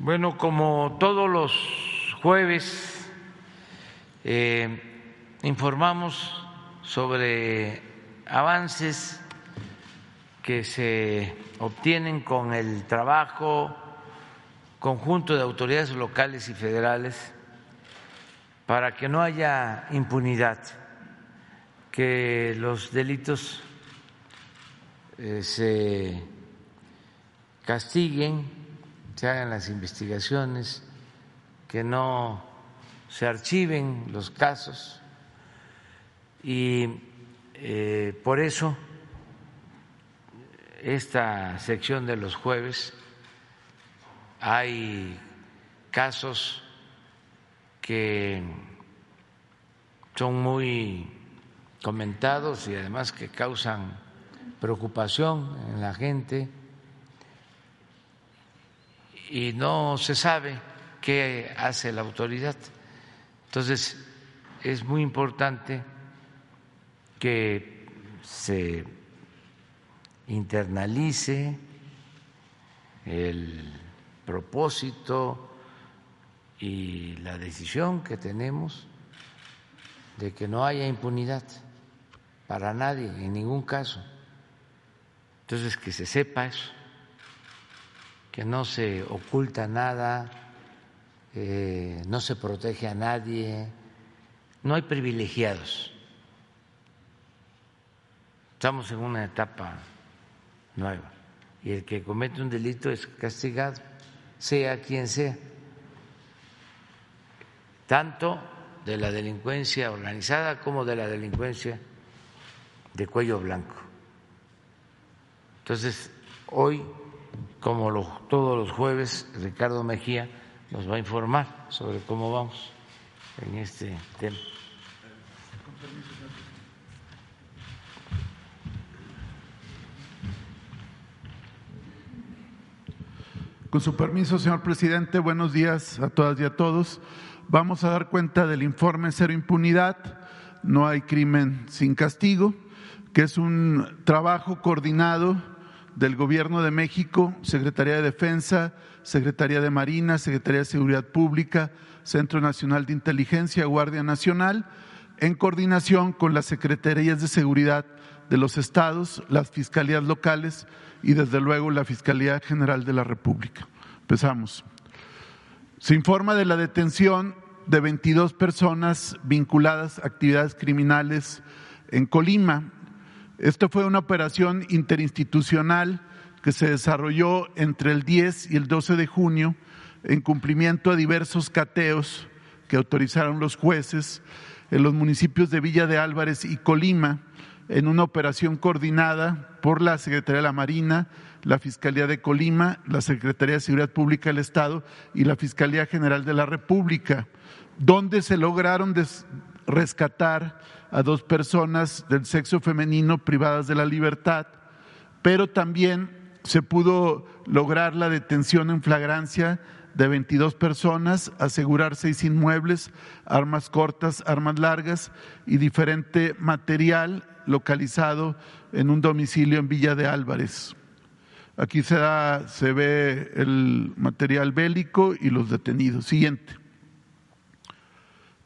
Bueno, como todos los jueves, eh, informamos sobre avances que se obtienen con el trabajo conjunto de autoridades locales y federales para que no haya impunidad, que los delitos eh, se castiguen, se hagan las investigaciones, que no se archiven los casos. Y eh, por eso esta sección de los jueves hay casos que son muy comentados y además que causan preocupación en la gente y no se sabe qué hace la autoridad. Entonces, es muy importante que se internalice el propósito y la decisión que tenemos de que no haya impunidad para nadie, en ningún caso. Entonces, que se sepa eso, que no se oculta nada, eh, no se protege a nadie, no hay privilegiados. Estamos en una etapa nueva y el que comete un delito es castigado, sea quien sea, tanto de la delincuencia organizada como de la delincuencia de cuello blanco. Entonces, hoy, como todos los jueves, Ricardo Mejía nos va a informar sobre cómo vamos en este tema. Con su permiso, señor presidente, buenos días a todas y a todos. Vamos a dar cuenta del informe Cero Impunidad, no hay crimen sin castigo, que es un trabajo coordinado del Gobierno de México, Secretaría de Defensa, Secretaría de Marina, Secretaría de Seguridad Pública, Centro Nacional de Inteligencia, Guardia Nacional, en coordinación con las Secretarías de Seguridad de los estados, las fiscalías locales y desde luego la Fiscalía General de la República. Empezamos. Se informa de la detención de 22 personas vinculadas a actividades criminales en Colima. Esta fue una operación interinstitucional que se desarrolló entre el 10 y el 12 de junio en cumplimiento a diversos cateos que autorizaron los jueces en los municipios de Villa de Álvarez y Colima en una operación coordinada por la Secretaría de la Marina, la Fiscalía de Colima, la Secretaría de Seguridad Pública del Estado y la Fiscalía General de la República, donde se lograron rescatar a dos personas del sexo femenino privadas de la libertad, pero también se pudo lograr la detención en flagrancia de 22 personas, asegurar seis inmuebles, armas cortas, armas largas y diferente material localizado en un domicilio en Villa de Álvarez. Aquí se, se ve el material bélico y los detenidos. Siguiente.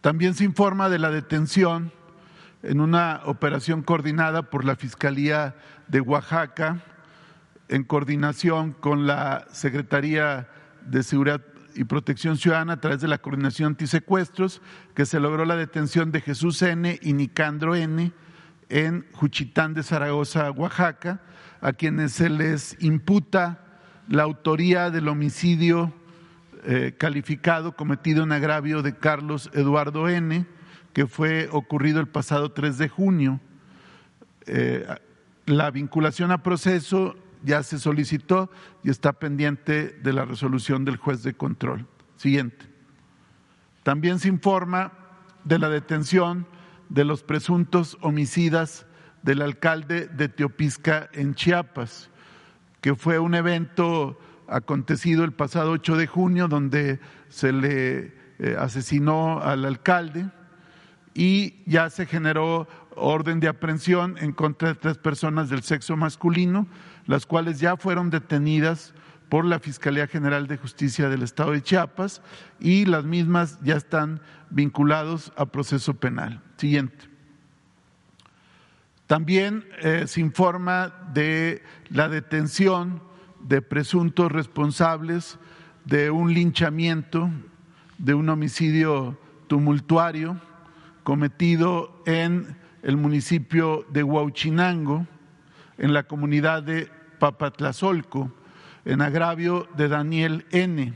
También se informa de la detención en una operación coordinada por la Fiscalía de Oaxaca, en coordinación con la Secretaría de Seguridad y Protección Ciudadana a través de la Coordinación Antisecuestros, que se logró la detención de Jesús N. y Nicandro N., en Juchitán de Zaragoza, Oaxaca, a quienes se les imputa la autoría del homicidio eh, calificado cometido en agravio de Carlos Eduardo N., que fue ocurrido el pasado 3 de junio. Eh, la vinculación a proceso ya se solicitó y está pendiente de la resolución del juez de control. Siguiente. También se informa de la detención de los presuntos homicidas del alcalde de Teopisca en Chiapas, que fue un evento acontecido el pasado 8 de junio donde se le eh, asesinó al alcalde y ya se generó orden de aprehensión en contra de tres personas del sexo masculino, las cuales ya fueron detenidas por la Fiscalía General de Justicia del Estado de Chiapas y las mismas ya están vinculados a proceso penal. Siguiente. También eh, se informa de la detención de presuntos responsables de un linchamiento, de un homicidio tumultuario cometido en el municipio de Huauchinango, en la comunidad de Papatlazolco, en agravio de Daniel N.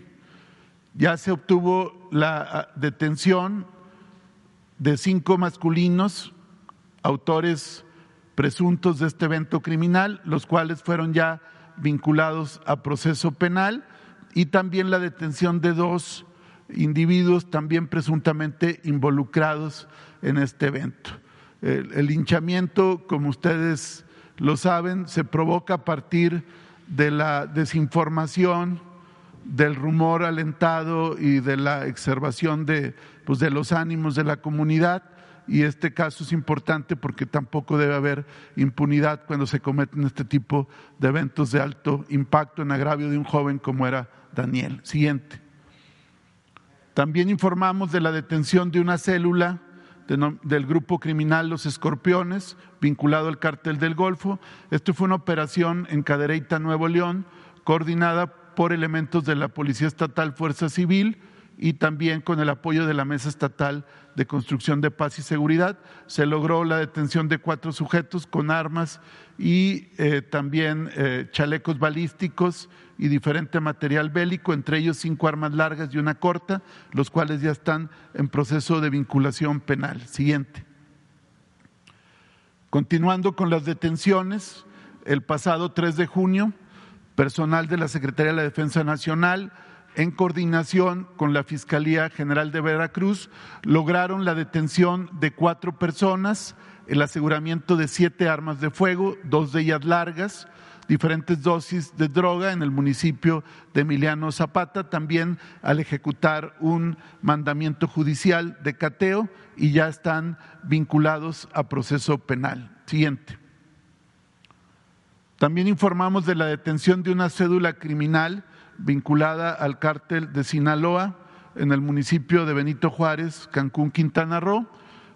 Ya se obtuvo la ah, detención de cinco masculinos, autores presuntos de este evento criminal, los cuales fueron ya vinculados a proceso penal, y también la detención de dos individuos también presuntamente involucrados en este evento. El, linchamiento, como ustedes lo saben, se provoca a partir de la desinformación, del rumor alentado y de la exacerbación de, pues, de los ánimos de la comunidad. Y este caso es importante porque tampoco debe haber impunidad cuando se cometen este tipo de eventos de alto impacto en agravio de un joven como era Daniel. Siguiente. También informamos de la detención de una célula del grupo criminal Los Escorpiones, vinculado al cártel del Golfo. Esto fue una operación en Cadereyta, Nuevo León, coordinada por elementos de la Policía Estatal Fuerza Civil y también con el apoyo de la Mesa Estatal de Construcción de Paz y Seguridad. Se logró la detención de cuatro sujetos con armas y eh, también eh, chalecos balísticos y diferente material bélico, entre ellos cinco armas largas y una corta, los cuales ya están en proceso de vinculación penal. Siguiente. Continuando con las detenciones, el pasado 3 de junio, personal de la Secretaría de la Defensa Nacional, en coordinación con la Fiscalía General de Veracruz, lograron la detención de cuatro personas, el aseguramiento de siete armas de fuego, dos de ellas largas, diferentes dosis de droga en el municipio de Emiliano Zapata, también al ejecutar un mandamiento judicial de cateo y ya están vinculados a proceso penal. Siguiente. También informamos de la detención de una cédula criminal vinculada al cártel de Sinaloa en el municipio de Benito Juárez, Cancún, Quintana Roo.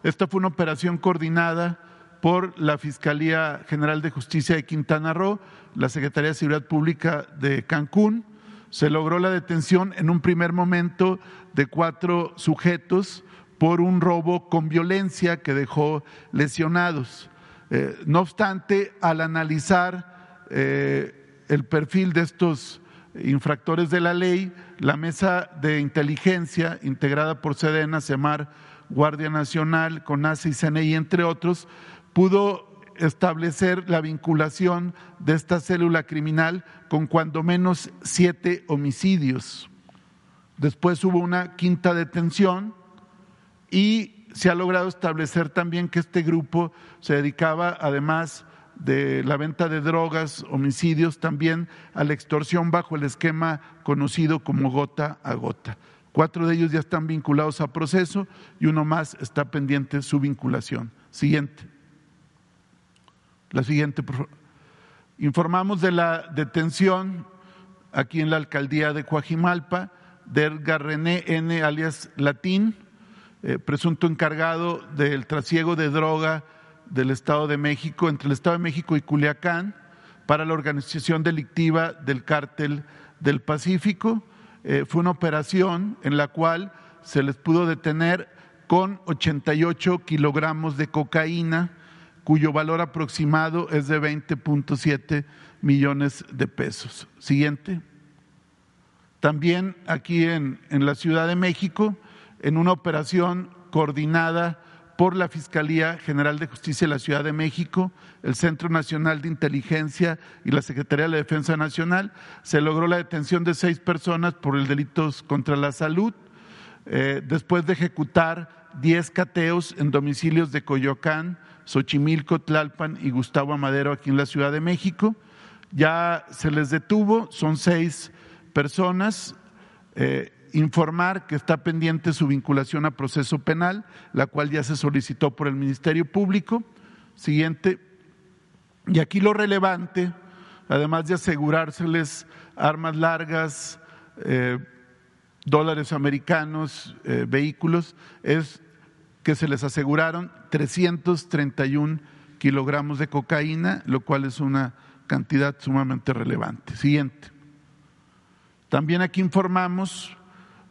Esta fue una operación coordinada por la Fiscalía General de Justicia de Quintana Roo, la Secretaría de Seguridad Pública de Cancún. Se logró la detención en un primer momento de cuatro sujetos por un robo con violencia que dejó lesionados. Eh, no obstante, al analizar eh, el perfil de estos infractores de la ley, la mesa de inteligencia integrada por Sedena, Semar, Guardia Nacional, CONASE y CNI, entre otros, pudo establecer la vinculación de esta célula criminal con cuando menos siete homicidios. Después hubo una quinta detención y se ha logrado establecer también que este grupo se dedicaba, además de la venta de drogas, homicidios, también a la extorsión bajo el esquema conocido como gota a gota. Cuatro de ellos ya están vinculados a proceso y uno más está pendiente su vinculación. Siguiente. La siguiente, por favor. Informamos de la detención aquí en la alcaldía de Coajimalpa de Edgar René N. alias Latín, eh, presunto encargado del trasiego de droga del Estado de México, entre el Estado de México y Culiacán, para la organización delictiva del cártel del Pacífico. Eh, fue una operación en la cual se les pudo detener con 88 kilogramos de cocaína, cuyo valor aproximado es de 20.7 millones de pesos. Siguiente. También aquí en, en la Ciudad de México, en una operación coordinada por la Fiscalía General de Justicia de la Ciudad de México, el Centro Nacional de Inteligencia y la Secretaría de la Defensa Nacional, se logró la detención de seis personas por el delitos contra la salud, eh, después de ejecutar diez cateos en domicilios de Coyoacán, Xochimilco, Tlalpan y Gustavo Amadero aquí en la Ciudad de México. Ya se les detuvo, son seis personas. Eh, informar que está pendiente su vinculación a proceso penal, la cual ya se solicitó por el Ministerio Público. Siguiente. Y aquí lo relevante además de asegurárseles armas largas, eh, dólares americanos, eh, vehículos, es que se les aseguraron 331 kilogramos de cocaína, lo cual es una cantidad sumamente relevante. Siguiente. También aquí informamos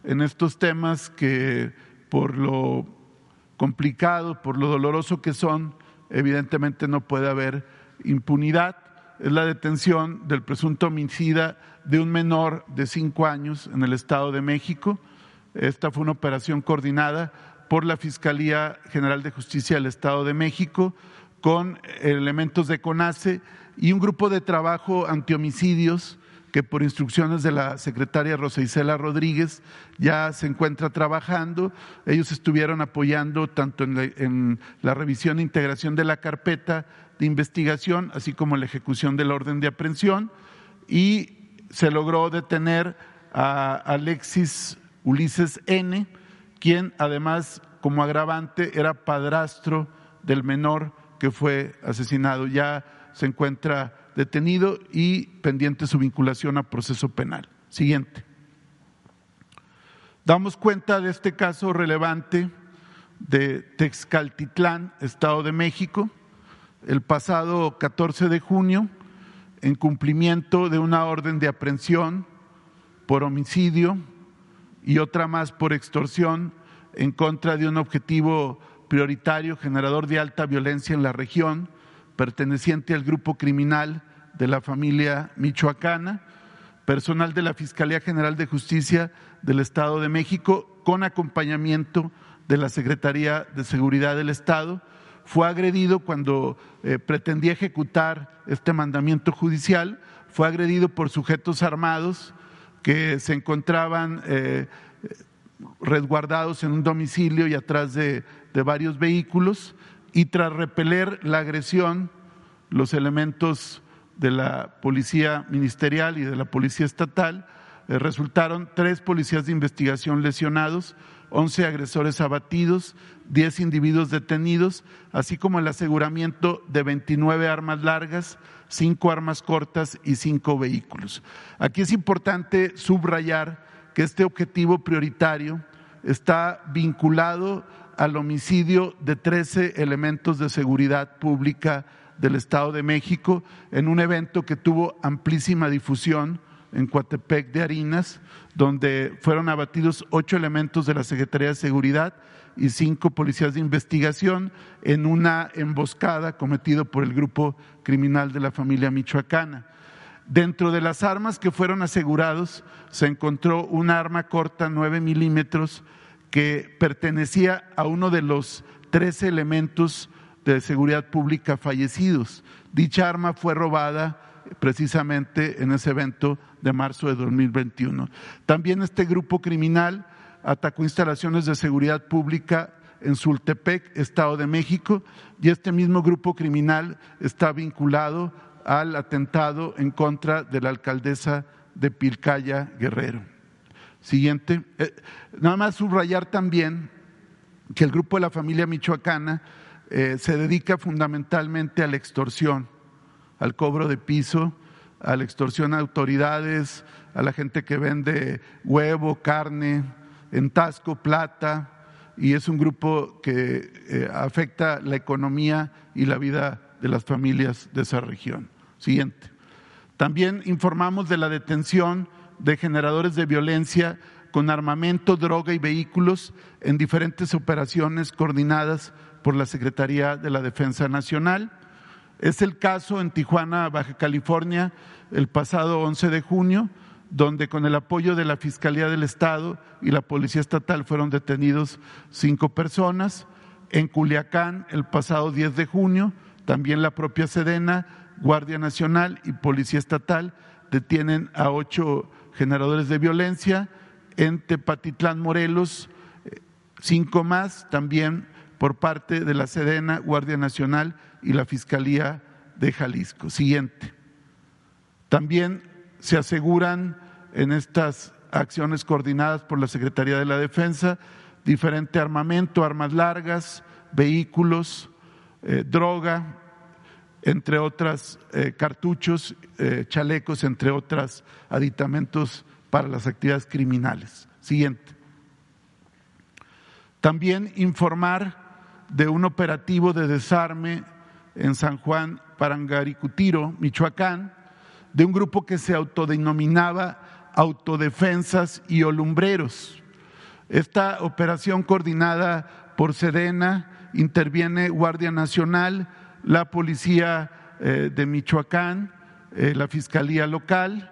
en estos temas que por lo complicado, por lo doloroso que son, evidentemente no puede haber impunidad. Es la detención del presunto homicida de un menor de cinco años en el Estado de México. Esta fue una operación coordinada por la Fiscalía General de Justicia del Estado de México con elementos de CONACE y un grupo de trabajo antihomicidios que por instrucciones de la secretaria Rosa Isela Rodríguez ya se encuentra trabajando. Ellos estuvieron apoyando tanto en la, en la, revisión e integración de la carpeta de investigación, así como la ejecución del orden de aprehensión, y se logró detener a Alexis Ulises N., quien además, como agravante, era padrastro del menor que fue asesinado. Ya se encuentra detenido y pendiente su vinculación a proceso penal. Siguiente. Damos cuenta de este caso relevante de Texcaltitlán, Estado de México, el pasado 14 de junio, en cumplimiento de una orden de aprehensión por homicidio y otra más por extorsión en contra de un objetivo prioritario generador de alta violencia en la región, perteneciente al grupo criminal de la familia michoacana, personal de la Fiscalía General de Justicia del Estado de México, con acompañamiento de la Secretaría de Seguridad del Estado, fue agredido cuando eh, pretendía ejecutar este mandamiento judicial, fue agredido por sujetos armados que se encontraban eh, resguardados en un domicilio y atrás de, varios vehículos y tras repeler la agresión, los elementos de la Policía Ministerial y de la Policía Estatal eh, resultaron tres policías de investigación lesionados, once agresores abatidos, diez individuos detenidos, así como el aseguramiento de 29 armas largas, cinco armas cortas y cinco vehículos. Aquí es importante subrayar que este objetivo prioritario está vinculado al homicidio de 13 elementos de seguridad pública del Estado de México en un evento que tuvo amplísima difusión en Coatepec de Harinas, donde fueron abatidos ocho elementos de la Secretaría de Seguridad y cinco policías de investigación en una emboscada cometida por el grupo criminal de la familia michoacana. Dentro de las armas que fueron asegurados se encontró una arma corta 9 milímetros que pertenecía a uno de los 13 elementos de seguridad pública fallecidos. Dicha arma fue robada precisamente en ese evento de marzo de 2021. También este grupo criminal atacó instalaciones de seguridad pública en Sultepec, Estado de México, y este mismo grupo criminal está vinculado al atentado en contra de la alcaldesa de Pilcaya Guerrero. Siguiente. Eh, nada más subrayar también que el grupo de la familia michoacana eh, se dedica fundamentalmente a la extorsión, al cobro de piso, a la extorsión a autoridades, a la gente que vende huevo, carne, en tasco, plata, y es un grupo que eh, afecta la economía y la vida de las familias de esa región. Siguiente. También informamos de la detención de generadores de violencia con armamento, droga y vehículos en diferentes operaciones coordinadas por la Secretaría de la Defensa Nacional. Es el caso en Tijuana, Baja California, el pasado 11 de junio, donde con el apoyo de la Fiscalía del Estado y la Policía Estatal fueron detenidos cinco personas. En Culiacán, el pasado 10 de junio, también la propia Sedena, Guardia Nacional y Policía Estatal detienen a ocho generadores de violencia. En Tepatitlán, Morelos, cinco más también por parte de la Sedena, Guardia Nacional y la Fiscalía de Jalisco. Siguiente. También se aseguran en estas acciones coordinadas por la Secretaría de la Defensa diferente armamento, armas largas, vehículos, eh, droga, entre otras eh, cartuchos, eh, chalecos, entre otros aditamentos para las actividades criminales. Siguiente. También informar de un operativo de desarme en San Juan Parangaricutiro, Michoacán, de un grupo que se autodenominaba Autodefensas y Olumbreros. Esta operación coordinada por Sedena interviene Guardia Nacional, la Policía eh, de Michoacán, eh, la Fiscalía Local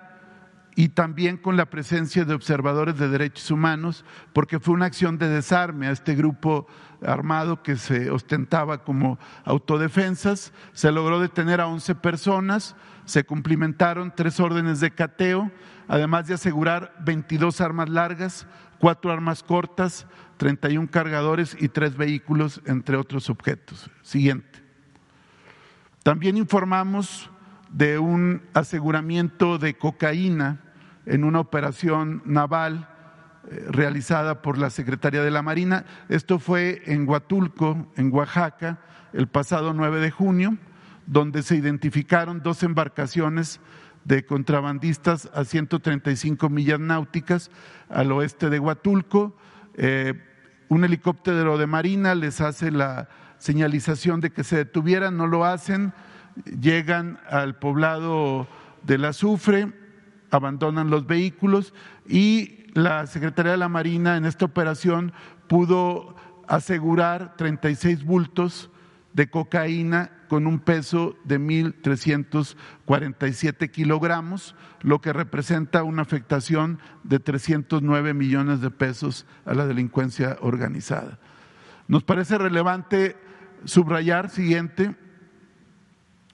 y también con la presencia de observadores de derechos humanos, porque fue una acción de desarme a este grupo armado que se ostentaba como autodefensas. Se logró detener a 11 personas, se cumplimentaron tres órdenes de cateo, además de asegurar 22 armas largas, cuatro armas cortas, 31 cargadores y tres vehículos, entre otros objetos. Siguiente. También informamos de un aseguramiento de cocaína en una operación naval eh, realizada por la Secretaría de la Marina. Esto fue en Huatulco, en Oaxaca, el pasado 9 de junio, donde se identificaron dos embarcaciones de contrabandistas a 135 millas náuticas al oeste de Huatulco. Eh, un helicóptero de Marina les hace la señalización de que se detuvieran, no lo hacen, llegan al poblado del Azufre, abandonan los vehículos y la Secretaría de la Marina en esta operación pudo asegurar 36 bultos de cocaína con un peso de 1.347 kilogramos, lo que representa una afectación de 309 millones de pesos a la delincuencia organizada. Nos parece relevante subrayar, siguiente,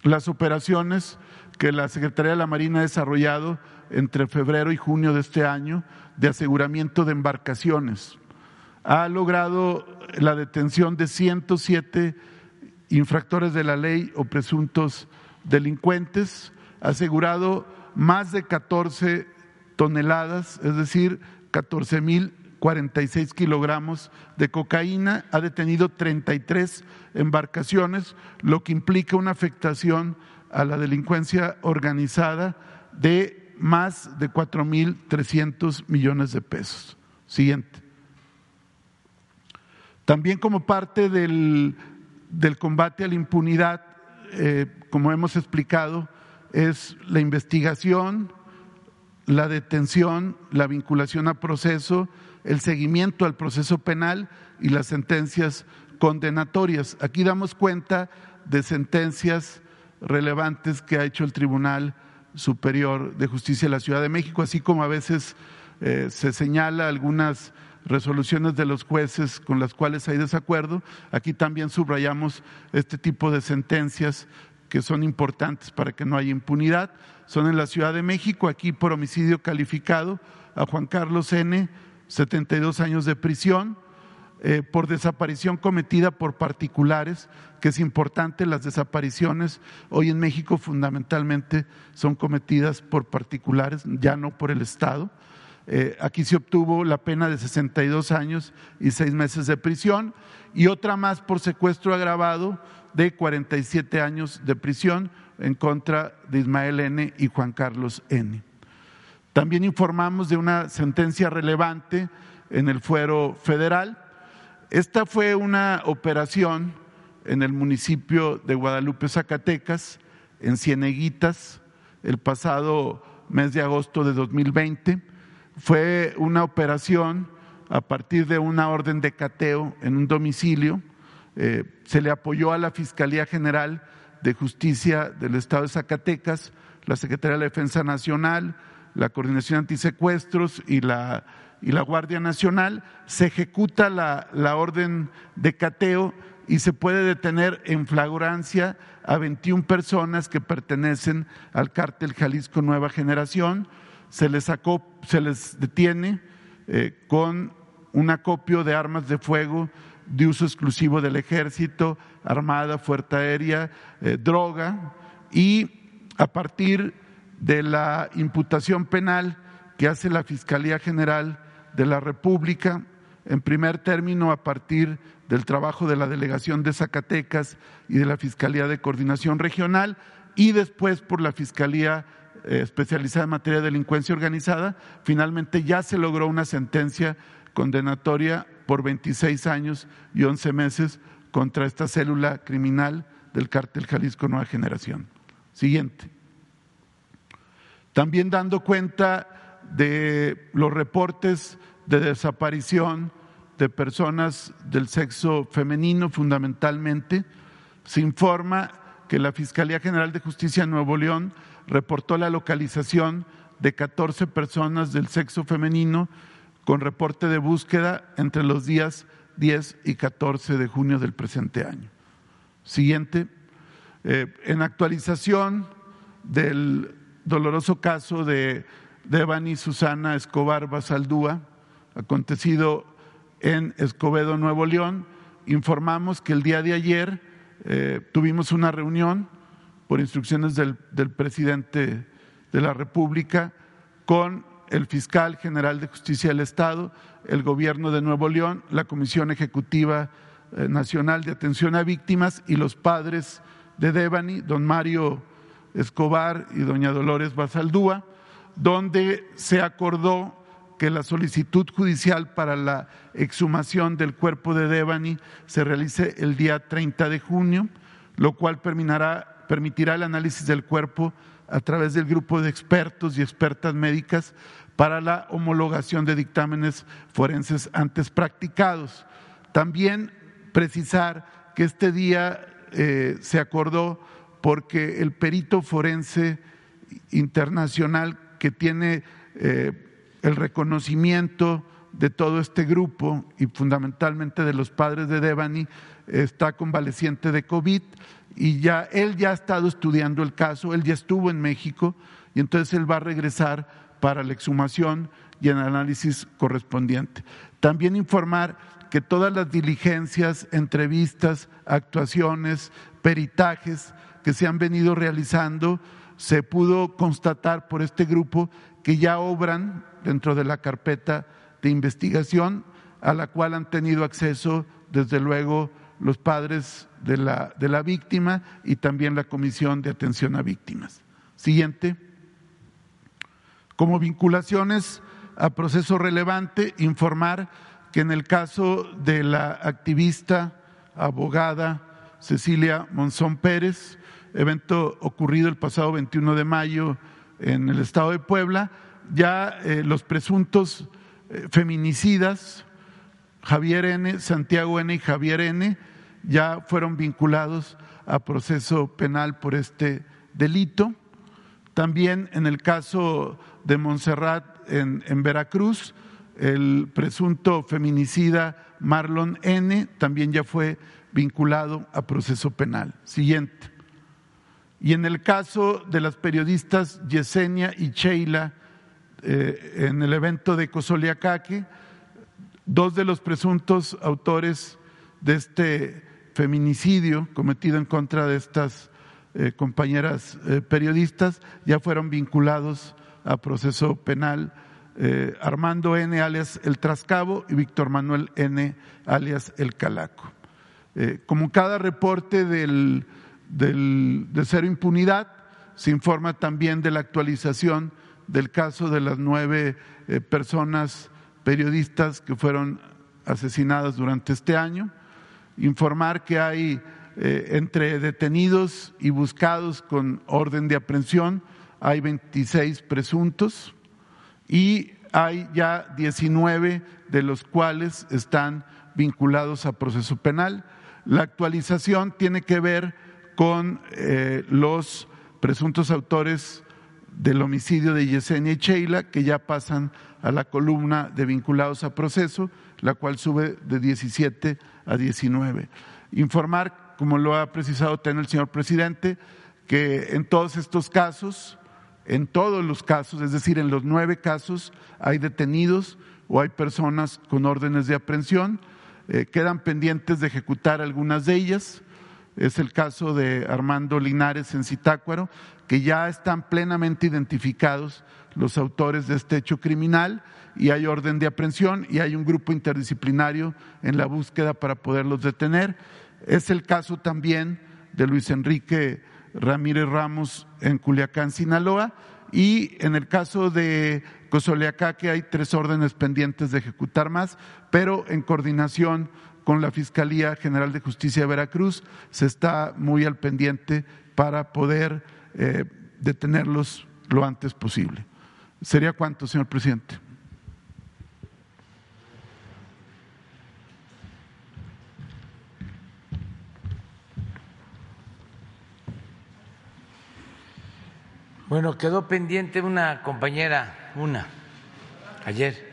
las operaciones que la Secretaría de la Marina ha desarrollado entre febrero y junio de este año de aseguramiento de embarcaciones. Ha logrado la detención de 107 infractores de la ley o presuntos delincuentes, ha asegurado más de 14 toneladas, es decir, 14 mil 46 kilogramos de cocaína, ha detenido 33 embarcaciones, lo que implica una afectación a la delincuencia organizada de más de 4.300 millones de pesos. Siguiente. También como parte del, combate a la impunidad, eh, como hemos explicado, es la investigación, la detención, la vinculación a proceso, el seguimiento al proceso penal y las sentencias condenatorias. Aquí damos cuenta de sentencias relevantes que ha hecho el Tribunal Superior de Justicia de la Ciudad de México, así como a veces eh, se señala algunas resoluciones de los jueces con las cuales hay desacuerdo. Aquí también subrayamos este tipo de sentencias que son importantes para que no haya impunidad. Son en la Ciudad de México, aquí por homicidio calificado a Juan Carlos N., 72 años de prisión, eh, por desaparición cometida por particulares, que es importante, las desapariciones hoy en México fundamentalmente son cometidas por particulares, ya no por el Estado. Eh, aquí se obtuvo la pena de 62 años y seis meses de prisión y otra más por secuestro agravado de 47 años de prisión en contra de Ismael N. y Juan Carlos N. También informamos de una sentencia relevante en el fuero federal esta fue una operación en el municipio de Guadalupe, Zacatecas, en Cieneguitas, el pasado mes de agosto de 2020. Fue una operación a partir de una orden de cateo en un domicilio. Eh, se le apoyó a la Fiscalía General de Justicia del Estado de Zacatecas, la Secretaría de la Defensa Nacional, la Coordinación Antisecuestros y la y la Guardia Nacional, se ejecuta la, la orden de cateo y se puede detener en flagrancia a 21 personas que pertenecen al cártel Jalisco Nueva Generación. Se les, sacó, se les detiene eh, con un acopio de armas de fuego de uso exclusivo del ejército, armada, fuerza aérea, eh, droga, y a partir de la imputación penal que hace la Fiscalía General de la República en primer término a partir del trabajo de la Delegación de Zacatecas y de la Fiscalía de Coordinación Regional y después por la Fiscalía eh, especializada en materia de delincuencia organizada, finalmente ya se logró una sentencia condenatoria por 26 años y 11 meses contra esta célula criminal del cártel Jalisco Nueva Generación. Siguiente. También dando cuenta de los reportes de desaparición de personas del sexo femenino fundamentalmente, se informa que la Fiscalía General de Justicia de Nuevo León reportó la localización de 14 personas del sexo femenino con reporte de búsqueda entre los días 10 y 14 de junio del presente año. Siguiente. Eh, en actualización del doloroso caso de Devani Susana Escobar Basaldúa, acontecido en Escobedo, Nuevo León, informamos que el día de ayer eh, tuvimos una reunión por instrucciones del, presidente de la República con el fiscal general de justicia del Estado, el gobierno de Nuevo León, la Comisión Ejecutiva eh, Nacional de Atención a Víctimas y los padres de Devani, don Mario Escobar y doña Dolores Basaldúa, donde se acordó que la solicitud judicial para la exhumación del cuerpo de Devani se realice el día 30 de junio, lo cual permitirá, el análisis del cuerpo a través del grupo de expertos y expertas médicas para la homologación de dictámenes forenses antes practicados. También precisar que este día eh, se acordó porque el perito forense internacional que tiene eh, el reconocimiento de todo este grupo y fundamentalmente de los padres de Devani está convaleciente de COVID y ya él ya ha estado estudiando el caso, él ya estuvo en México y entonces él va a regresar para la exhumación y el análisis correspondiente. También informar que todas las diligencias, entrevistas, actuaciones, peritajes que se han venido realizando, se pudo constatar por este grupo que ya obran dentro de la carpeta de investigación a la cual han tenido acceso, desde luego, los padres de la, de la víctima y también la Comisión de Atención a Víctimas. Siguiente. Como vinculaciones a proceso relevante, informar que en el caso de la activista, abogada Cecilia Monzón Pérez, evento ocurrido el pasado 21 de mayo en el estado de Puebla, ya eh, los presuntos eh, feminicidas, Javier N., Santiago N. y Javier N., ya fueron vinculados a proceso penal por este delito. También en el caso de Montserrat en, en Veracruz, el presunto feminicida Marlon N. también ya fue vinculado a proceso penal. Siguiente. Y en el caso de las periodistas Yesenia y Sheila, eh, en el evento de Cosoliacaque, dos de los presuntos autores de este feminicidio cometido en contra de estas eh, compañeras eh, periodistas ya fueron vinculados a proceso penal. Armando N. alias El Trascabo y Víctor Manuel N. alias El Calaco. como cada reporte del, del, de cero impunidad, se informa también de la actualización del caso de las nueve eh, personas periodistas que fueron asesinadas durante este año, informar que hay eh, entre detenidos y buscados con orden de aprehensión, hay 26 presuntos y hay ya 19 de los cuales están vinculados a proceso penal. La actualización tiene que ver con eh, los presuntos autores del homicidio de Yesenia y Sheila, que ya pasan a la columna de vinculados a proceso, la cual sube de 17 a 19. Informar, como lo ha precisado también el señor presidente, que en todos estos casos, en todos los casos, es decir, en los nueve casos, hay detenidos o hay personas con órdenes de aprehensión, eh, quedan pendientes de ejecutar algunas de ellas. Es el caso de Armando Linares en Zitácuaro, que ya están plenamente identificados los autores de este hecho criminal y hay orden de aprehensión y hay un grupo interdisciplinario en la búsqueda para poderlos detener. Es el caso también de Luis Enrique Ramírez Ramos en Culiacán, Sinaloa, y en el caso de Cozoleacaque hay tres órdenes pendientes de ejecutar más, pero en coordinación con la Fiscalía General de Justicia de Veracruz se está muy al pendiente para poder eh, detenerlos lo antes posible. ¿Sería cuánto, señor presidente? Bueno, quedó pendiente una compañera, una, ayer.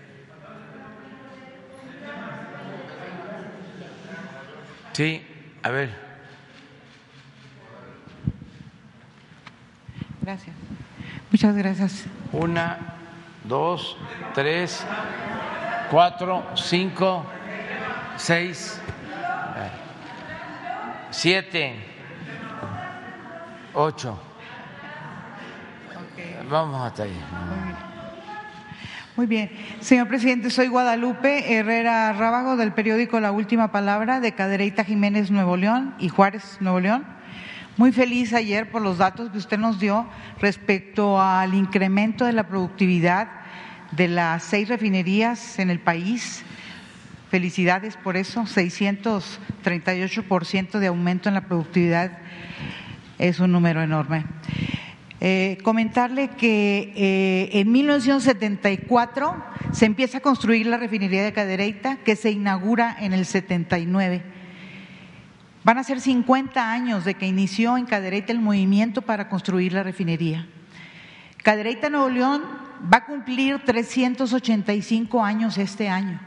Sí, a ver. Gracias. Muchas gracias. Una, dos, tres, cuatro, cinco, seis, siete, ocho. Vamos hasta ahí. Muy bien. Señor presidente, soy Guadalupe Herrera Rábago del periódico La Última Palabra de Cadereyta Jiménez Nuevo León y Juárez Nuevo León. Muy feliz ayer por los datos que usted nos dio respecto al incremento de la productividad de las seis refinerías en el país. Felicidades por eso, 638% de aumento en la productividad es un número enorme. Eh, comentarle que eh, en 1974 se empieza a construir la refinería de Cadereyta, que se inaugura en el 79. Van a ser 50 años de que inició en Cadereyta el movimiento para construir la refinería. Cadereyta Nuevo León va a cumplir 385 años este año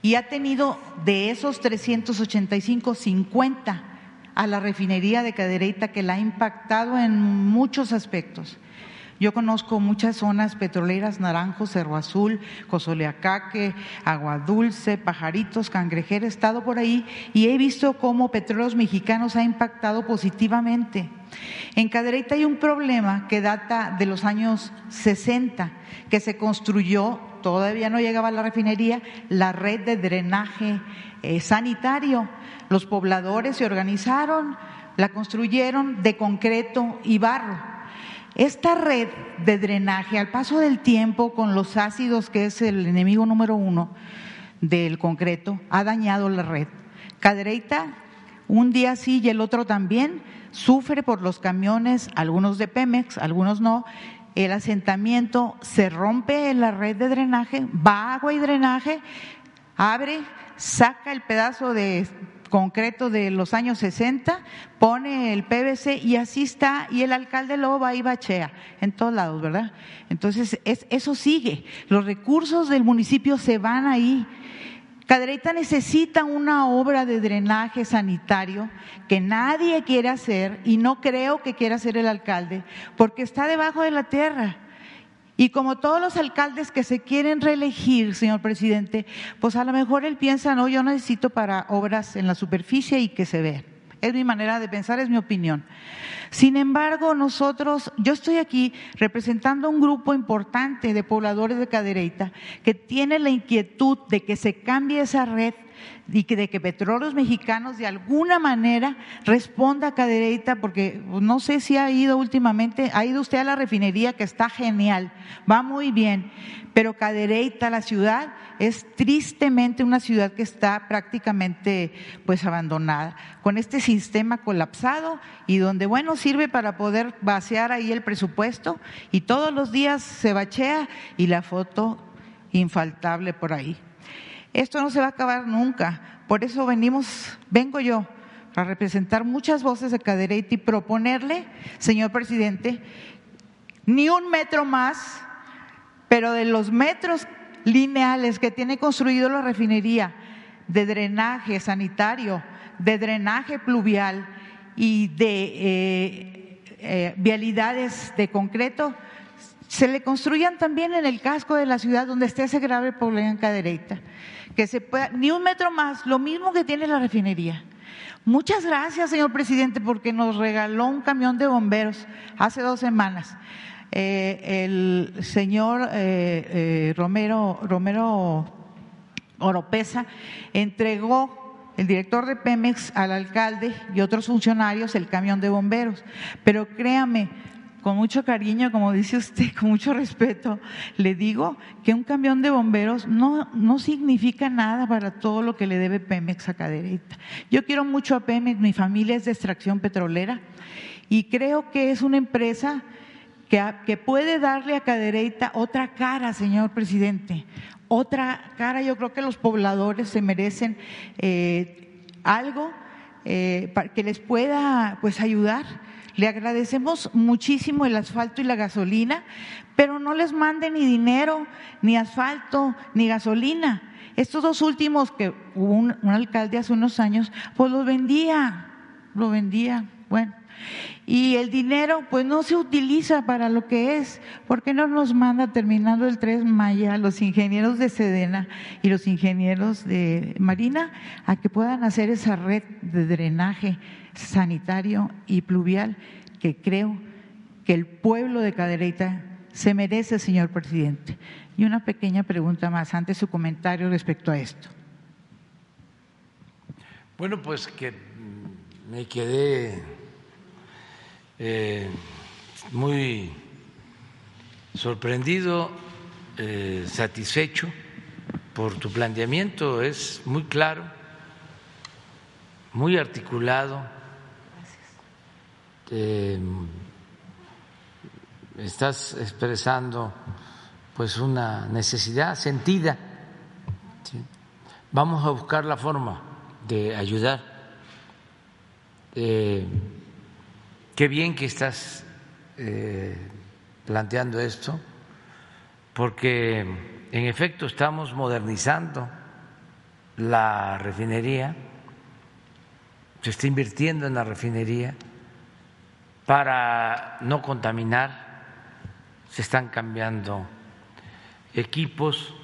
y ha tenido de esos 385, 50 a la refinería de Cadereyta que la ha impactado en muchos aspectos. Yo conozco muchas zonas petroleras, Naranjo, Cerro Azul, Cozoleacaque, Agua Dulce, Pajaritos, Cangrejera, he estado por ahí y he visto cómo Petróleos Mexicanos ha impactado positivamente. En Cadereyta hay un problema que data de los años 60, que se construyó, todavía no llegaba a la refinería, la red de drenaje eh, sanitario los pobladores se organizaron, la construyeron de concreto y barro. Esta red de drenaje, al paso del tiempo, con los ácidos, que es el enemigo número uno del concreto, ha dañado la red. Cadereyta, un día sí y el otro también, sufre por los camiones, algunos de Pemex, algunos no. El asentamiento se rompe en la red de drenaje, va agua y drenaje, abre, saca el pedazo de concreto de los años 60, pone el PVC y así está, y el alcalde luego va y bachea en todos lados, ¿verdad? Entonces, eso sigue. Los recursos del municipio se van ahí. Cadereyta necesita una obra de drenaje sanitario que nadie quiere hacer y no creo que quiera hacer el alcalde porque está debajo de la tierra. Y como todos los alcaldes que se quieren reelegir, señor presidente, pues a lo mejor él piensa, no, yo necesito para obras en la superficie y que se vea. Es mi manera de pensar, es mi opinión. Sin embargo, nosotros, yo estoy aquí representando a un grupo importante de pobladores de Cadereyta que tiene la inquietud de que se cambie esa red y que de que Petróleos Mexicanos de alguna manera responda a Cadereyta, porque no sé si ha ido últimamente, ha ido usted a la refinería que está genial, va muy bien, pero Cadereyta, la ciudad, es tristemente una ciudad que está prácticamente pues abandonada, con este sistema colapsado y donde, bueno, sirve para poder vaciar ahí el presupuesto y todos los días se bachea y la foto infaltable por ahí. Esto no se va a acabar nunca. Por eso venimos, vengo yo a representar muchas voces de Cadereyta y proponerle, señor presidente, ni un metro más, pero de los metros lineales que tiene construido la refinería de drenaje sanitario, de drenaje pluvial y de eh, eh, vialidades de concreto, se le construyan también en el casco de la ciudad donde esté ese grave problema en Cadereyta que se pueda, ni un metro más, lo mismo que tiene la refinería. Muchas gracias, señor presidente, porque nos regaló un camión de bomberos hace dos semanas. Eh, el señor Romero, Romero Oropesa entregó el director de Pemex al alcalde y otros funcionarios el camión de bomberos. Pero créame, con mucho cariño, como dice usted, con mucho respeto, le digo que un camión de bomberos no, no significa nada para todo lo que le debe Pemex a Cadereyta. Yo quiero mucho a Pemex, mi familia es de extracción petrolera y creo que es una empresa que, que puede darle a Cadereyta otra cara, señor presidente, otra cara. Yo creo que los pobladores se merecen eh, algo eh, para que les pueda pues ayudar le agradecemos muchísimo el asfalto y la gasolina, pero no les mande ni dinero, ni asfalto, ni gasolina. Estos dos últimos que hubo un, alcalde hace unos años, pues los vendía, lo vendía, bueno. Y el dinero pues no se utiliza para lo que es. ¿Por qué no nos manda terminando el 3 Maya los ingenieros de Sedena y los ingenieros de Marina a que puedan hacer esa red de drenaje sanitario y pluvial que creo que el pueblo de Cadereyta se merece, señor presidente. Y una pequeña pregunta más antes su comentario respecto a esto. Bueno, pues que me quedé eh, muy sorprendido, eh, satisfecho por tu planteamiento, es muy claro, muy articulado Em, estás expresando pues una necesidad sentida. Vamos a buscar la forma de ayudar. Eh, qué bien que estás eh, planteando esto, porque en efecto estamos modernizando la refinería, se está invirtiendo en la refinería para no contaminar, se están cambiando equipos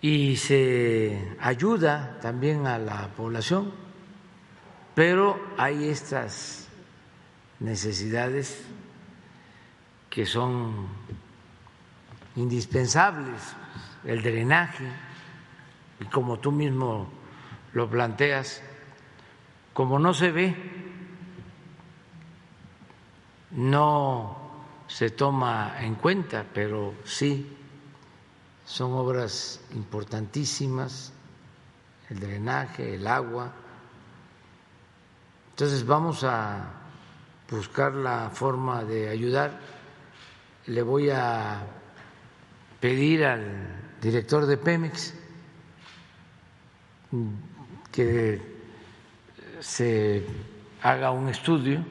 y se ayuda también a la población, pero hay estas necesidades que son indispensables, el drenaje, y como tú mismo lo planteas, como no se ve no se toma en cuenta, pero sí son obras importantísimas, el drenaje, el agua. Entonces vamos a buscar la forma de ayudar. Le voy a pedir al director de Pemex que se haga un estudio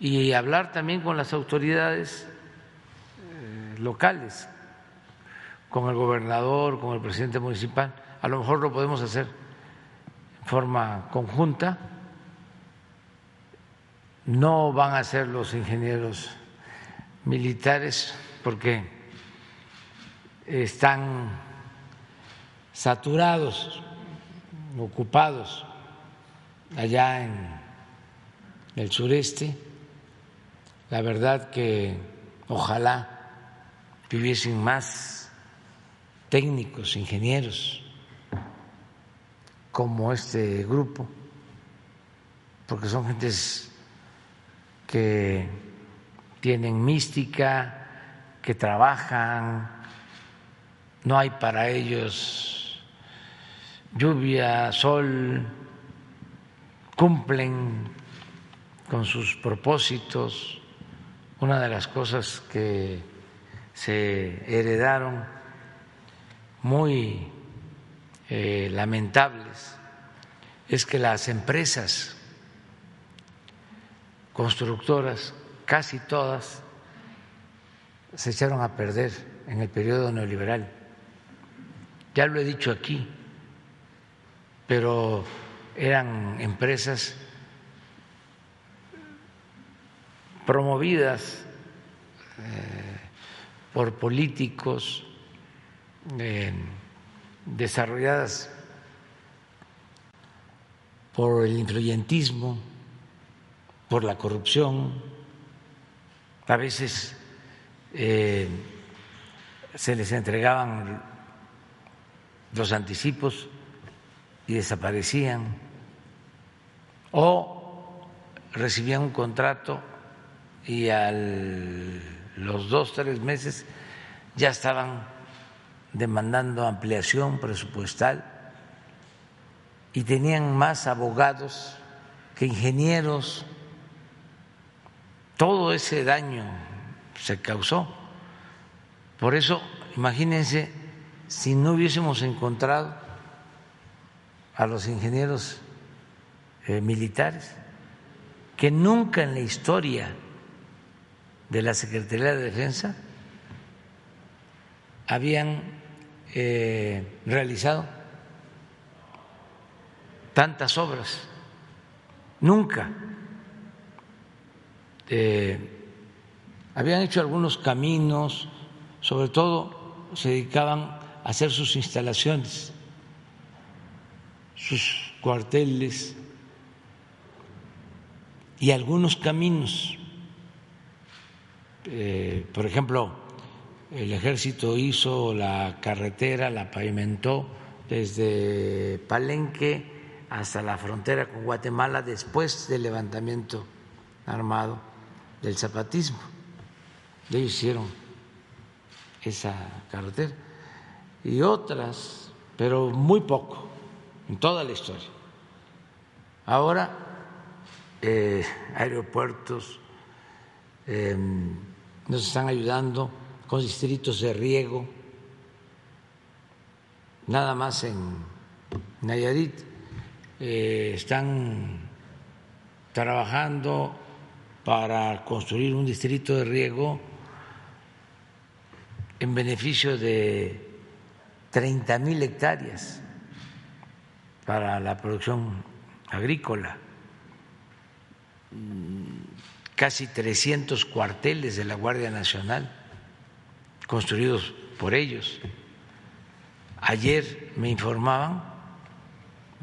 y hablar también con las autoridades eh, locales, con el gobernador, con el presidente municipal. A lo mejor lo podemos hacer en forma conjunta. No van a ser los ingenieros militares porque están saturados, ocupados allá en el sureste. La verdad que ojalá viviesen más técnicos, ingenieros, como este grupo, porque son gentes que tienen mística, que trabajan, no hay para ellos lluvia, sol, cumplen con sus propósitos, una de las cosas que se heredaron muy eh, lamentables es que las empresas constructoras, casi todas, se echaron a perder en el periodo neoliberal. Ya lo he dicho aquí, pero eran empresas promovidas eh, por políticos, eh, desarrolladas por el influyentismo, por la corrupción. A veces eh, se les entregaban los anticipos y desaparecían, o recibían un contrato y a los dos, tres meses ya estaban demandando ampliación presupuestal y tenían más abogados que ingenieros. Todo ese daño se causó. Por eso, imagínense, si no hubiésemos encontrado a los ingenieros eh, militares, que nunca en la historia de la Secretaría de Defensa habían eh, realizado tantas obras, nunca. Eh, habían hecho algunos caminos, sobre todo se dedicaban a hacer sus instalaciones, sus cuarteles y algunos caminos. Eh, por ejemplo, el ejército hizo la carretera, la pavimentó desde Palenque hasta la frontera con Guatemala después del levantamiento armado del zapatismo. Ellos hicieron esa carretera y otras, pero muy poco en toda la historia. Ahora, eh, aeropuertos em, nos están ayudando con distritos de riego, nada más en Nayarit eh, están trabajando para construir un distrito de riego en beneficio de 30 mil hectáreas para la producción agrícola, casi 300 cuarteles de la Guardia Nacional construidos por ellos. Ayer me informaban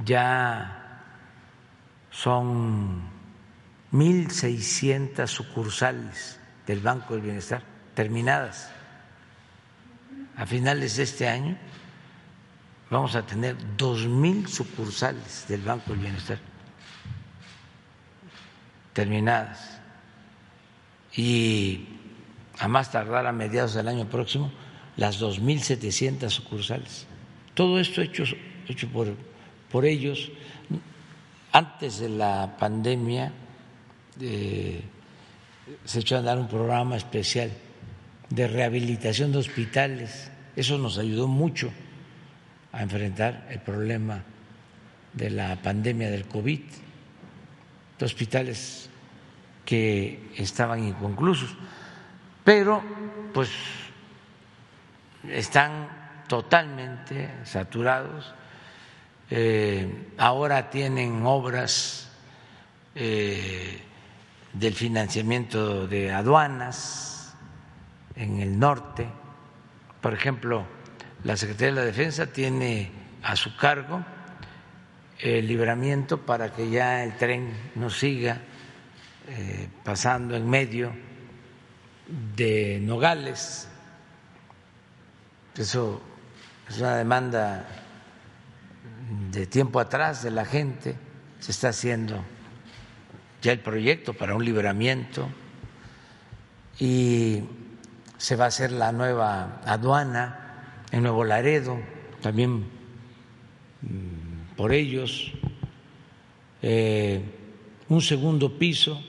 ya son 1.600 sucursales del Banco del Bienestar terminadas. A finales de este año vamos a tener 2.000 sucursales del Banco del Bienestar terminadas. Y a más tardar a mediados del año próximo, las 2.700 sucursales. Todo esto hecho, hecho por por ellos. Antes de la pandemia se echó a dar un programa especial de rehabilitación de hospitales. Eso nos ayudó mucho a enfrentar el problema de la pandemia del COVID. De hospitales que estaban inconclusos, pero pues están totalmente saturados eh, ahora tienen obras eh, del financiamiento de aduanas en el norte. Por ejemplo, la Secretaría de la Defensa tiene a su cargo el libramiento para que ya el tren no siga eh, pasando en medio de Nogales. Eso es una demanda de tiempo atrás de la gente, se está haciendo ya el proyecto para un liberamiento y se va a hacer la nueva aduana en Nuevo Laredo, también mm, por ellos, eh, un segundo piso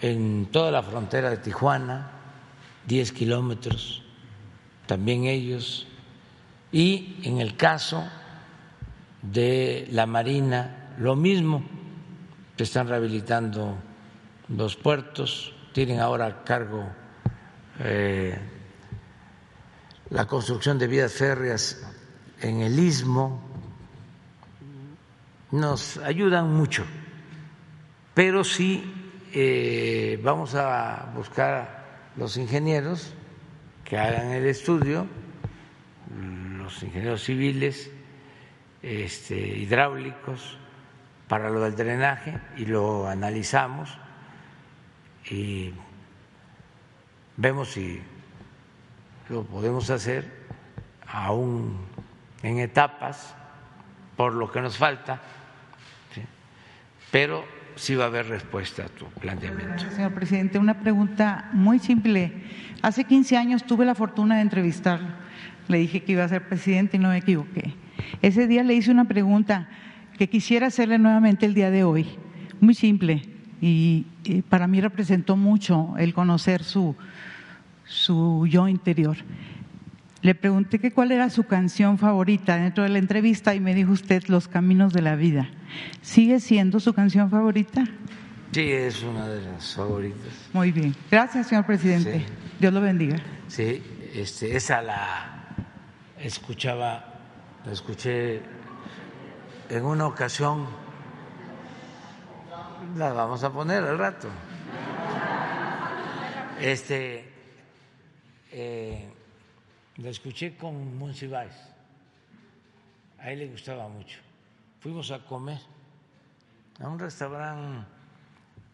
en toda la frontera de Tijuana, 10 kilómetros, también ellos, y en el caso de la Marina, lo mismo, están rehabilitando los puertos, tienen ahora a cargo eh, la construcción de vías férreas en el istmo, nos ayudan mucho, pero sí eh, vamos a buscar los ingenieros que hagan el estudio, los ingenieros civiles, este, hidráulicos, para lo del drenaje y lo analizamos y vemos si lo podemos hacer aún en etapas por lo que nos falta, pero sí va a haber respuesta a tu planteamiento. Señor presidente, una pregunta muy simple. Hace 15 años tuve la fortuna de entrevistarlo. Le dije que iba a ser presidente y no me equivoqué. Ese día le hice una pregunta que quisiera hacerle nuevamente el día de hoy. Muy simple y, para mí representó mucho el conocer su, su yo interior. Le pregunté que cuál era su canción favorita dentro de la entrevista y me dijo usted Los Caminos de la Vida. ¿Sigue siendo su canción favorita? Sí, es una de las favoritas. Muy bien. Gracias, señor presidente. Dios lo bendiga. Sí, este, esa la escuchaba, la escuché en una ocasión. La vamos a poner al rato. Este. Eh, la escuché con Monsiváis. A él le gustaba mucho. Fuimos a comer a un restaurante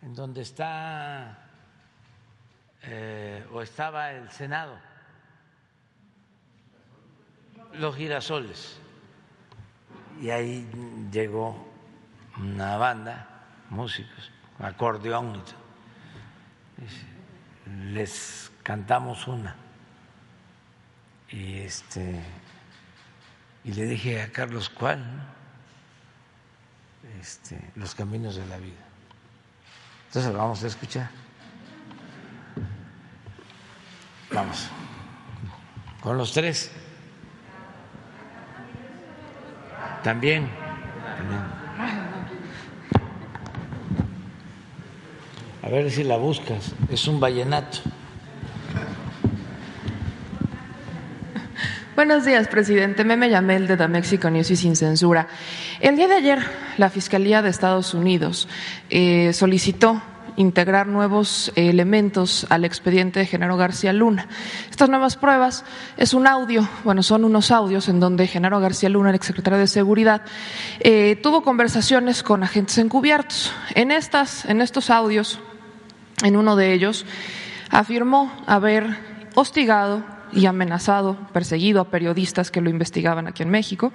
en donde está eh, o estaba el Senado, los girasoles. Y ahí llegó una banda, músicos, acordeón. Les cantamos una y este y le dije a Carlos cuál este, los caminos de la vida entonces vamos a escuchar vamos. Con los tres también, también. a ver si la buscas es un vallenato Buenos días, presidente. Meme Yamel de The Mexican News y Sin Censura. El día de ayer, la Fiscalía de Estados Unidos eh, solicitó integrar nuevos elementos al expediente de Genaro García Luna. Estas nuevas pruebas es un audio, bueno, son unos audios en donde Genaro García Luna, el exsecretario de Seguridad, eh, tuvo conversaciones con agentes encubiertos. En, estas, en estos audios, en uno de ellos, afirmó haber hostigado y amenazado, perseguido a periodistas que lo investigaban aquí en México,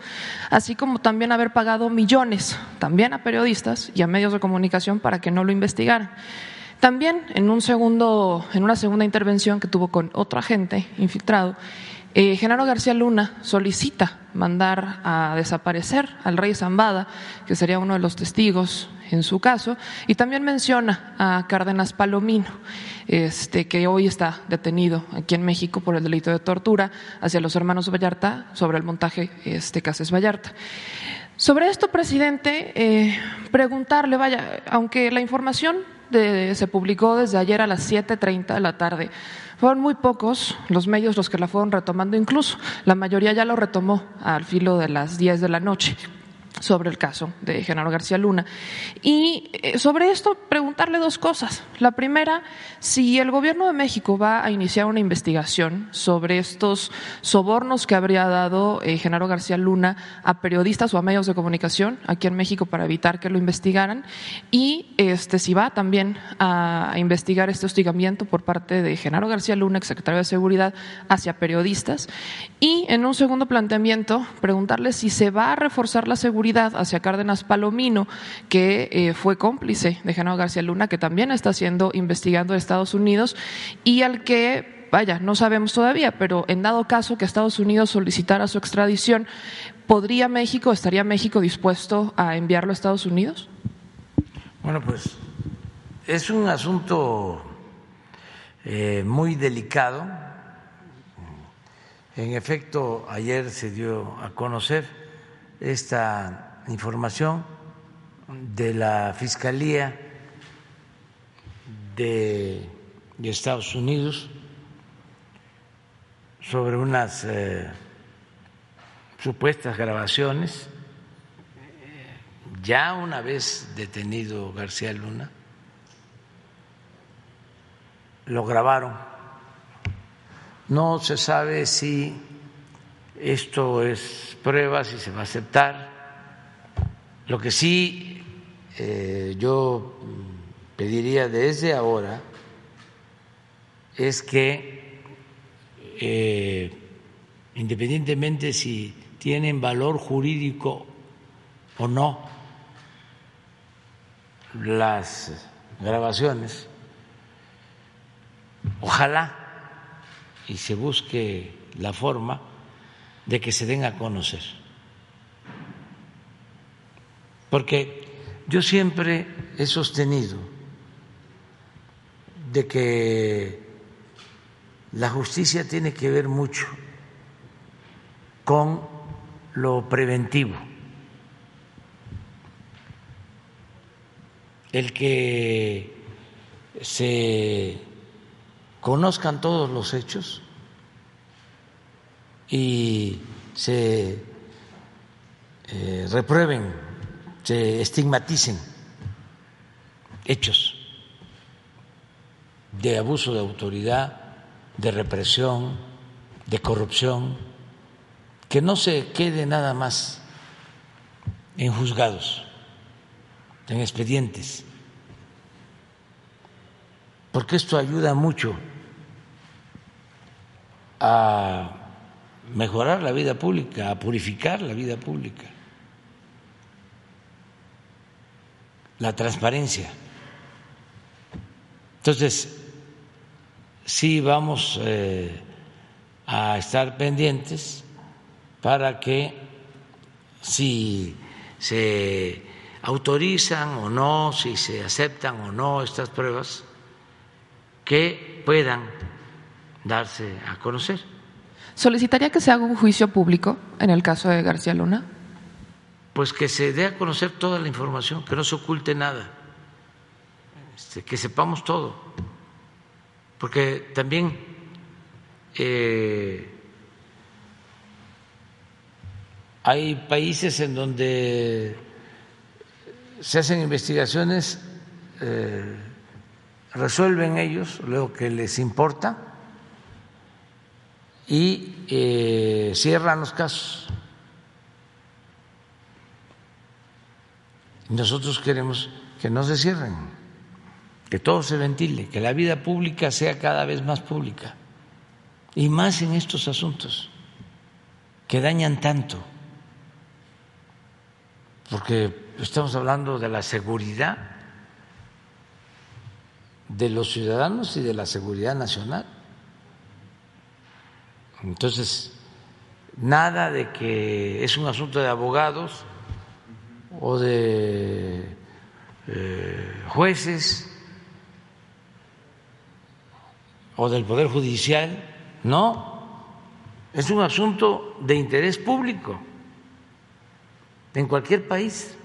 así como también haber pagado millones también a periodistas y a medios de comunicación para que no lo investigaran. También en un segundo, en una segunda intervención que tuvo con otro agente infiltrado, eh, Genaro García Luna solicita mandar a desaparecer al rey Zambada, que sería uno de los testigos en su caso, y también menciona a Cárdenas Palomino, este, que hoy está detenido aquí en México por el delito de tortura hacia los hermanos Vallarta sobre el montaje este, Cases Vallarta. Sobre esto, presidente, eh, preguntarle, vaya, aunque la información se publicó desde ayer a las 7.30 de la tarde, fueron muy pocos los medios los que la fueron retomando, incluso la mayoría ya lo retomó al filo de las 10 de la noche sobre el caso de Genaro García Luna. Y eh, sobre esto preguntarle dos cosas. La primera, si el gobierno de México va a iniciar una investigación sobre estos sobornos que habría dado eh, Genaro García Luna a periodistas o a medios de comunicación aquí en México para evitar que lo investigaran y este si va también a investigar este hostigamiento por parte de Genaro García Luna, exsecretario de Seguridad, hacia periodistas. Y en un segundo planteamiento, preguntarle si se va a reforzar la seguridad hacia Cárdenas Palomino, que eh, fue cómplice de Genaro García Luna, que también está siendo investigando en Estados Unidos y al que vaya, no sabemos todavía, pero en dado caso que Estados Unidos solicitara su extradición, ¿podría México, estaría México dispuesto a enviarlo a Estados Unidos? Bueno, pues es un asunto eh, muy delicado. En efecto, ayer se dio a conocer esta información de la Fiscalía de, Estados Unidos sobre unas eh, supuestas grabaciones. Ya una vez detenido García Luna, lo grabaron. No se sabe si esto es prueba, si se va a aceptar. Lo que sí eh, yo pediría desde ahora es que, eh, independientemente si tienen valor jurídico o no las grabaciones, ojalá y se busque la forma de que se den a conocer. Porque yo siempre he sostenido de que la justicia tiene que ver mucho con lo preventivo. El que se conozcan todos los hechos y se eh, reprueben, se estigmaticen hechos de abuso de autoridad, de represión, de corrupción, que no se quede nada más en juzgados, en expedientes, porque esto ayuda mucho a mejorar la vida pública, a purificar la vida pública, la transparencia. Entonces, sí vamos eh, a estar pendientes para que si se autorizan o no, si se aceptan o no estas pruebas, que puedan darse a conocer. ¿Solicitaría que se haga un juicio público en el caso de García Luna? Pues que se dé a conocer toda la información, que no se oculte nada, este, que sepamos todo porque también eh, hay países en donde se hacen investigaciones, eh, resuelven ellos lo que les importa y eh, cierran los casos. Nosotros queremos que no se cierren que todo se ventile, que la vida pública sea cada vez más pública, y más en estos asuntos que dañan tanto, porque estamos hablando de la seguridad de los ciudadanos y de la seguridad nacional. Entonces, nada de que es un asunto de abogados o de eh, jueces o del Poder Judicial, no, es un asunto de interés público en cualquier país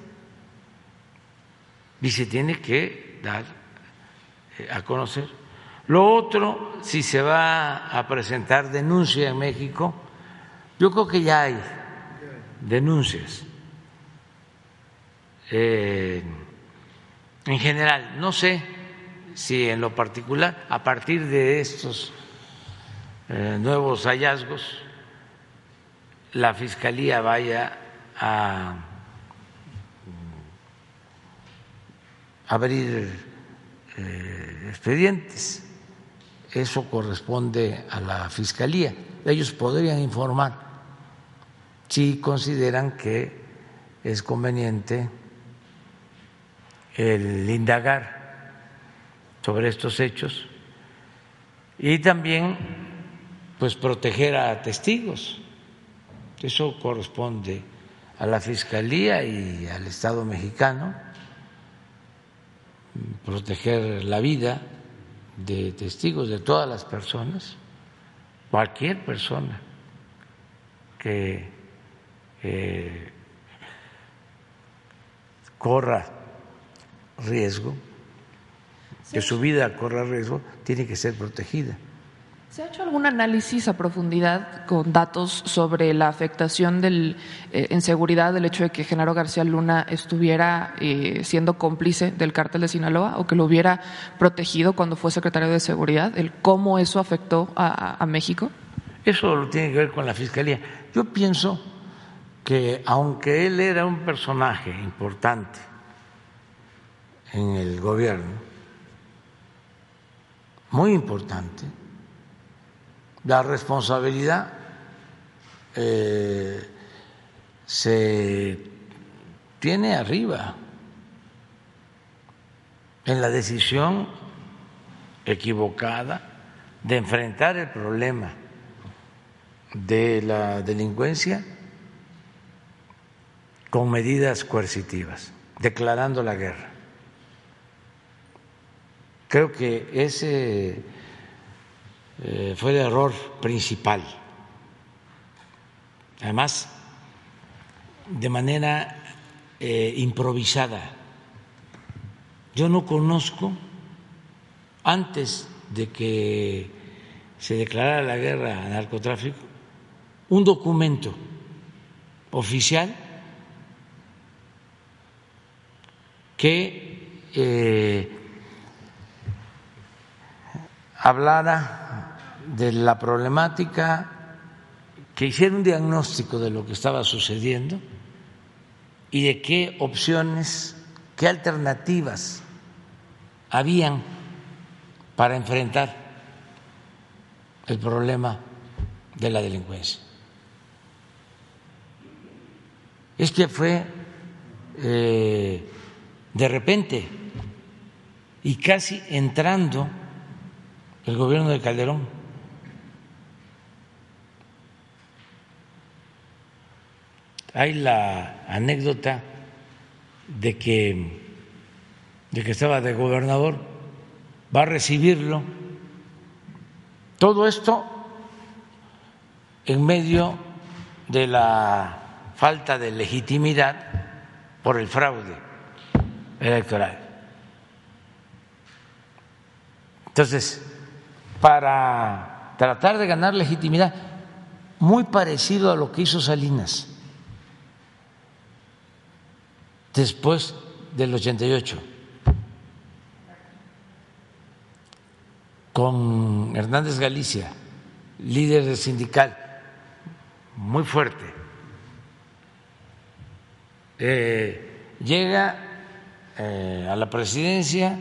y se tiene que dar eh, a conocer. Lo otro, si se va a presentar denuncia en México, yo creo que ya hay denuncias. Eh, en general, no sé si en lo particular, a partir de estos eh, nuevos hallazgos, la Fiscalía vaya a abrir eh, expedientes. Eso corresponde a la Fiscalía. Ellos podrían informar si consideran que es conveniente el indagar sobre estos hechos y también pues proteger a testigos. Eso corresponde a la Fiscalía y al Estado mexicano, proteger la vida de testigos, de todas las personas, cualquier persona que eh, corra riesgo que su vida corra riesgo, tiene que ser protegida. ¿Se ha hecho algún análisis a profundidad con datos sobre la afectación eh, en seguridad del hecho de que Genaro García Luna estuviera eh, siendo cómplice del cártel de Sinaloa o que lo hubiera protegido cuando fue secretario de Seguridad? ¿El ¿Cómo eso afectó a, a México? Eso lo tiene que ver con la Fiscalía. Yo pienso que aunque él era un personaje importante en el gobierno, muy importante. La responsabilidad eh, se tiene arriba en la decisión equivocada de enfrentar el problema de la delincuencia con medidas coercitivas, declarando la guerra. Creo que ese eh, fue el error principal. Además, de manera eh, improvisada. Yo no conozco, antes de que se declarara la guerra al narcotráfico, un documento oficial que eh, hablara de la problemática, que hiciera un diagnóstico de lo que estaba sucediendo y de qué opciones, qué alternativas habían para enfrentar el problema de la delincuencia. Es que fue eh, de repente y casi entrando el gobierno de Calderón. Hay la anécdota de que, de que estaba de gobernador, va a recibirlo. Todo esto en medio de la falta de legitimidad por el fraude electoral. Entonces, para tratar de ganar legitimidad, muy parecido a lo que hizo Salinas después del 88, con Hernández Galicia, líder sindical, muy fuerte. Eh, llega eh, a la presidencia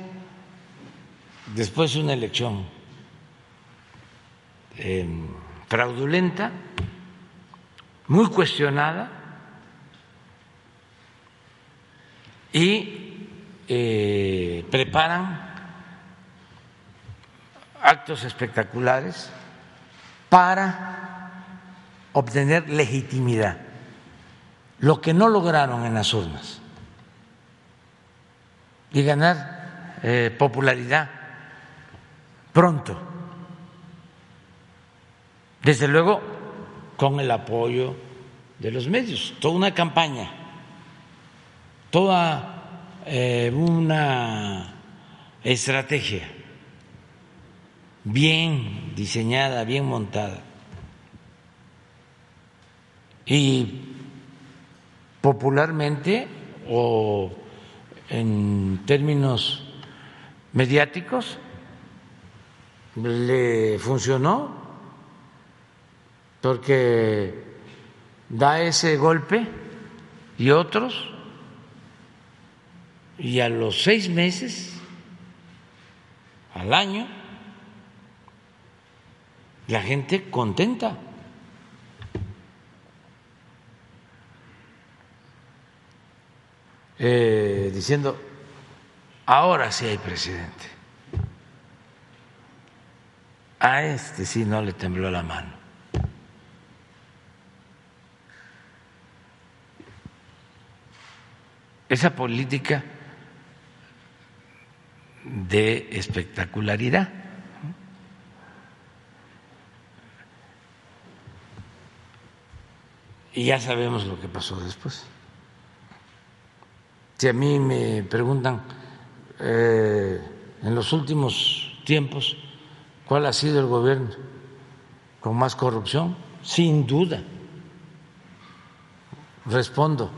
después de una elección eh, fraudulenta, muy cuestionada, y eh, preparan actos espectaculares para obtener legitimidad, lo que no lograron en las urnas, y ganar eh, popularidad pronto. Desde luego, con el apoyo de los medios, toda una campaña toda eh, una estrategia bien diseñada, bien montada. Y popularmente o en términos mediáticos le funcionó porque da ese golpe y otros y a los seis meses, al año, la gente contenta. Eh, diciendo, ahora sí hay presidente. A este sí no le tembló la mano. Esa política de espectacularidad. Y ya sabemos lo que pasó después. Si a mí me preguntan eh, en los últimos tiempos cuál ha sido el gobierno con más corrupción, sin duda respondo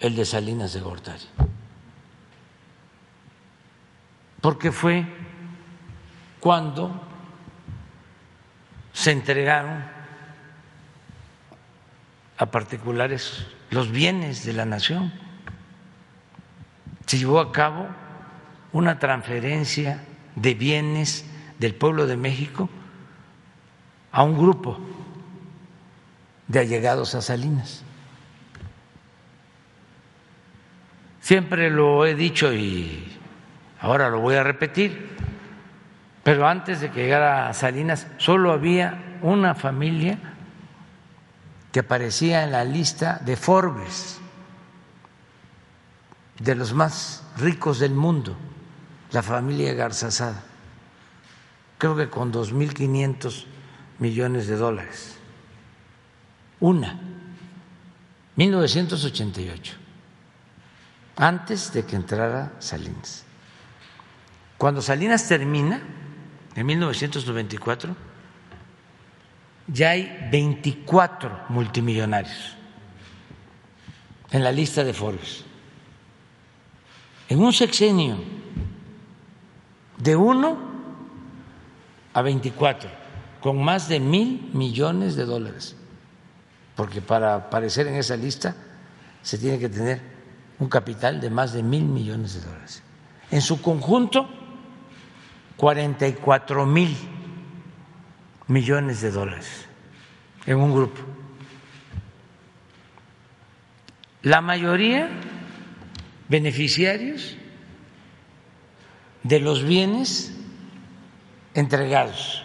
el de Salinas de Gortari porque fue cuando se entregaron a particulares los bienes de la nación. se llevó a cabo una transferencia de bienes del pueblo de México a un grupo de allegados a Salinas. Siempre lo he dicho y ahora lo voy a repetir, pero antes de que llegara Salinas solo había una familia que aparecía en la lista de Forbes de los más ricos del mundo, la familia Garzazada, creo que con 2.500 millones de dólares. Una, 1988, antes de que entrara Salinas. Cuando Salinas termina, en 1994, ya hay 24 multimillonarios en la lista de Forbes en un sexenio de uno a 24, con más de mil millones de dólares, porque para aparecer en esa lista se tiene que tener un capital de más de mil millones de dólares. En su conjunto, 44 mil millones de dólares en un grupo. La mayoría beneficiarios de los bienes entregados,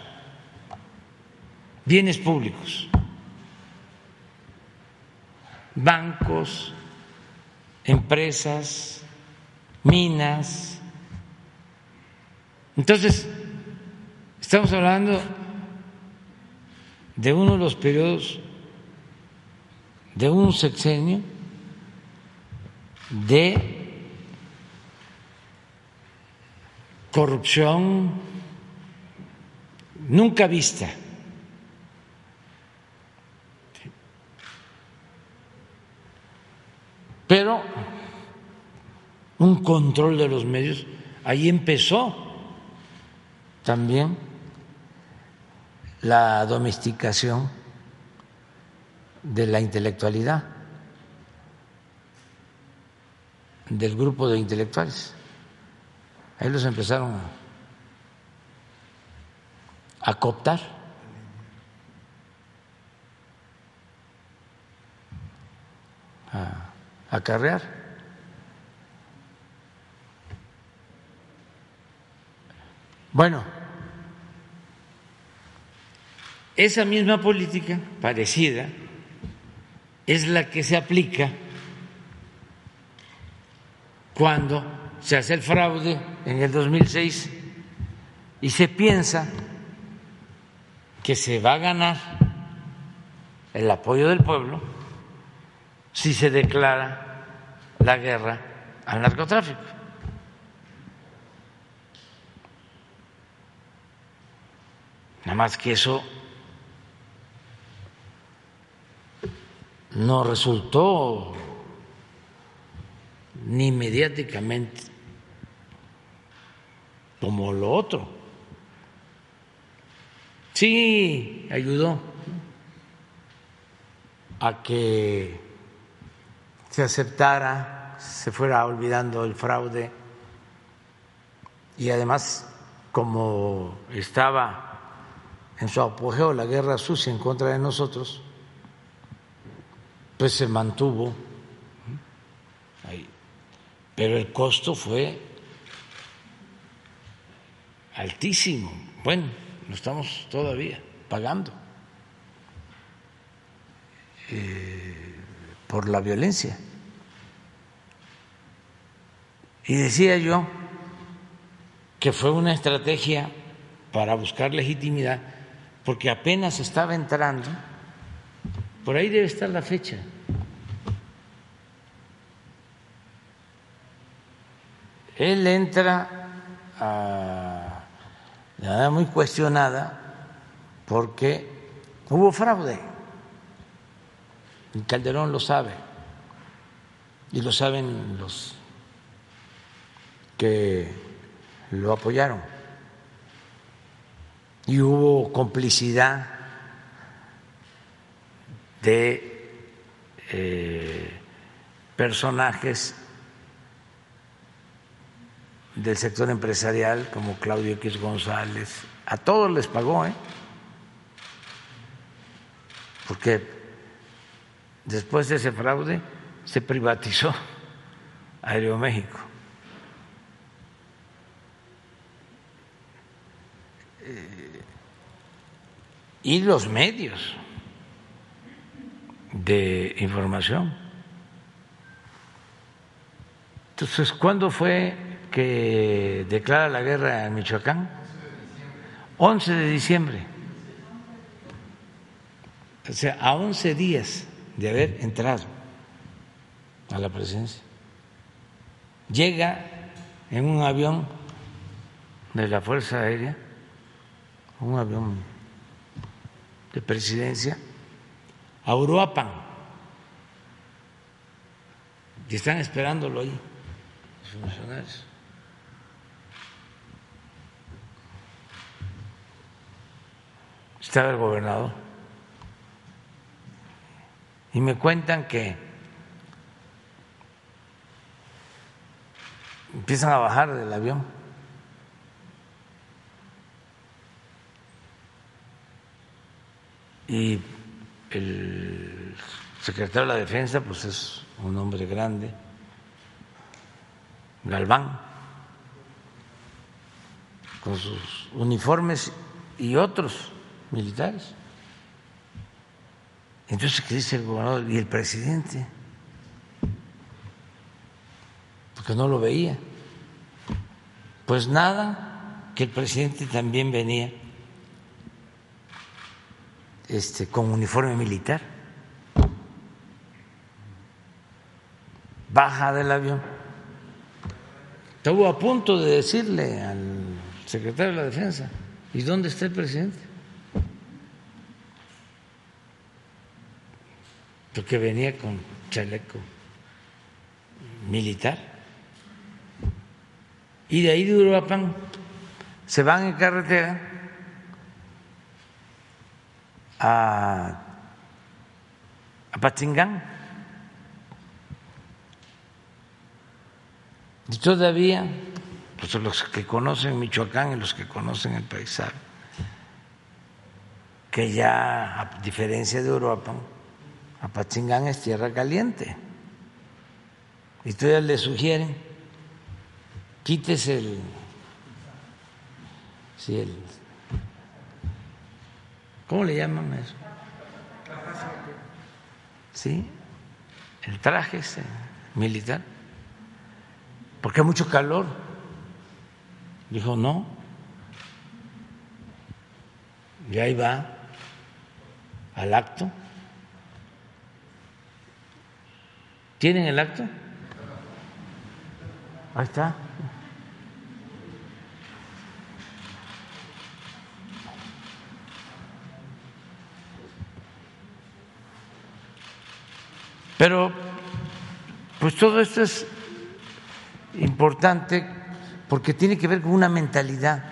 bienes públicos, bancos, empresas, minas. Entonces, estamos hablando de uno de los periodos de un sexenio de corrupción nunca vista. Pero un control de los medios, ahí empezó también la domesticación de la intelectualidad. del grupo de intelectuales. Ahí los empezaron a, cooptar. A acarrear. Bueno, esa misma política parecida es la que se aplica cuando se hace el fraude en el 2006 y se piensa que se va a ganar el apoyo del pueblo si se declara la guerra al narcotráfico. Nada más que eso no resultó ni mediáticamente como lo otro. Sí, ayudó a que se aceptara, se fuera olvidando el fraude y además como estaba en su apogeo la guerra sucia en contra de nosotros, pues se mantuvo ahí pero el costo fue altísimo. Bueno, lo estamos todavía pagando eh, por la violencia. Y decía yo que fue una estrategia para buscar legitimidad, porque apenas estaba entrando, por ahí debe estar la fecha, él entra de manera muy cuestionada porque hubo fraude. Y Calderón lo sabe. Y lo saben los que lo apoyaron. Y hubo complicidad de eh, personajes del sector empresarial como Claudio X González, a todos les pagó, ¿eh? porque después de ese fraude se privatizó Aeroméxico. Eh, y los medios de información. Entonces, ¿cuándo fue que declara la guerra en Michoacán? 11 de diciembre. O sea, a 11 días de haber entrado a la presidencia. Llega en un avión de la Fuerza Aérea, un avión de presidencia, a Uruapan. Y están esperándolo ahí, los funcionarios. Estaba el gobernador. Y me cuentan que empiezan a bajar del avión. Y el secretario de la Defensa, pues es un hombre grande, Galván, con sus uniformes y otros militares. Entonces, ¿qué dice el gobernador y el presidente? Porque no lo veía. Pues nada, que el presidente también venía este, con uniforme militar. Baja del avión. Estuvo a punto de decirle al secretario de la Defensa, ¿y dónde está el presidente? Porque venía con chaleco militar. Y de ahí de Uruapan se van en carretera a, a. Y todavía, pues los que conocen Michoacán y los que conocen el país que ya, a diferencia de Uruapan, Apatzingán es tierra caliente. Y todavía le sugieren, quítese el, sí, el ¿Cómo le llaman eso? ¿Sí? El traje ese, militar. Porque mucho calor. Dijo, no. Y ahí va al acto. ¿Tienen el acto? Ahí está. Pero, pues todo esto es importante porque tiene que ver con una mentalidad.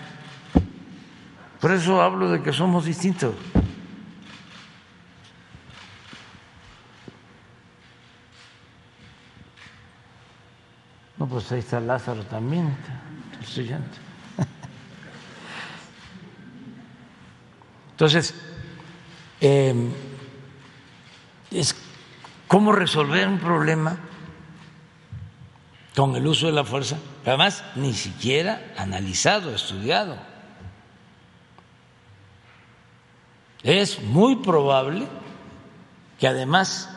Por eso hablo de que somos distintos. No, pues ahí está Lázaro también, estudiante. Entonces, eh, es cómo resolver un problema con el uso de la fuerza, además ni siquiera analizado, estudiado. Es muy probable que además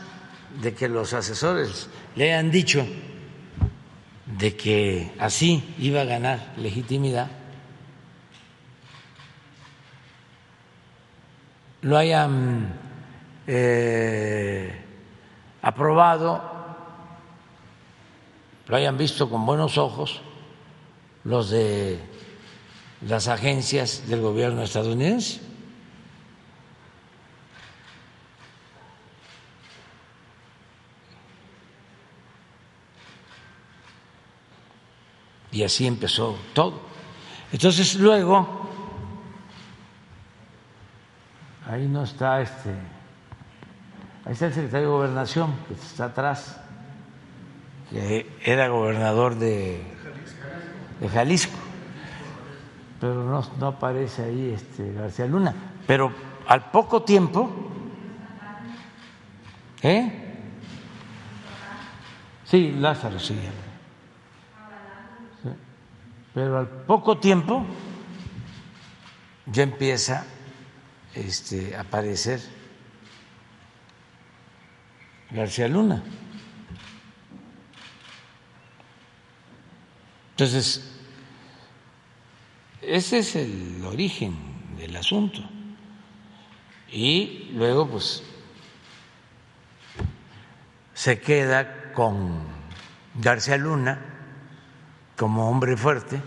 de que los asesores le hayan dicho de que así iba a ganar legitimidad, lo hayan eh, aprobado, lo hayan visto con buenos ojos los de las agencias del gobierno estadounidense. Y así empezó todo. Entonces luego, ahí no está este Ahí está el secretario de Gobernación, que está atrás, que era gobernador de de Jalisco. Pero no, no aparece ahí este García Luna. Pero al poco tiempo, ¿eh? Sí, Lázaro, sí. Pero al poco tiempo ya empieza este, a aparecer García Luna. Entonces, ese es el origen del asunto. Y luego, pues, se queda con García Luna como hombre fuerte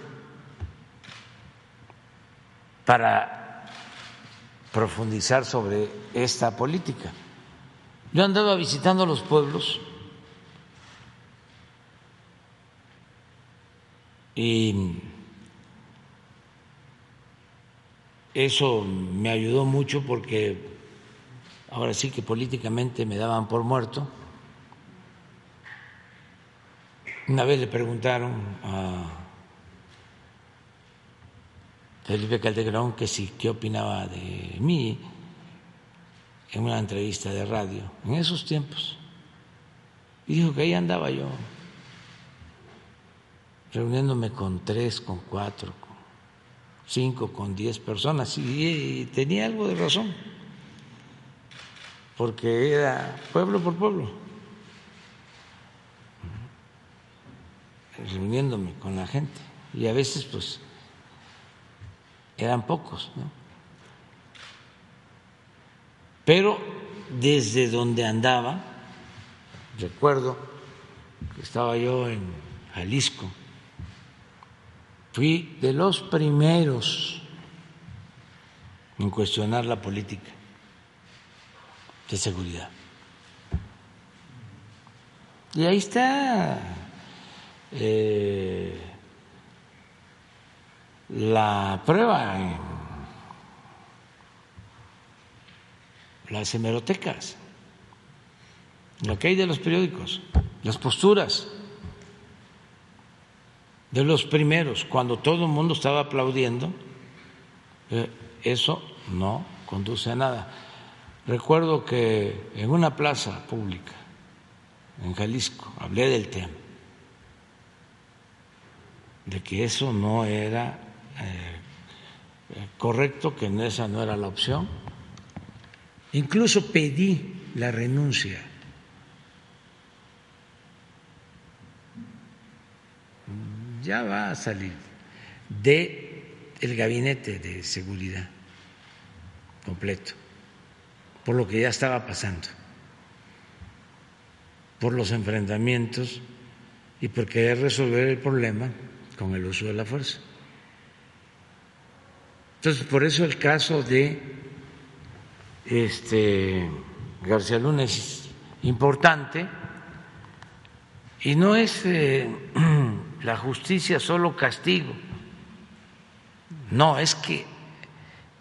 para profundizar sobre esta política. Yo andaba visitando los pueblos y eso me ayudó mucho porque ahora sí que políticamente me daban por muerto. Una vez le preguntaron a Felipe Calderón que si qué opinaba de mí en una entrevista de radio en esos tiempos. Y dijo que ahí andaba yo, reuniéndome con tres, con cuatro, con cinco, con diez personas, y, tenía algo de razón, porque era pueblo por pueblo, reuniéndome con la gente, y a veces pues eran pocos, ¿no? Pero desde donde andaba, recuerdo que estaba yo en Jalisco, fui de los primeros en cuestionar la política de seguridad. Y ahí está eh, la prueba las hemerotecas, lo que hay de los periódicos, las posturas de los primeros, cuando todo el mundo estaba aplaudiendo, eh, eso no conduce a nada. Recuerdo que en una plaza pública en Jalisco hablé del tema, de que eso no era eh, correcto, que esa no era la opción Incluso pedí la renuncia. Ya va a salir de el gabinete de seguridad completo, por lo que ya estaba pasando, por los enfrentamientos y por querer resolver el problema con el uso de la fuerza. Entonces, por eso el caso de este, García Luna es importante y no es eh, la justicia solo castigo, no, es que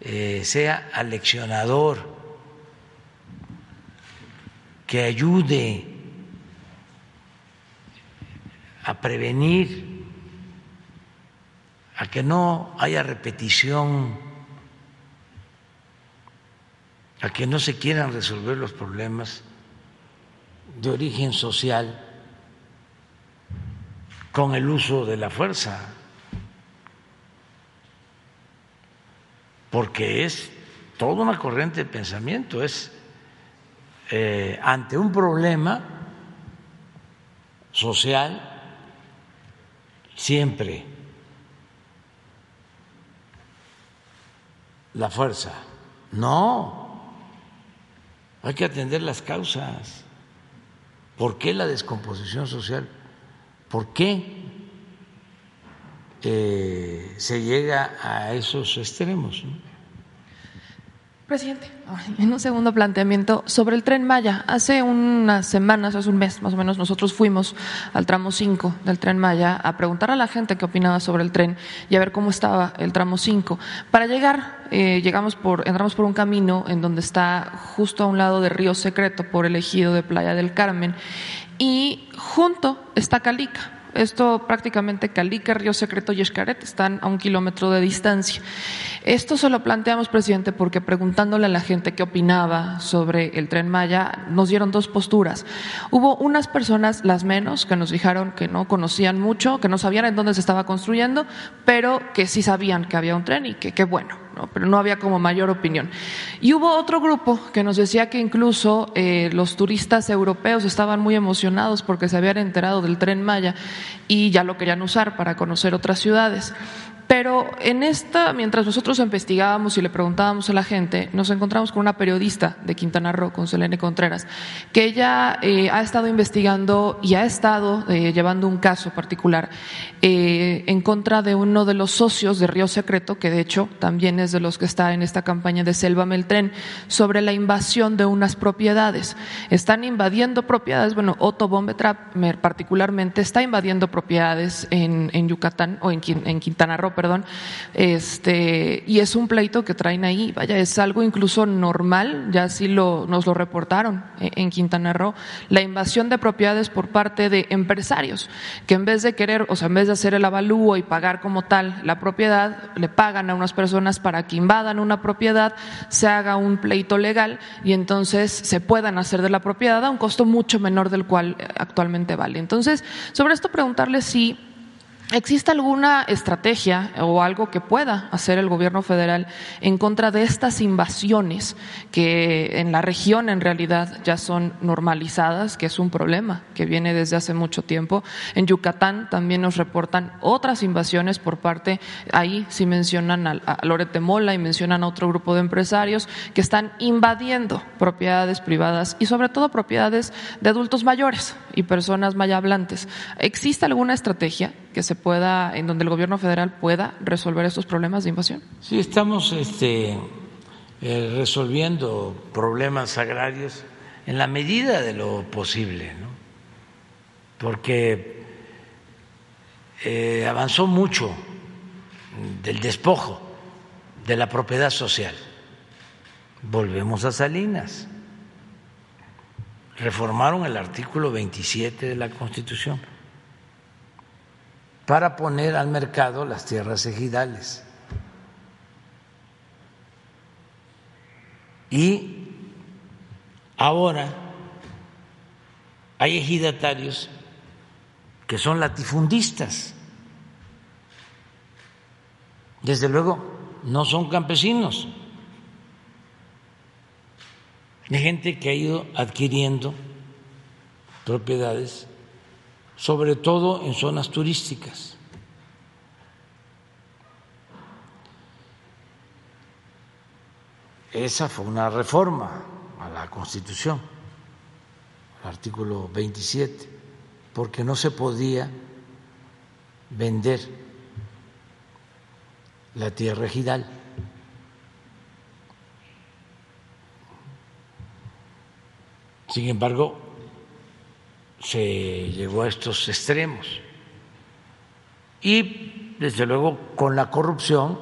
eh, sea aleccionador, que ayude a prevenir, a que no haya repetición a que no se quieran resolver los problemas de origen social con el uso de la fuerza, porque es toda una corriente de pensamiento, es eh, ante un problema social siempre la fuerza. No, hay que atender las causas. ¿Por qué la descomposición social? ¿Por qué eh, se llega a esos extremos? Presidente, en un segundo planteamiento sobre el tren Maya. Hace unas semanas, hace un mes más o menos, nosotros fuimos al tramo 5 del tren Maya a preguntar a la gente qué opinaba sobre el tren y a ver cómo estaba el tramo 5. Para llegar, eh, llegamos por, entramos por un camino en donde está justo a un lado de Río Secreto, por el ejido de Playa del Carmen, y junto está Calica Esto prácticamente Calica, Río Secreto y Escaret están a un kilómetro de distancia. Esto se lo planteamos, presidente, porque preguntándole a la gente qué opinaba sobre el tren Maya, nos dieron dos posturas. Hubo unas personas, las menos, que nos dijeron que no conocían mucho, que no sabían en dónde se estaba construyendo, pero que sí sabían que había un tren y que qué bueno pero no había como mayor opinión. Y hubo otro grupo que nos decía que incluso eh, los turistas europeos estaban muy emocionados porque se habían enterado del tren Maya y ya lo querían usar para conocer otras ciudades. Pero en esta, mientras nosotros investigábamos y le preguntábamos a la gente, nos encontramos con una periodista de Quintana Roo, con Selene Contreras, que ella eh, ha estado investigando y ha estado eh, llevando un caso particular eh, en contra de uno de los socios de Río Secreto, que de hecho también es de los que está en esta campaña de Selva Meltren, sobre la invasión de unas propiedades. Están invadiendo propiedades, bueno, Otto Bombetrap particularmente está invadiendo propiedades en, Yucatán o en, en Quintana Roo perdón, este, y es un pleito que traen ahí, vaya, es algo incluso normal, ya así lo, nos lo reportaron en Quintana Roo, la invasión de propiedades por parte de empresarios, que en vez de querer, o sea, en vez de hacer el avalúo y pagar como tal la propiedad, le pagan a unas personas para que invadan una propiedad, se haga un pleito legal y entonces se puedan hacer de la propiedad a un costo mucho menor del cual actualmente vale. Entonces, sobre esto preguntarle si ¿Existe alguna estrategia o algo que pueda hacer el gobierno federal en contra de estas invasiones que en la región en realidad ya son normalizadas, que es un problema que viene desde hace mucho tiempo? En Yucatán también nos reportan otras invasiones por parte, ahí sí mencionan a, Lorete Mola y mencionan a otro grupo de empresarios que están invadiendo propiedades privadas y sobre todo propiedades de adultos mayores y personas mayablantes. ¿Existe alguna estrategia que se pueda, en donde el gobierno federal pueda resolver estos problemas de invasión? Sí, estamos este, eh, resolviendo problemas agrarios en la medida de lo posible, ¿no? porque eh, avanzó mucho del despojo de la propiedad social. Volvemos a Salinas. Reformaron el artículo 27 de la Constitución para poner al mercado las tierras ejidales. Y ahora hay ejidatarios que son latifundistas. Desde luego, no son campesinos. Hay gente que ha ido adquiriendo propiedades sobre todo en zonas turísticas. Esa fue una reforma a la Constitución, al artículo 27, porque no se podía vender la tierra ejidal. Sin embargo, se llegó a estos extremos. Y, desde luego, con la corrupción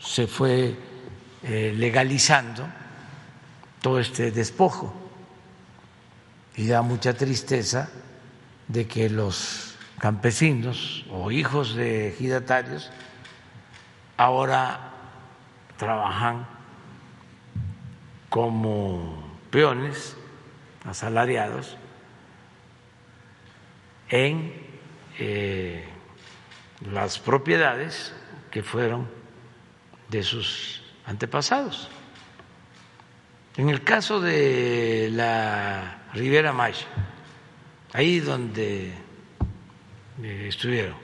se fue eh, legalizando todo este despojo. Y da mucha tristeza de que los campesinos o hijos de ejidatarios ahora trabajan como peones asalariados en eh, las propiedades que fueron de sus antepasados. En el caso de la Ribera Maya, ahí donde eh, estuvieron,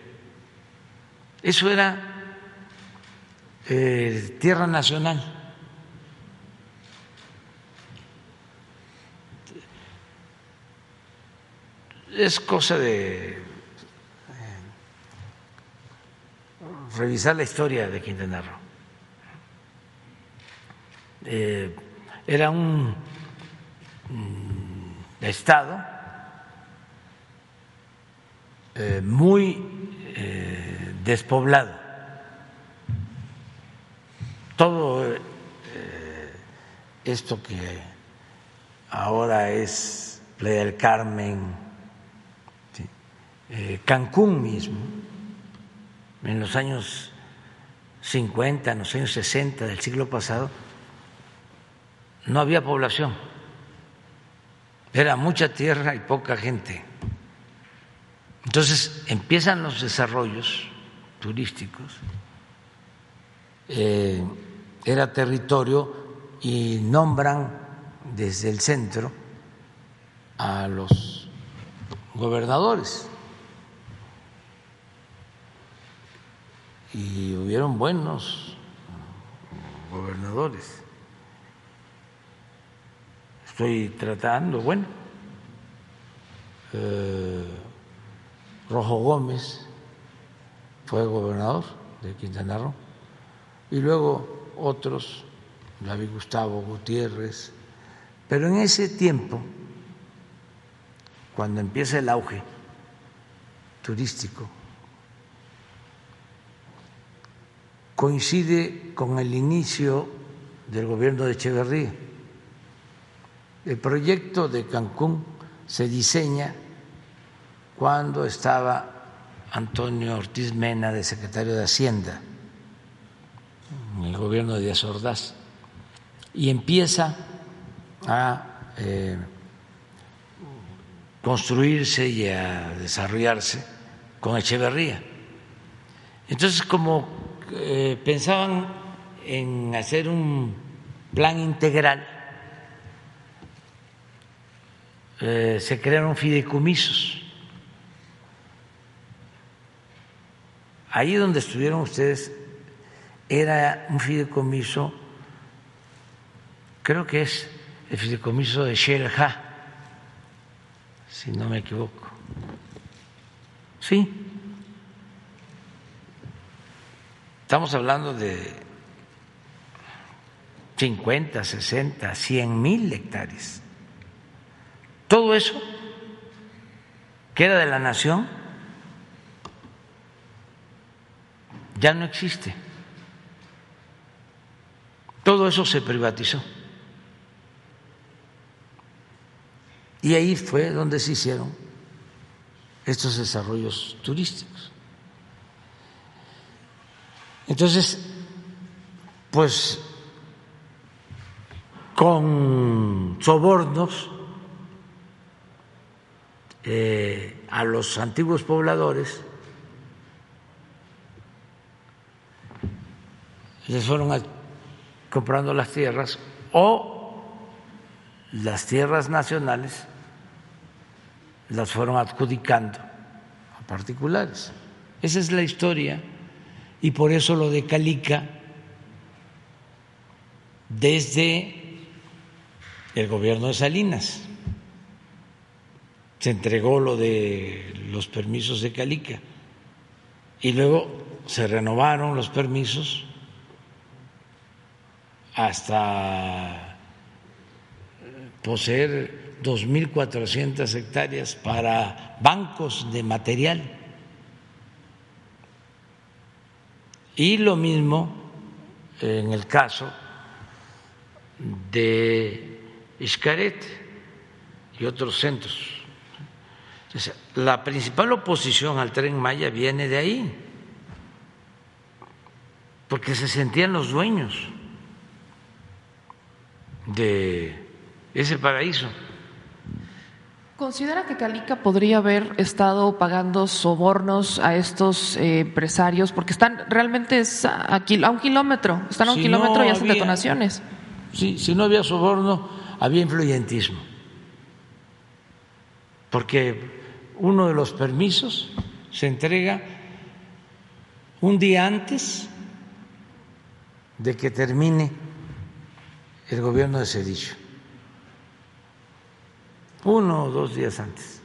eso era eh, tierra nacional. Es cosa de eh, revisar la historia de Quintana Roo. Eh, era un estado eh, muy despoblado. Todo esto que ahora es Playa del Carmen, eh, Cancún mismo, en los años 50, en los años 60 del siglo pasado, no había población, era mucha tierra y poca gente. Entonces empiezan los desarrollos turísticos, eh, era territorio y nombran desde el centro a los gobernadores. Y hubieron buenos gobernadores. Estoy tratando, bueno, eh, Rojo Gómez fue gobernador de Quintana Roo, y luego otros, David Gustavo Gutiérrez, pero en ese tiempo, cuando empieza el auge turístico, coincide con el inicio del gobierno de Echeverría. El proyecto de Cancún se diseña cuando estaba Antonio Ortiz Mena de secretario de Hacienda en el gobierno de Díaz Ordaz y empieza a eh, construirse y a desarrollarse con Echeverría. Entonces, como eh, pensaban en hacer un plan integral, eh, se crearon fideicomisos. Ahí donde estuvieron ustedes era un fideicomiso, creo que es el fideicomiso de Sherja, si no me equivoco. Sí. Estamos hablando de 50, 60, 100 mil hectáreas. Todo eso que era de la nación ya no existe. Todo eso se privatizó. Y ahí fue donde se hicieron estos desarrollos turísticos. Entonces, pues con sobornos eh, a los antiguos pobladores, les fueron comprando las tierras o las tierras nacionales las fueron adjudicando a particulares. Esa es la historia y por eso lo de Calica desde el gobierno de Salinas. Se entregó lo de los permisos de Calica y luego se renovaron los permisos hasta poseer 2.400 hectáreas para bancos de material. Y lo mismo en el caso de Iscaret y otros centros. la principal oposición al tren Maya viene de ahí, porque se sentían los dueños de ese paraíso. ¿Considera que Calica podría haber estado pagando sobornos a estos eh, empresarios? Porque están realmente a, un kilómetro, están a un kilómetro y hacen detonaciones. Sí, si no había soborno, había influyentismo. Porque uno de los permisos se entrega un día antes de que termine el gobierno de Cedillo uno o dos días antes.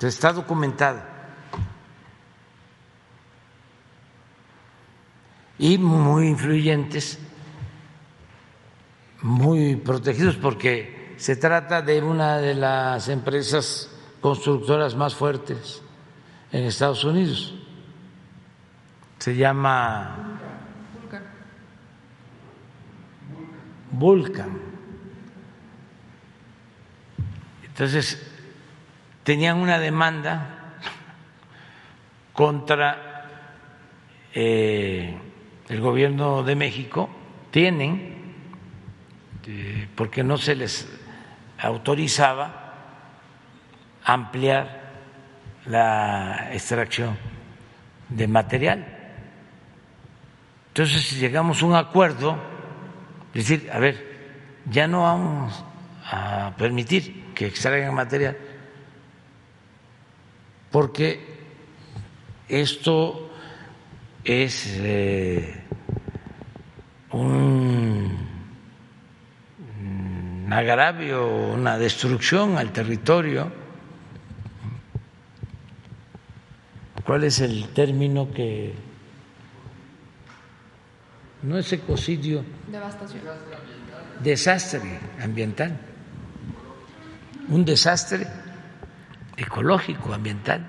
está documentado. Y muy influyentes, muy protegidos, porque se trata de una de las empresas constructoras más fuertes en Estados Unidos. Se llama Vulcan. Entonces, tenían una demanda contra eh, el gobierno de México, tienen, eh, porque no se les autorizaba ampliar la extracción de material. Entonces, si llegamos a un acuerdo, es decir, a ver, ya no vamos a permitir que extraigan material, porque esto es eh, un, un agravio, una destrucción al territorio. ¿Cuál es el término que no es ecocidio? Devastación. Desastre ambiental. Un desastre ecológico, ambiental.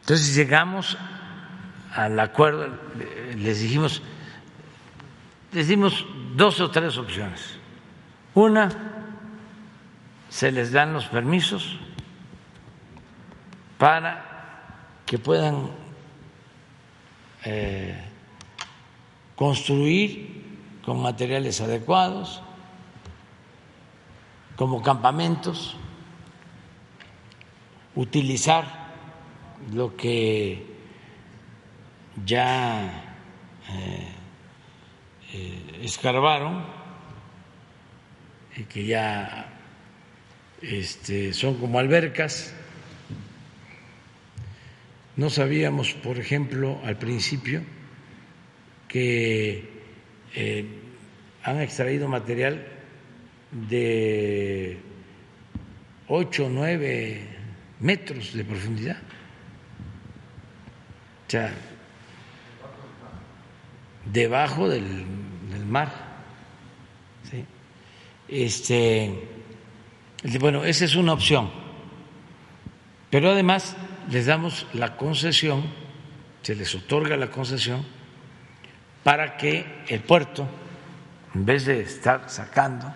Entonces llegamos al acuerdo, les dijimos, les dimos dos o tres opciones. Una, se les dan los permisos para que puedan eh, construir con materiales adecuados, como campamentos, utilizar lo que ya eh, eh, escarbaron y que ya este, son como albercas. No sabíamos, por ejemplo, al principio que eh, han extraído material de 8 o 9 metros de profundidad. O sea, debajo del, mar. Este, bueno, esa es una opción. Pero además les damos la concesión, se les otorga la concesión para que el puerto, en vez de estar sacando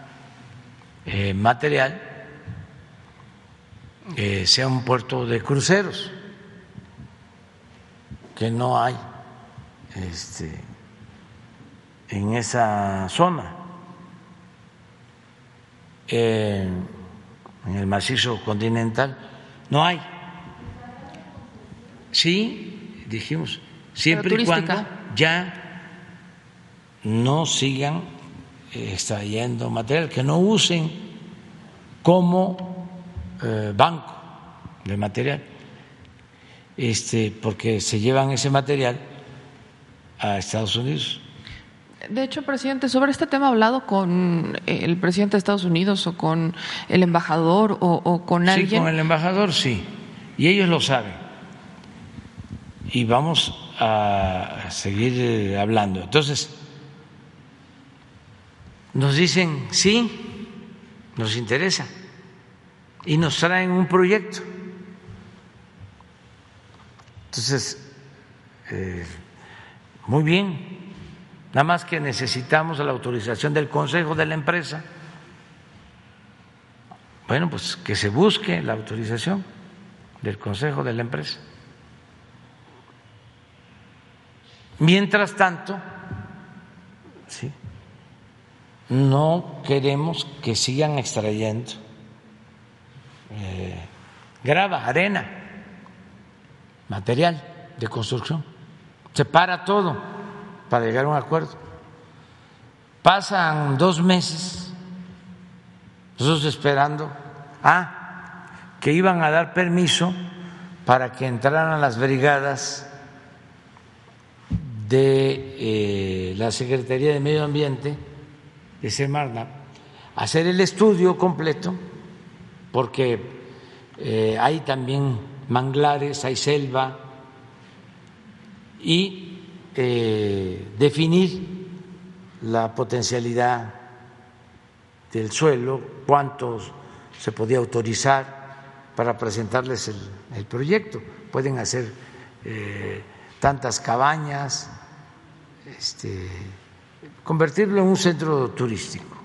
eh, material, eh, sea un puerto de cruceros, que no hay este, en esa zona. Eh, en el macizo continental no hay. Sí, dijimos, siempre y cuando ya no sigan extrayendo material, que no usen como eh, banco de material, este, porque se llevan ese material a Estados Unidos. De hecho, presidente, sobre este tema ha hablado con el presidente de Estados Unidos o con el embajador o, o con alguien. Sí, con el embajador sí, y ellos lo saben. Y vamos a seguir eh, hablando. Entonces, nos dicen sí, nos interesa, y nos traen un proyecto. Entonces, eh, muy bien, nada más que necesitamos la autorización del Consejo de la empresa. Bueno, pues que se busque la autorización del Consejo de la empresa. Mientras tanto, ¿sí? No queremos que sigan extrayendo eh, grava, arena, material de construcción. Se para todo para llegar a un acuerdo. Pasan dos meses, nosotros esperando, ah, que iban a dar permiso para que entraran las brigadas de eh, la Secretaría de Medio Ambiente de Semarnat hacer el estudio completo, porque eh, hay también manglares, hay selva, y eh, definir la potencialidad del suelo, cuántos se podía autorizar para presentarles el, el proyecto. Pueden hacer eh, tantas cabañas, este, convertirlo en un centro turístico.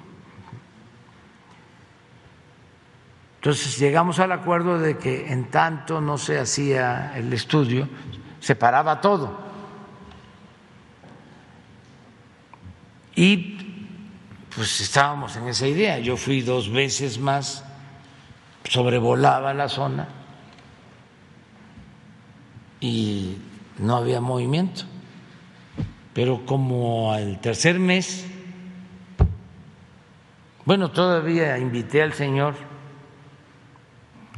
Entonces llegamos al acuerdo de que en tanto no se hacía el estudio, se paraba todo. Y pues estábamos en esa idea. Yo fui dos veces más, sobrevolaba la zona y no había movimiento. Pero como al tercer mes, bueno, todavía invité al señor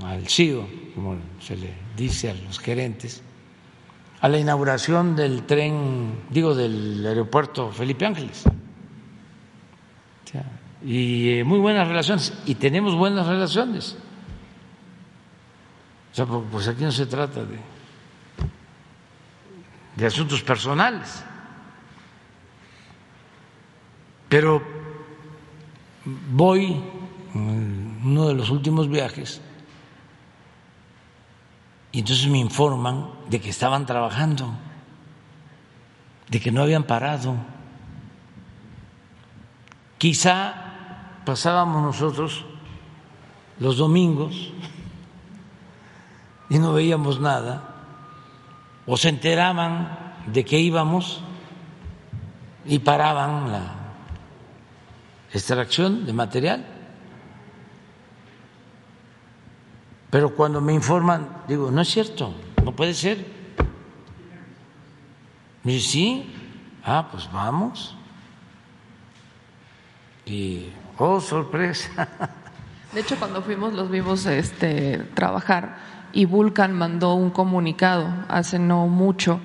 al CIO, como se le dice a los gerentes, a la inauguración del tren, digo, del aeropuerto Felipe Ángeles. Y eh, muy buenas relaciones, y tenemos buenas relaciones. O sea, pues aquí no se trata de, de asuntos personales. Pero voy, en uno de los últimos viajes, y entonces me informan de que estaban trabajando, de que no habían parado. Quizá pasábamos nosotros los domingos y no veíamos nada, o se enteraban de que íbamos y paraban la extracción de material. Pero cuando me informan, digo, no es cierto, no puede ser. Me dice, sí, ah, pues vamos. Y, oh, sorpresa. De hecho, cuando fuimos los vimos este, trabajar y Vulcan mandó un comunicado hace no mucho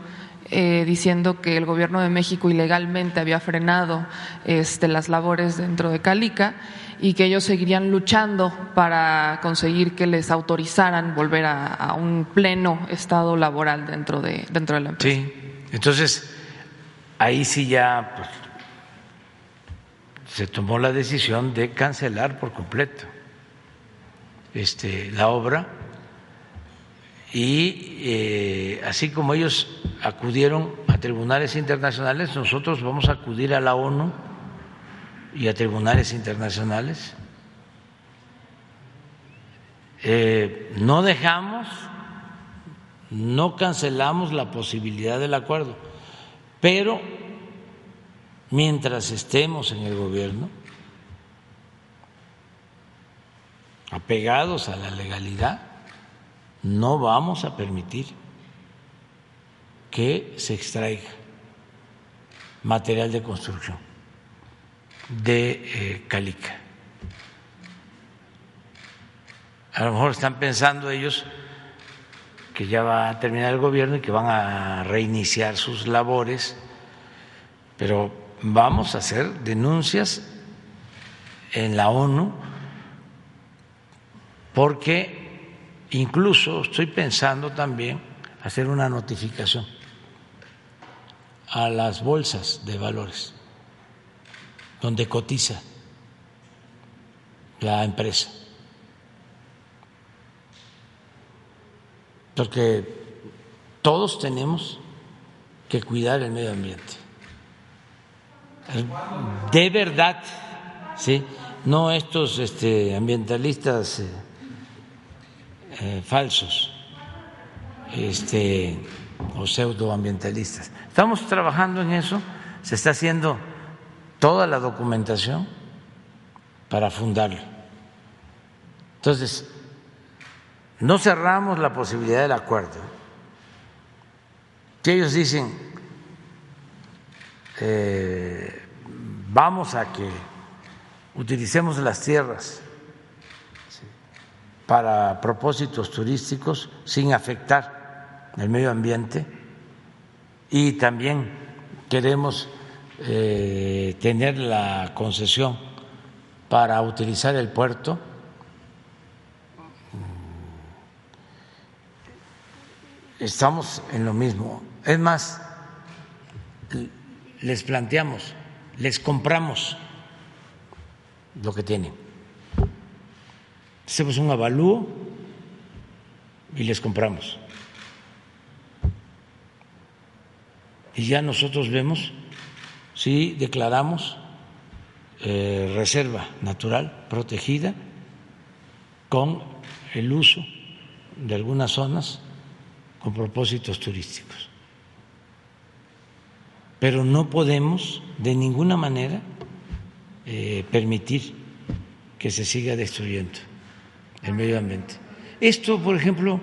eh, diciendo que el gobierno de México ilegalmente había frenado este, las labores dentro de Calica y que ellos seguirían luchando para conseguir que les autorizaran volver a, un pleno estado laboral dentro de, dentro de la empresa. Sí, entonces ahí sí ya pues, se tomó la decisión de cancelar por completo este, la obra y eh, así como ellos acudieron a tribunales internacionales, nosotros vamos a acudir a la ONU y a tribunales internacionales. Eh, no dejamos, no cancelamos la posibilidad del acuerdo, pero mientras estemos en el gobierno, apegados a la legalidad, no vamos a permitir que se extraiga material de construcción de eh, Calica. A lo mejor están pensando ellos que ya va a terminar el gobierno y que van a reiniciar sus labores, pero vamos a hacer denuncias en la ONU porque Incluso estoy pensando también hacer una notificación a las bolsas de valores donde cotiza la empresa. Porque todos tenemos que cuidar el medio ambiente. De verdad, ¿sí? No estos este, ambientalistas. Eh, falsos este, o pseudoambientalistas. Estamos trabajando en eso, se está haciendo toda la documentación para fundarlo. Entonces, no cerramos la posibilidad del acuerdo. Que ellos dicen, eh, vamos a que utilicemos las tierras para propósitos turísticos sin afectar el medio ambiente y también queremos eh, tener la concesión para utilizar el puerto. Estamos en lo mismo. Es más, les planteamos, les compramos lo que tienen hacemos un avalúo y les compramos. Y ya nosotros vemos si declaramos eh, reserva natural protegida con el uso de algunas zonas con propósitos turísticos. Pero no podemos de ninguna manera eh, permitir que se siga destruyendo el medio ambiente. Esto, por ejemplo,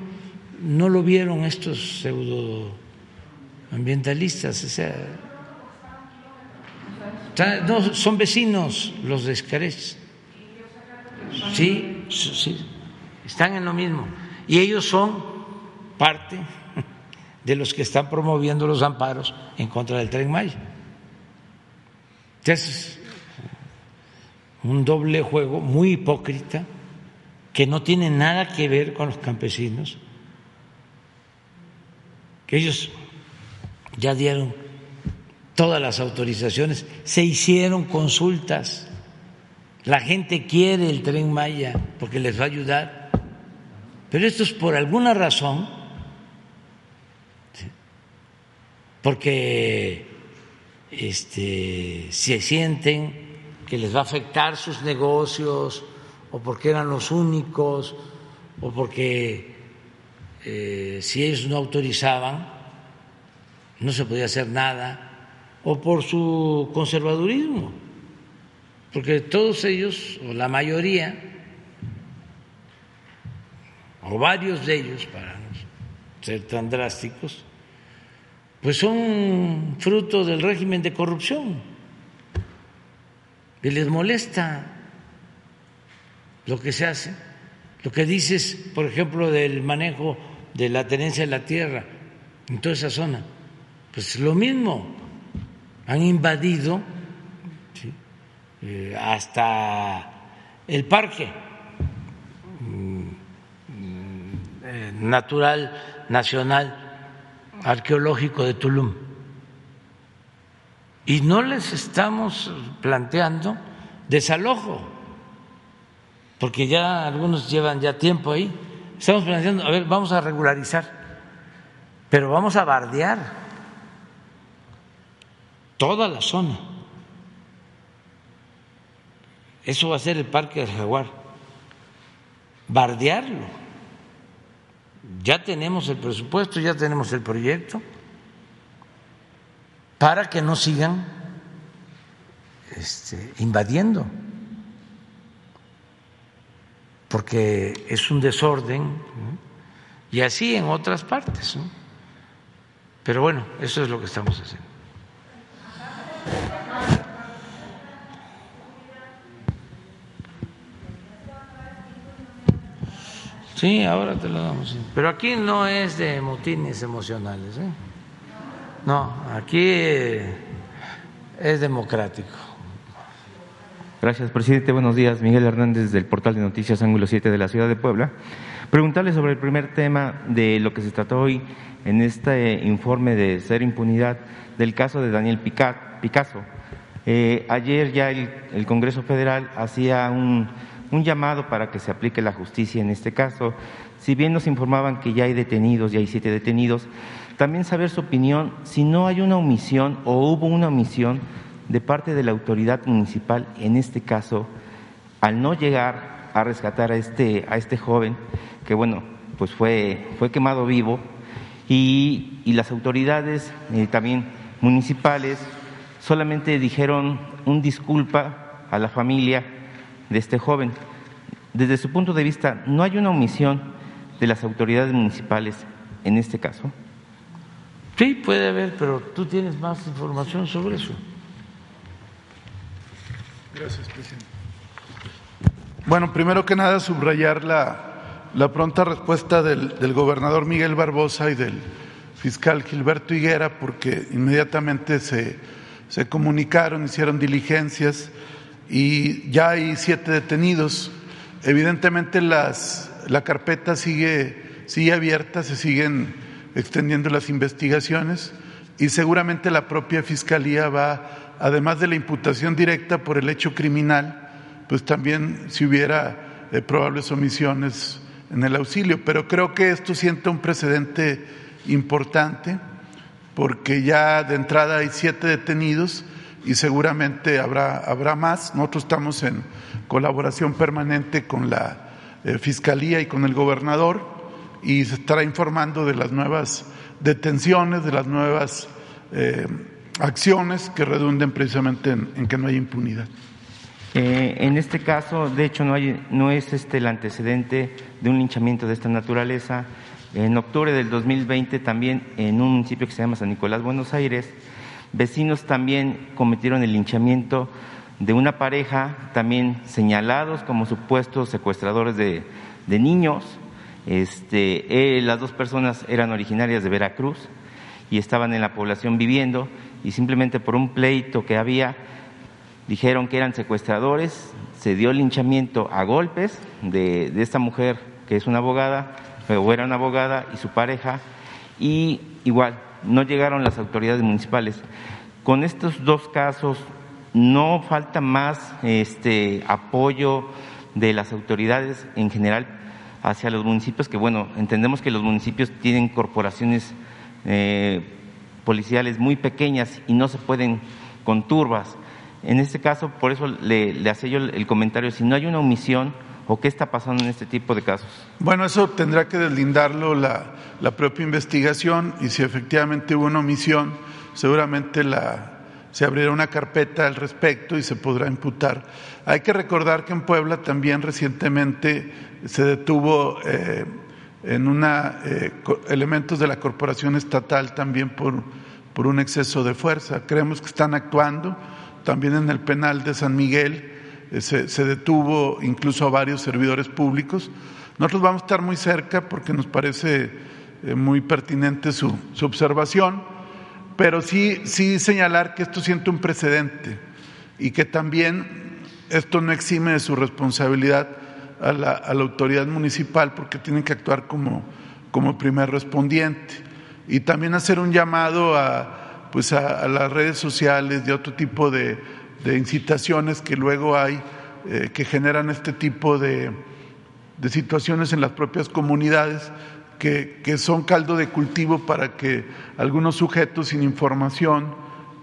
no lo vieron estos pseudoambientalistas, o sea, no, son vecinos los de Escarés. Sí, sí, están en lo mismo. Y ellos son parte de los que están promoviendo los amparos en contra del tren Maya. Entonces, un doble juego muy hipócrita que no tiene nada que ver con los campesinos, que ellos ya dieron todas las autorizaciones, se hicieron consultas, la gente quiere el tren Maya porque les va a ayudar, pero estos por alguna razón, porque este, se sienten que les va a afectar sus negocios, o porque eran los únicos, o porque eh, si ellos no autorizaban, no se podía hacer nada o por su conservadurismo, porque todos ellos, o la mayoría, o varios de ellos, para no ser tan drásticos, pues son fruto del régimen de corrupción. Y les molesta lo que se hace, lo que dices, por ejemplo, del manejo de la tenencia de la tierra en toda esa zona, pues lo mismo. Han invadido eh, hasta el parque mm, eh, natural nacional arqueológico de Tulum. Y no les estamos planteando desalojo, porque ya algunos llevan ya tiempo ahí. Estamos planteando, a ver, vamos a regularizar, pero vamos a bardear toda la zona. Eso va a ser el Parque del Jaguar. Bardearlo. Ya tenemos el presupuesto, ya tenemos el proyecto para que no sigan este, invadiendo, porque es un desorden y así en otras partes. Pero bueno, eso es lo que estamos haciendo. Sí, ahora te lo damos. Pero aquí no es de motines emocionales. ¿eh? No, aquí es democrático. Gracias, presidente. Buenos días. Miguel Hernández del portal de noticias Ángulo 7 de la ciudad de Puebla. Preguntarle sobre el primer tema de lo que se trató hoy en este informe de ser impunidad del caso de Daniel Picasso. Eh, ayer ya el, Congreso Federal hacía un, llamado para que se aplique la justicia en este caso. Si bien nos informaban que ya hay detenidos, ya hay siete detenidos, también saber su opinión si no hay una omisión o hubo una omisión de parte de la autoridad municipal en este caso al no llegar a rescatar a este, a este joven que bueno, pues fue, fue quemado vivo y, las autoridades eh, también municipales solamente dijeron un disculpa a la familia de este joven. Desde su punto de vista, ¿no hay una omisión de las autoridades municipales en este caso? Sí, puede haber, pero tú tienes más información sobre eso. Gracias, presidente. Bueno, primero que nada, subrayar la, la pronta respuesta del, del gobernador Miguel Barbosa y del fiscal Gilberto Higuera, porque inmediatamente se se comunicaron, hicieron diligencias y ya hay siete detenidos. Evidentemente las, la carpeta sigue, sigue abierta, se siguen extendiendo las investigaciones y seguramente la propia Fiscalía va, además de la imputación directa por el hecho criminal, pues también si hubiera eh, probables omisiones en el auxilio. Pero creo que esto sienta un precedente importante porque ya de entrada hay siete detenidos y seguramente habrá, habrá más. Nosotros estamos en colaboración permanente con la eh, Fiscalía y con el gobernador y se estará informando de las nuevas detenciones, de las nuevas eh, acciones que redunden precisamente en, que no haya impunidad. Eh, en este caso, de hecho, no, hay, no es este el antecedente de un linchamiento de esta naturaleza. En octubre del 2020, también en un municipio que se llama San Nicolás, Buenos Aires, vecinos también cometieron el linchamiento de una pareja, también señalados como supuestos secuestradores de, de niños. Este, eh, las dos personas eran originarias de Veracruz y estaban en la población viviendo y simplemente por un pleito que había dijeron que eran secuestradores, se dio linchamiento a golpes de, de esta mujer que es una abogada, o era una abogada y su pareja, y igual no llegaron las autoridades municipales. Con estos dos casos no falta más este apoyo de las autoridades en general hacia los municipios, que bueno, entendemos que los municipios tienen corporaciones eh, policiales muy pequeñas y no se pueden con turbas. En este caso, por eso le, le yo el comentario, si no hay una omisión o qué está pasando en este tipo de casos. Bueno, eso tendrá que deslindarlo la, la propia investigación y si efectivamente hubo una omisión, seguramente la, se abrirá una carpeta al respecto y se podrá imputar. Hay que recordar que en Puebla también recientemente se detuvo eh, en una eh, elementos de la corporación estatal también por, por un exceso de fuerza. Creemos que están actuando. También en el penal de San Miguel eh, se, detuvo incluso a varios servidores públicos. Nosotros vamos a estar muy cerca porque nos parece muy pertinente su, su observación pero sí, sí señalar que esto siente un precedente y que también esto no exime de su responsabilidad a la, autoridad municipal porque tienen que actuar como, como primer respondiente. Y también hacer un llamado a, pues a, las redes sociales de otro tipo de, de incitaciones que luego hay eh, que generan este tipo de, de situaciones en las propias comunidades que, que, son caldo de cultivo para que algunos sujetos sin información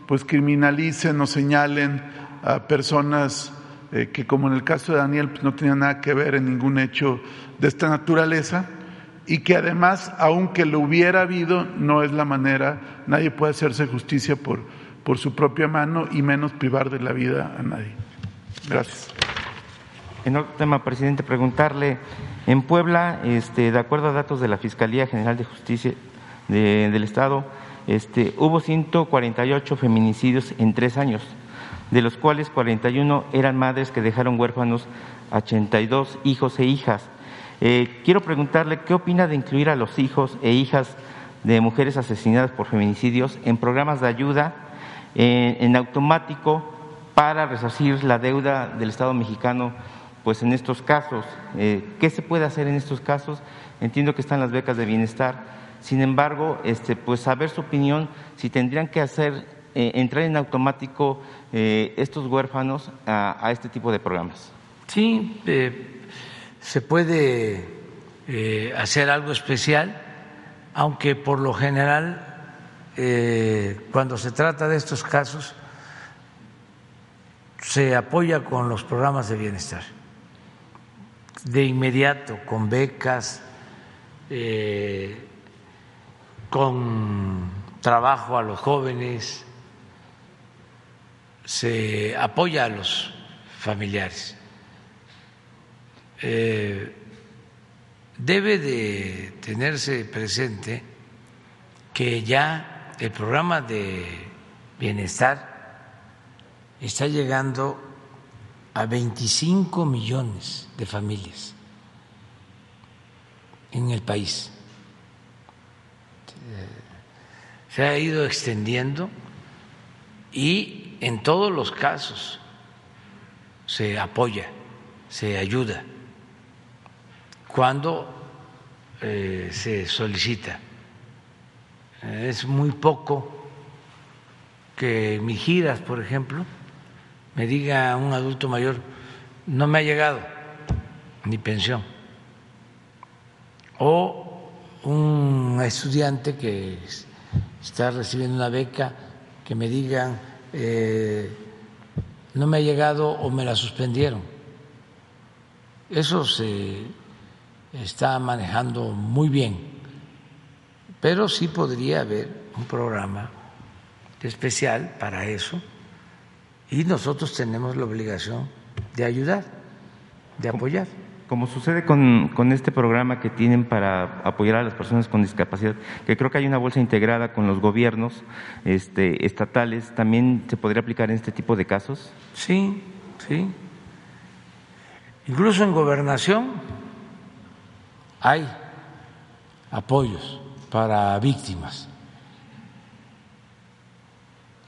pues criminalicen o señalen a personas eh, que como en el caso de Daniel pues no tenían nada que ver en ningún hecho de esta naturaleza y que además aunque lo hubiera habido no es la manera, nadie puede hacerse justicia por, por su propia mano y menos privar de la vida a nadie. Gracias. En otro tema, presidente, preguntarle en Puebla, este, de acuerdo a datos de la Fiscalía General de Justicia de, del Estado, este, hubo 148 feminicidios en tres años, de los cuales 41 eran madres que dejaron huérfanos a 82 hijos e hijas. Eh, quiero preguntarle qué opina de incluir a los hijos e hijas de mujeres asesinadas por feminicidios en programas de ayuda en automático para resarcir la deuda del Estado mexicano pues en estos casos. Eh, ¿Qué se puede hacer en estos casos? Entiendo que están las becas de bienestar. Sin embargo, este, pues saber su opinión si tendrían que hacer eh, entrar en automático eh, estos huérfanos a, este tipo de programas. Sí, se puede hacer algo especial, aunque por lo general cuando se trata de estos casos se apoya con los programas de bienestar de inmediato con becas, eh, con trabajo a los jóvenes, se apoya a los familiares. Eh, debe de tenerse presente que ya el programa de bienestar está llegando a 25 millones de familias en el país. Se ha ido extendiendo y en todos los casos se apoya, se ayuda cuando eh, se solicita. Es muy poco que mi giras, por ejemplo, me diga un adulto mayor, no me ha llegado ni pensión. O un estudiante que está recibiendo una beca, que me digan, eh, no me ha llegado o me la suspendieron. Eso se está manejando muy bien, pero sí podría haber un programa especial para eso y nosotros tenemos la obligación de ayudar, de apoyar. Como sucede con, con, este programa que tienen para apoyar a las personas con discapacidad, que creo que hay una bolsa integrada con los gobiernos este, estatales, ¿también se podría aplicar en este tipo de casos? Sí, sí. Incluso en gobernación hay apoyos para víctimas.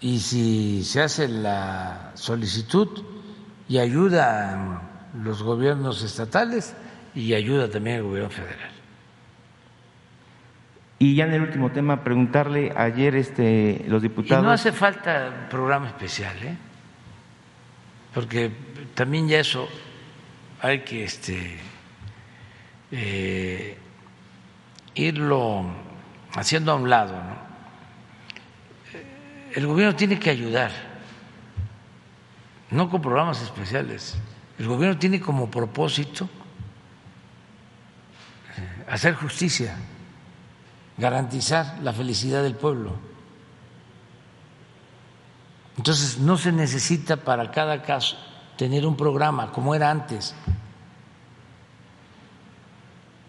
Y si se hace la solicitud y ayuda los gobiernos estatales y ayuda también el gobierno federal. Y ya en el último tema, preguntarle ayer este, los diputados. Y no hace falta programa especial, ¿eh? porque también ya eso hay que este, eh, irlo haciendo a un lado. ¿no? El gobierno tiene que ayudar, no con programas especiales. El gobierno tiene como propósito eh, hacer justicia, garantizar la felicidad del pueblo. Entonces no se necesita para cada caso tener un programa como era antes.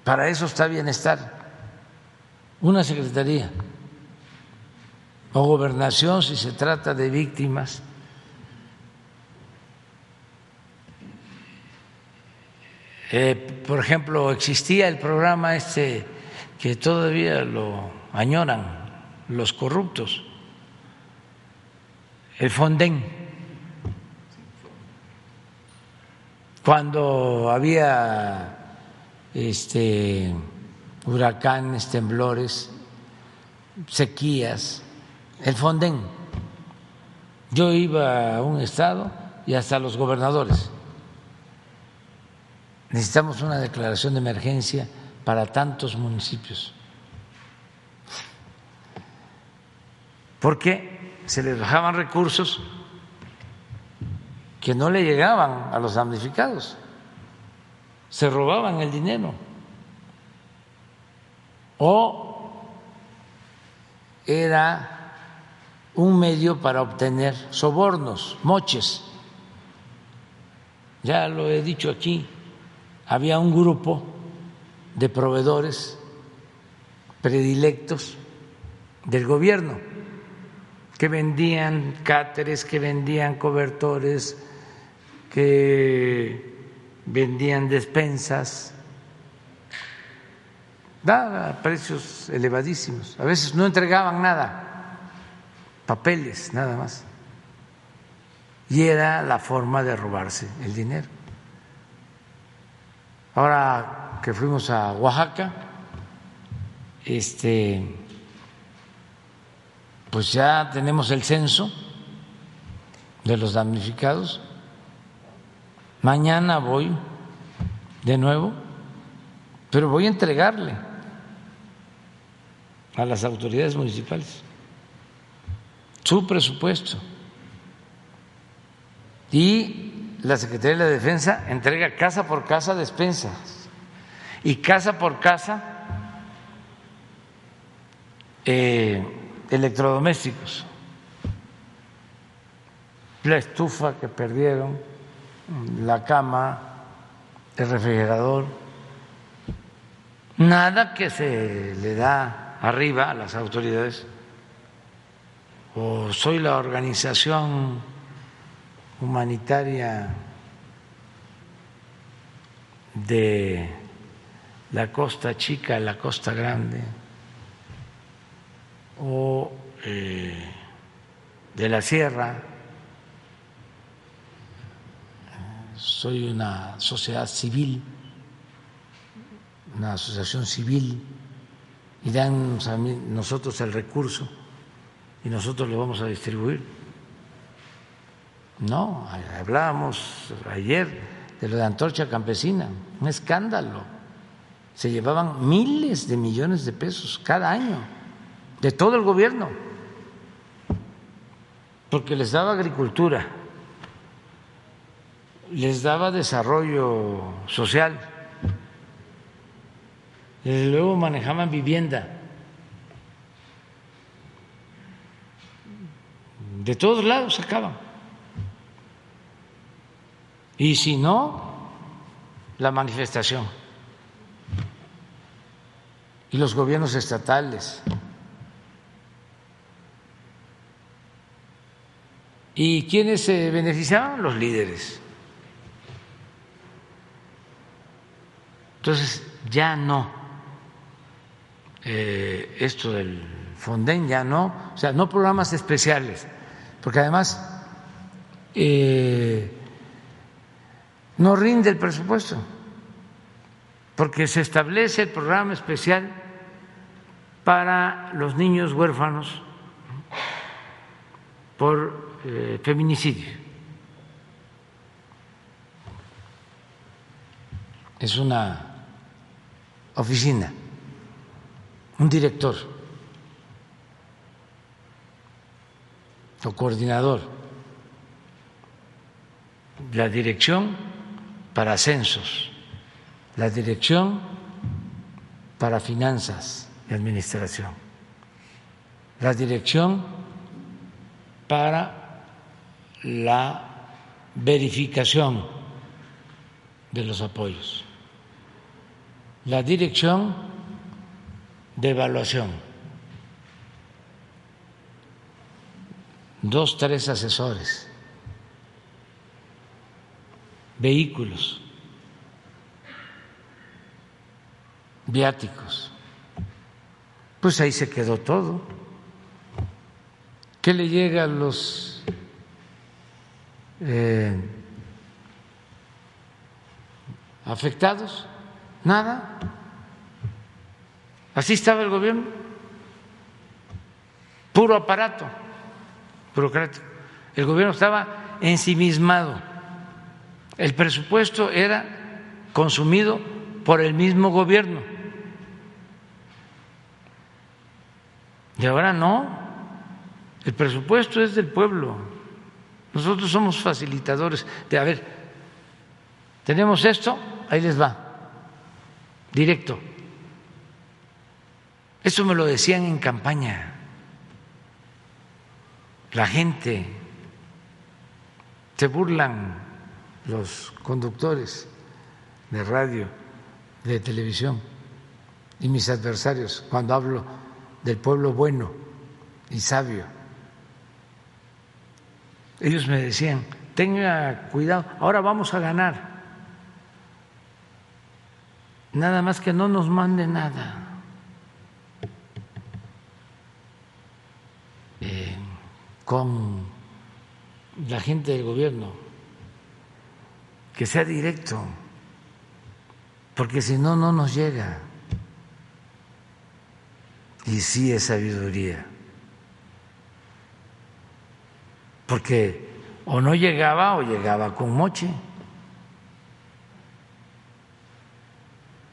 Para eso está bienestar, una secretaría o gobernación si se trata de víctimas Eh, por ejemplo, existía el programa este que todavía lo añoran los corruptos, el Fonden. Cuando había este, huracanes, temblores, sequías, el Fonden. Yo iba a un estado y hasta los gobernadores necesitamos una declaración de emergencia para tantos municipios. Porque se les bajaban recursos que no le llegaban a los damnificados, se robaban el dinero o era un medio para obtener sobornos, moches. Ya lo he dicho aquí, había un grupo de proveedores predilectos del gobierno que vendían cáteres, que vendían cobertores, que vendían despensas, a precios elevadísimos. A veces no entregaban nada, papeles nada más. Y era la forma de robarse el dinero. Ahora que fuimos a Oaxaca, este, pues ya tenemos el censo de los damnificados. Mañana voy de nuevo, pero voy a entregarle a las autoridades municipales su presupuesto y la Secretaría de la Defensa entrega casa por casa despensas y casa por casa eh, electrodomésticos. La estufa que perdieron, la cama, el refrigerador, nada que se le da arriba a las autoridades. O soy la organización humanitaria de la costa chica a la costa grande o eh, de la sierra. Soy una sociedad civil, una asociación civil, y dan a nosotros el recurso y nosotros lo vamos a distribuir. No, hablábamos ayer de lo de Antorcha Campesina, un escándalo. Se llevaban miles de millones de pesos cada año de todo el gobierno, porque les daba agricultura, les daba desarrollo social luego manejaban vivienda. De todos lados sacaban. Y si no, la manifestación. Y los gobiernos estatales. ¿Y quiénes se beneficiaban? Los líderes. Entonces, ya no. Eh, esto del Fonden ya no, o sea, no programas especiales, porque además eh, no rinde el presupuesto, porque se establece el programa especial para los niños huérfanos por eh, feminicidio. Es una oficina, un director o coordinador, la dirección para censos, la dirección para finanzas y administración, la dirección para la verificación de los apoyos, la dirección de evaluación, dos, tres asesores, vehículos, viáticos. Pues ahí se quedó todo. ¿Qué le llega a los eh, afectados, nada. Así estaba el gobierno, puro aparato burocrático. El gobierno estaba ensimismado. El presupuesto era consumido por el mismo gobierno. Y ahora no. El presupuesto es del pueblo. Nosotros somos facilitadores de, a ver, tenemos esto, ahí les va, directo. Eso me lo decían en campaña. La gente, se burlan los conductores de radio, de televisión y mis adversarios cuando hablo del pueblo bueno y sabio ellos me decían, tenga cuidado, ahora vamos a ganar. Nada más que no nos mande nada. Con la gente del gobierno, que sea directo, porque si no, no nos llega. Y sí es sabiduría. porque o no llegaba o llegaba con moche.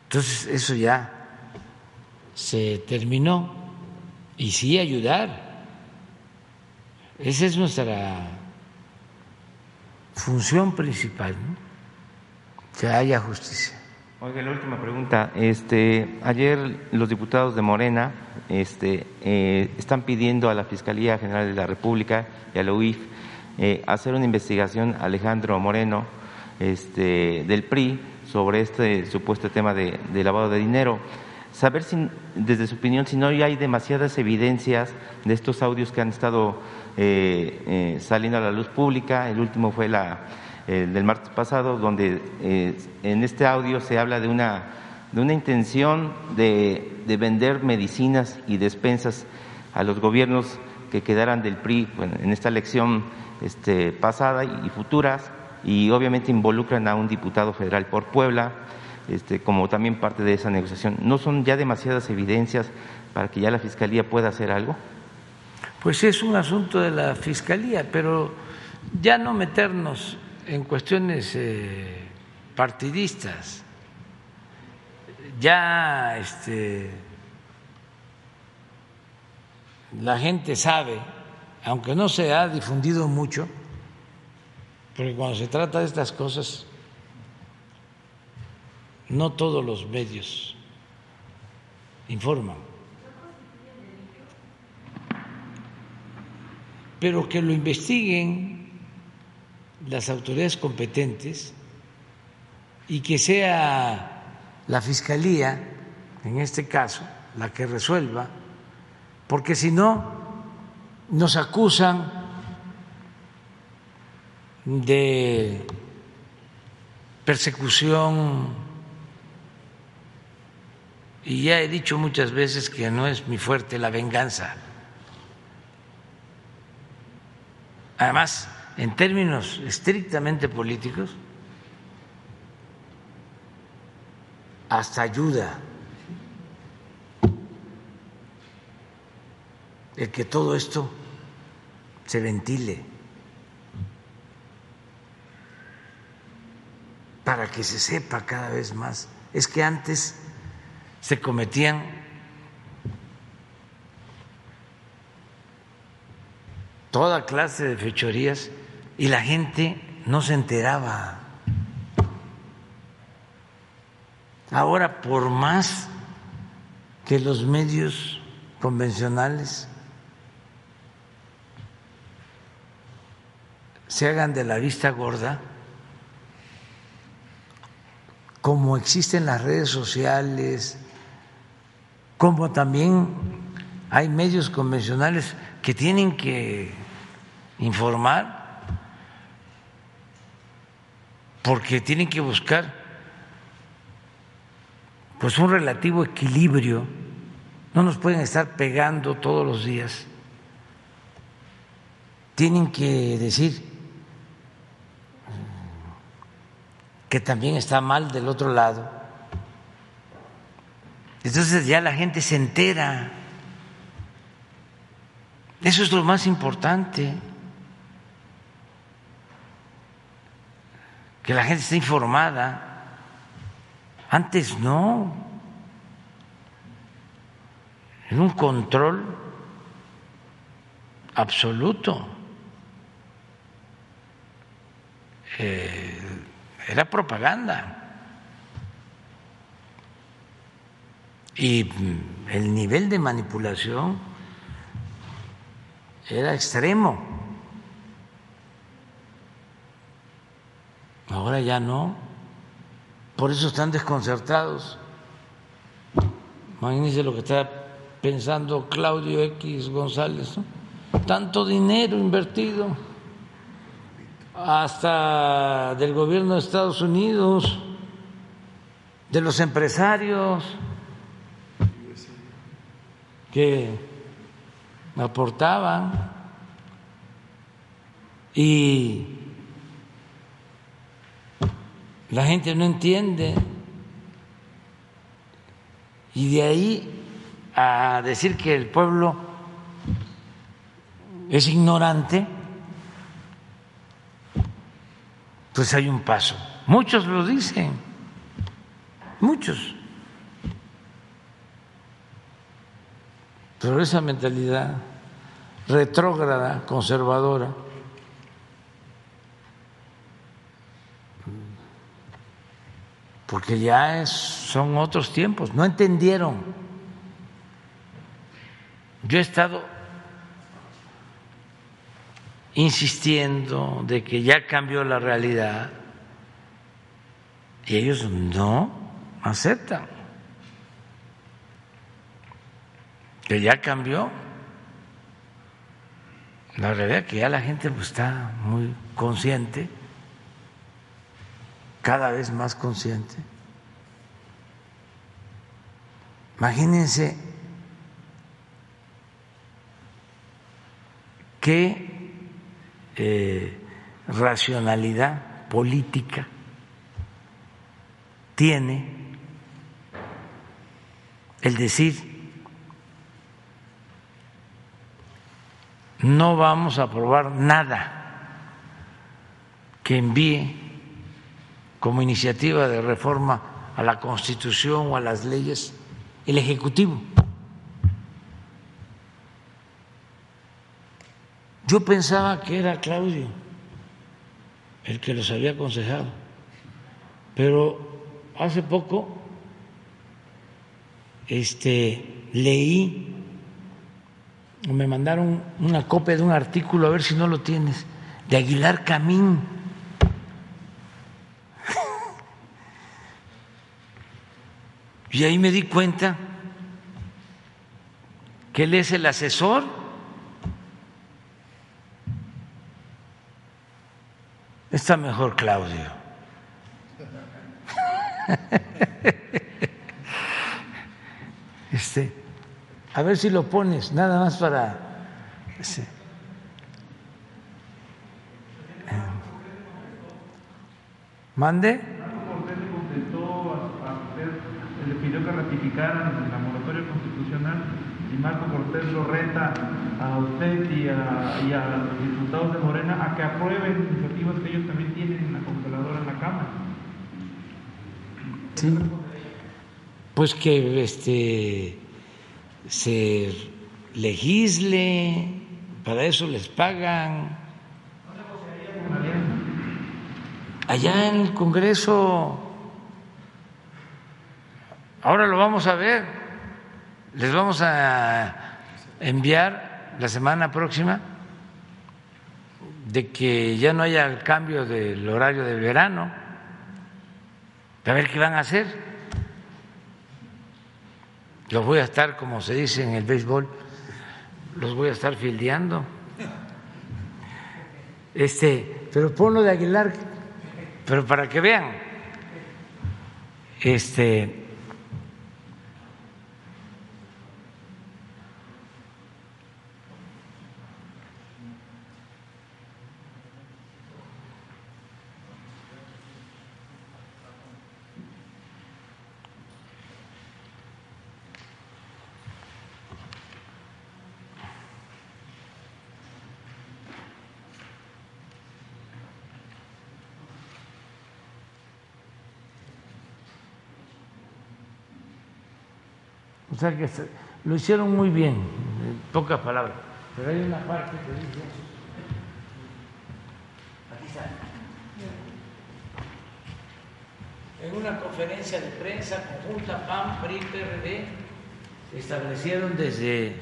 Entonces eso ya se terminó y sí ayudar. Esa es nuestra función principal, que haya justicia. Oiga, la última pregunta. Este, ayer los diputados de Morena este, eh, están pidiendo a la Fiscalía General de la República y a la UIF eh, hacer una investigación Alejandro Moreno este, del PRI sobre este supuesto tema de, lavado de dinero. Saber si, desde su opinión, si no hay demasiadas evidencias de estos audios que han estado eh, saliendo a la luz pública. El último fue la del martes pasado, donde en este audio se habla de una de una intención de, vender medicinas y despensas a los gobiernos que quedaran del PRI en esta elección este, pasada y futuras, y obviamente involucran a un diputado federal por Puebla, este, como también parte de esa negociación. ¿No son ya demasiadas evidencias para que ya la Fiscalía pueda hacer algo? Pues es un asunto de la Fiscalía, pero ya no meternos en cuestiones eh, partidistas ya este, la gente sabe, aunque no se ha difundido mucho, porque cuando se trata de estas cosas, no todos los medios informan. Pero que lo investiguen las autoridades competentes y que sea la Fiscalía, en este caso, la que resuelva, porque si no, nos acusan de persecución y ya he dicho muchas veces que no es mi fuerte la venganza. Además, en términos estrictamente políticos, hasta ayuda el que todo esto se ventile para que se sepa cada vez más. Es que antes se cometían toda clase de fechorías y la gente no se enteraba. Ahora, por más que los medios convencionales se hagan de la vista gorda, como existen las redes sociales, como también hay medios convencionales que tienen que informar porque tienen que buscar pues un relativo equilibrio, no nos pueden estar pegando todos los días. Tienen que decir que también está mal del otro lado entonces ya la gente se entera. Eso es lo más importante. Que la gente esté informada. Antes no. En un control absoluto. Eh, era propaganda. Y el nivel de manipulación era extremo. Ahora ya no. Por eso están desconcertados. Imagínense lo que está pensando Claudio X González. Tanto dinero invertido hasta del gobierno de Estados Unidos, de los empresarios que aportaban y la gente no entiende. Y de ahí a decir que el pueblo es ignorante, pues hay un paso. Muchos lo dicen, muchos. Pero esa mentalidad retrógrada, conservadora, porque ya son otros tiempos, no entendieron. Yo he estado insistiendo de que ya cambió la realidad y ellos no aceptan. que ya cambió. La realidad es que ya la gente pues, está muy consciente, cada vez más consciente. Imagínense qué eh, racionalidad política tiene el decir no vamos a aprobar nada que envíe como iniciativa de reforma a la Constitución o a las leyes el Ejecutivo. Yo pensaba que era Claudio el que los había aconsejado, pero hace poco este, leí, me mandaron una copia de un artículo, a ver si no lo tienes, de Aguilar Camín. Y ahí me di cuenta que él es el asesor Está mejor Claudio. Este, a ver si lo pones, nada más para. Este, eh, ¿Mande? le pidió que ratificaran la moratoria constitucional y Marco Cortés lo reta a usted y a, y a, los diputados de Morena a que aprueben iniciativas que ellos también tienen en la congeladora en la Cámara. Sí. Pues que este se legisle, para eso les pagan. Allá en el Congreso, ahora lo vamos a ver, les vamos a enviar la semana próxima de que ya no haya cambio del horario del verano, a ver qué van a hacer los voy a estar, como se dice en el béisbol, los voy a estar fildeando. Este, pero ponlo de Aguilar, pero para que vean. Este, O sea que lo hicieron muy bien, en pocas palabras. Pero hay una parte que dice. Aquí está. En una conferencia de prensa conjunta PAN, PRI, PRD, establecieron desde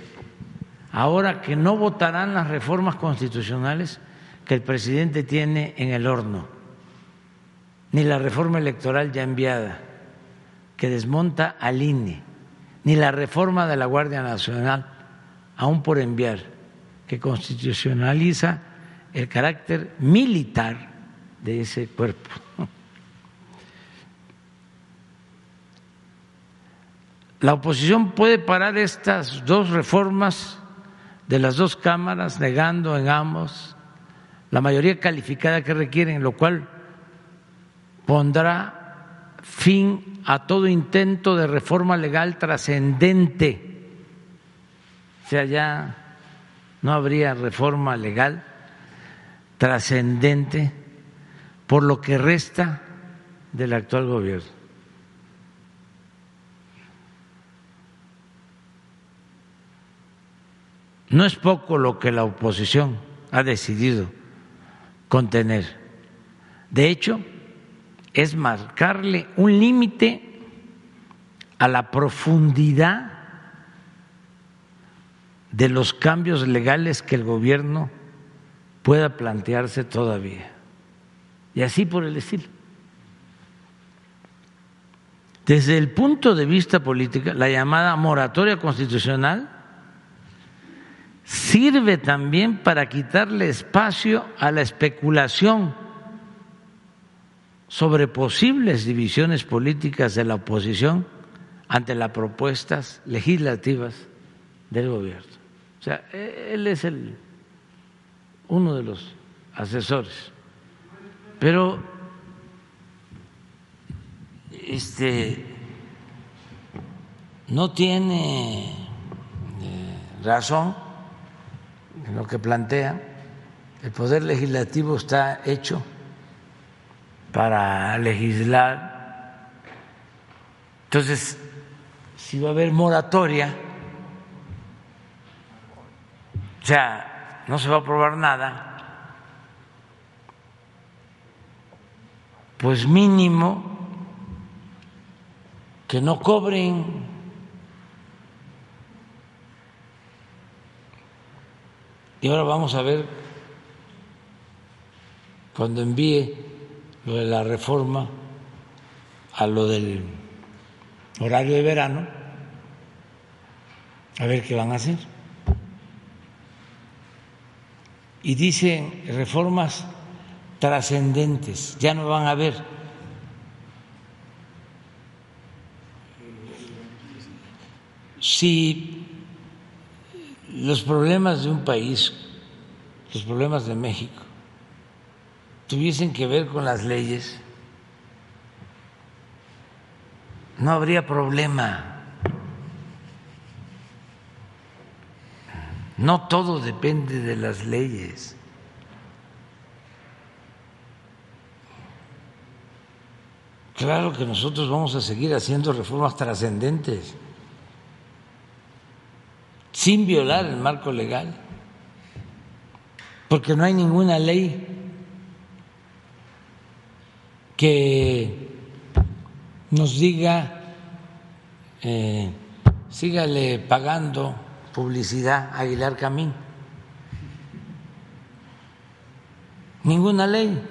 ahora que no votarán las reformas constitucionales que el presidente tiene en el horno, ni la reforma electoral ya enviada, que desmonta al INE ni la reforma de la Guardia Nacional, aún por enviar, que constitucionaliza el carácter militar de ese cuerpo. La oposición puede parar estas dos reformas de las dos cámaras, negando en ambos la mayoría calificada que requieren, lo cual pondrá fin a todo intento de reforma legal trascendente. O sea, ya no habría reforma legal trascendente por lo que resta del actual gobierno. No es poco lo que la oposición ha decidido contener. De hecho, es marcarle un límite a la profundidad de los cambios legales que el gobierno pueda plantearse todavía. Y así por el estilo. Desde el punto de vista político, la llamada moratoria constitucional sirve también para quitarle espacio a la especulación sobre posibles divisiones políticas de la oposición ante las propuestas legislativas del gobierno. O sea, él es el uno de los asesores. Pero este no tiene eh, razón en lo que plantea. El poder legislativo está hecho para legislar. Entonces, si va a haber moratoria, o sea, no se va a aprobar nada, pues mínimo que no cobren. Y ahora vamos a ver cuando envíe lo de la reforma a lo del horario de verano, a ver qué van a hacer. Y dicen reformas trascendentes, ya no van a haber si los problemas de un país, los problemas de México, tuviesen que ver con las leyes, no habría problema. No todo depende de las leyes. Claro que nosotros vamos a seguir haciendo reformas trascendentes sin violar el marco legal, porque no hay ninguna ley que nos diga eh, sígale pagando publicidad a Aguilar Camín. Ninguna ley.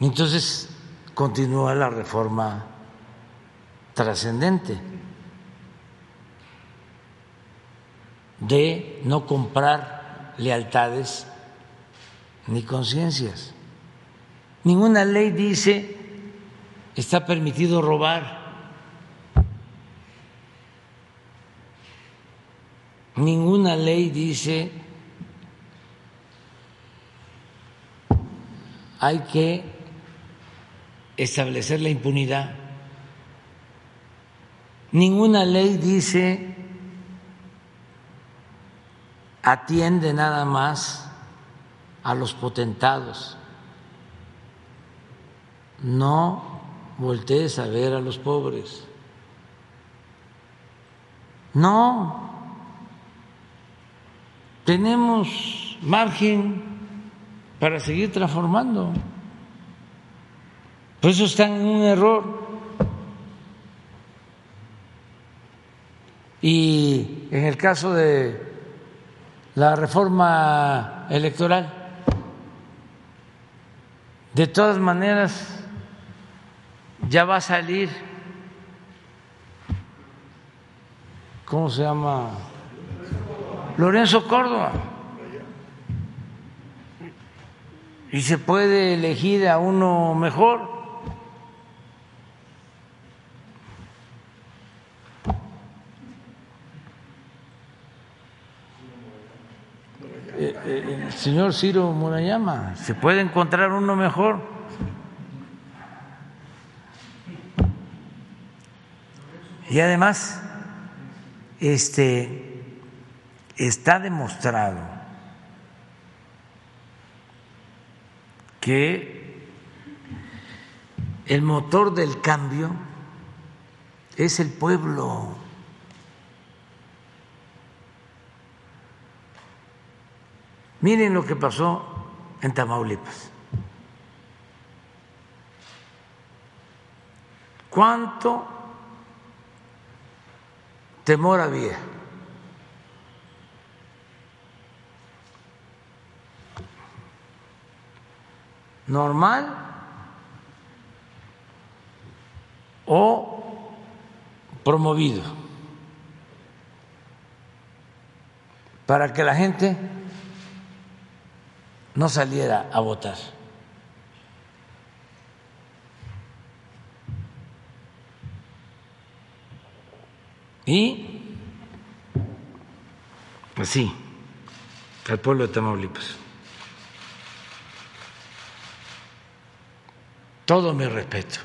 Entonces continúa la reforma trascendente de no comprar lealtades ni conciencias. Ninguna ley dice está permitido robar. Ninguna ley dice hay que establecer la impunidad. Ninguna ley dice atiende nada más a los potentados. No voltees a ver a los pobres. No, tenemos margen para seguir transformando. Por eso están en un error. Y en el caso de la reforma electoral. De todas maneras, ya va a salir, ¿cómo se llama? Lorenzo Córdoba. Y se puede elegir a uno mejor. el señor Ciro Murayama, se puede encontrar uno mejor. Y además, este está demostrado que el motor del cambio es el pueblo. Miren lo que pasó en Tamaulipas. ¿Cuánto temor había? ¿Normal o promovido? Para que la gente no saliera a votar. Y así, al pueblo de Tamaulipas. Todo mi respeto,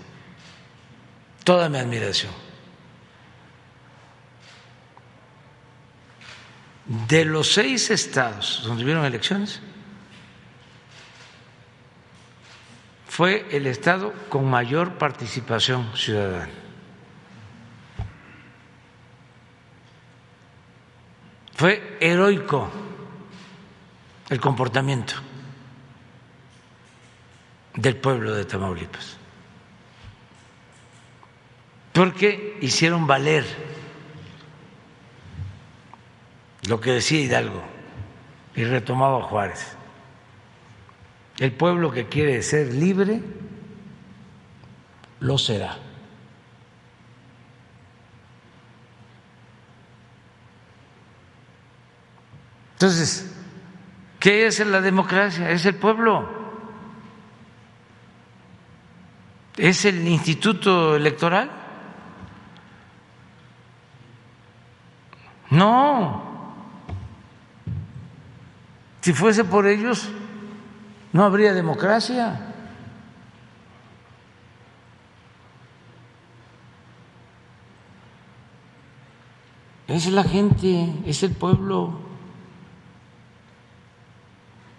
toda mi admiración. De los seis estados donde hubieron elecciones, fue el Estado con mayor participación ciudadana. Fue heroico el comportamiento del pueblo de Tamaulipas, porque hicieron valer lo que decía Hidalgo y retomaba Juárez. El pueblo que quiere ser libre lo será. Entonces, ¿qué es la democracia? Es el pueblo. Es el instituto electoral. No. Si fuese por ellos, no habría democracia. Es la gente, es el pueblo.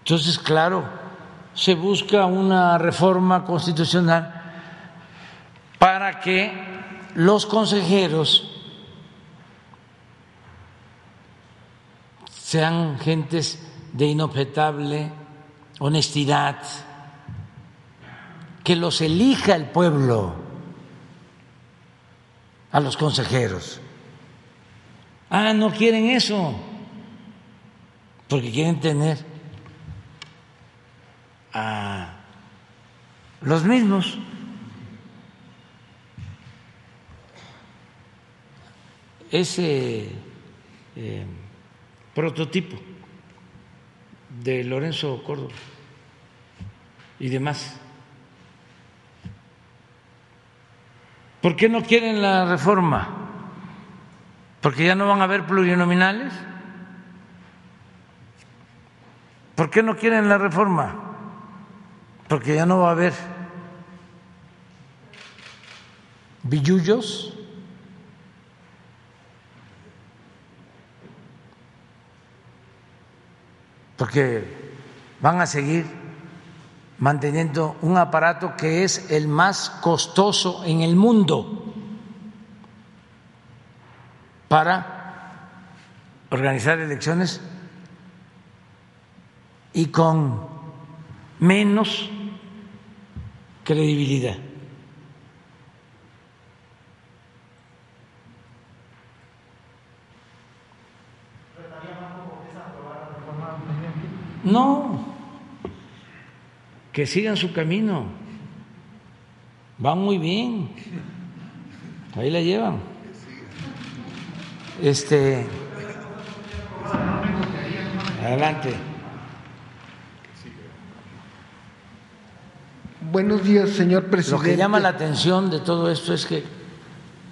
Entonces, claro, se busca una reforma constitucional para que los consejeros sean gentes de inobjetable honestidad, que los elija el pueblo a los consejeros. Ah, no quieren eso, porque quieren tener a los mismos. Ese eh, prototipo de Lorenzo Córdoba y demás. ¿Por qué no quieren la reforma? ¿Porque ya no van a haber plurinominales? ¿Por qué no quieren la reforma? Porque ya no va a haber billullos. Porque van a seguir manteniendo un aparato que es el más costoso en el mundo para organizar elecciones y con menos credibilidad. No, que sigan su camino. Van muy bien. Ahí la llevan. Este. Adelante. Buenos días, señor presidente. Lo que llama la atención de todo esto es que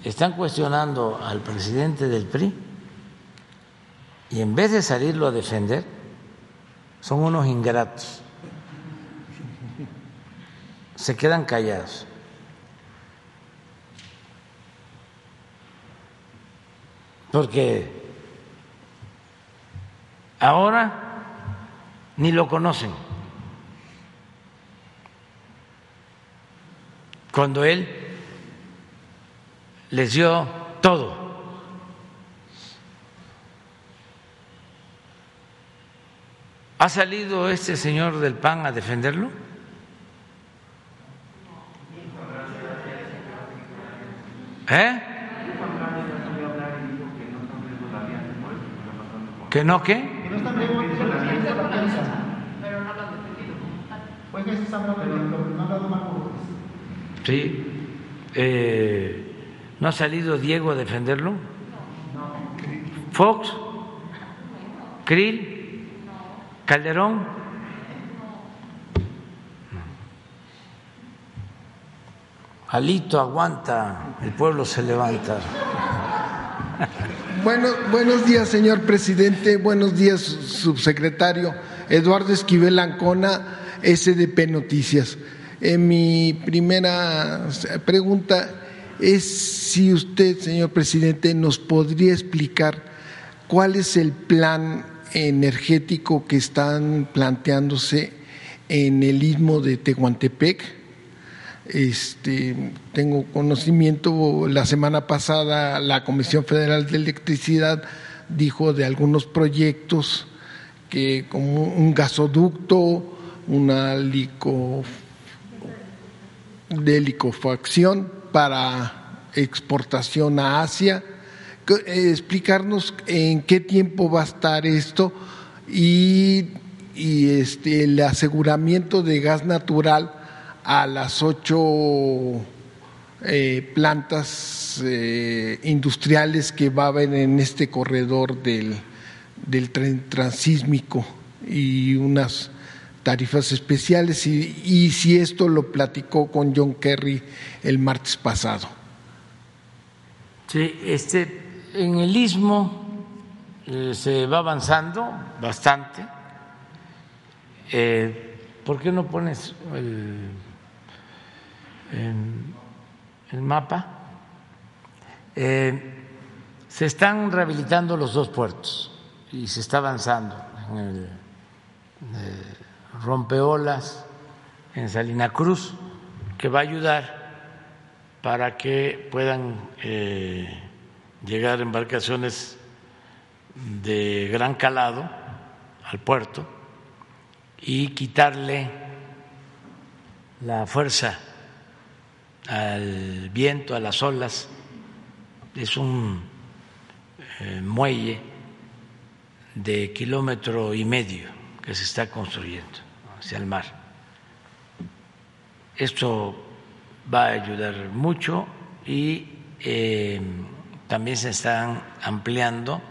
están cuestionando al presidente del PRI y en vez de salirlo a defender, son unos ingratos. Se quedan callados. Porque ahora ni lo conocen. Cuando él les dio todo. ¿Ha salido este señor del PAN a defenderlo? ¿Eh? ¿Que no qué? Que no están Pero no lo han defendido. Pues que se está hablando, no ha dado más ¿Sí? Eh, ¿No ha salido Diego a defenderlo? ¿Fox? ¿Krill? ¿Calderón? Alito aguanta, el pueblo se levanta. Bueno, buenos días, señor presidente. Buenos días, subsecretario. Eduardo Esquivel Ancona, SDP Noticias. Eh, mi primera pregunta es si usted, señor presidente, nos podría explicar cuál es el plan energético que están planteándose en el istmo de Tehuantepec. Este, tengo conocimiento, la semana pasada la Comisión Federal de Electricidad dijo de algunos proyectos que como un gasoducto, una lico de licofacción para exportación a Asia, eh, explicarnos en qué tiempo va a estar esto y, y este, el aseguramiento de gas natural a las ocho eh, plantas eh, industriales que va a haber en este corredor del, del tren transísmico y unas tarifas especiales y, y, si esto lo platicó con John Kerry el martes pasado. Sí, este, en el istmo eh, se va avanzando bastante. Eh, ¿Por qué no pones el, el mapa? Eh, se están rehabilitando los dos puertos y se está avanzando en el eh, rompeolas en Salina Cruz, que va a ayudar para que puedan eh, llegar embarcaciones de gran calado al puerto y quitarle la fuerza al viento, a las olas. Es un eh, muelle de kilómetro y medio que se está construyendo hacia mar. Esto va a ayudar mucho y eh, también se están ampliando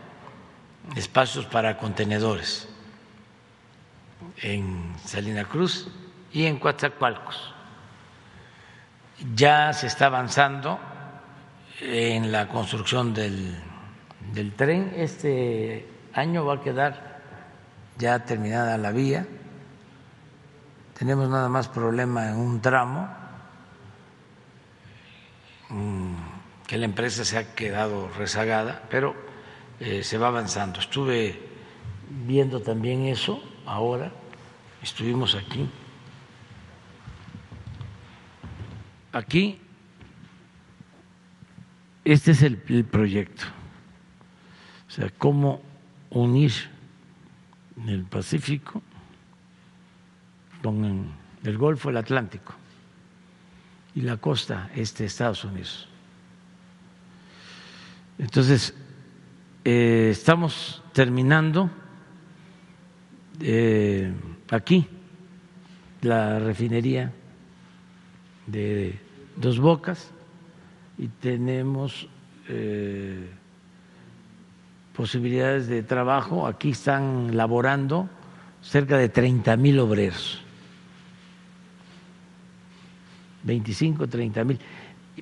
espacios para contenedores en Salina Cruz y en Coatzacoalcos. Ya se está avanzando en la construcción del, del tren. Este año va a quedar ya terminada la vía. Tenemos nada más problema en un tramo mm, que la empresa se ha quedado rezagada, pero eh, se va avanzando. Estuve viendo también eso ahora, estuvimos aquí. Aquí, este es el, el proyecto, o sea, cómo unir el Pacífico con el Golfo, el Atlántico y la costa este de Estados Unidos. Entonces, eh, estamos terminando eh, aquí la refinería de Dos Bocas y tenemos eh, posibilidades de trabajo. Aquí están laborando cerca de 30 mil obreros. 25, 30 mil.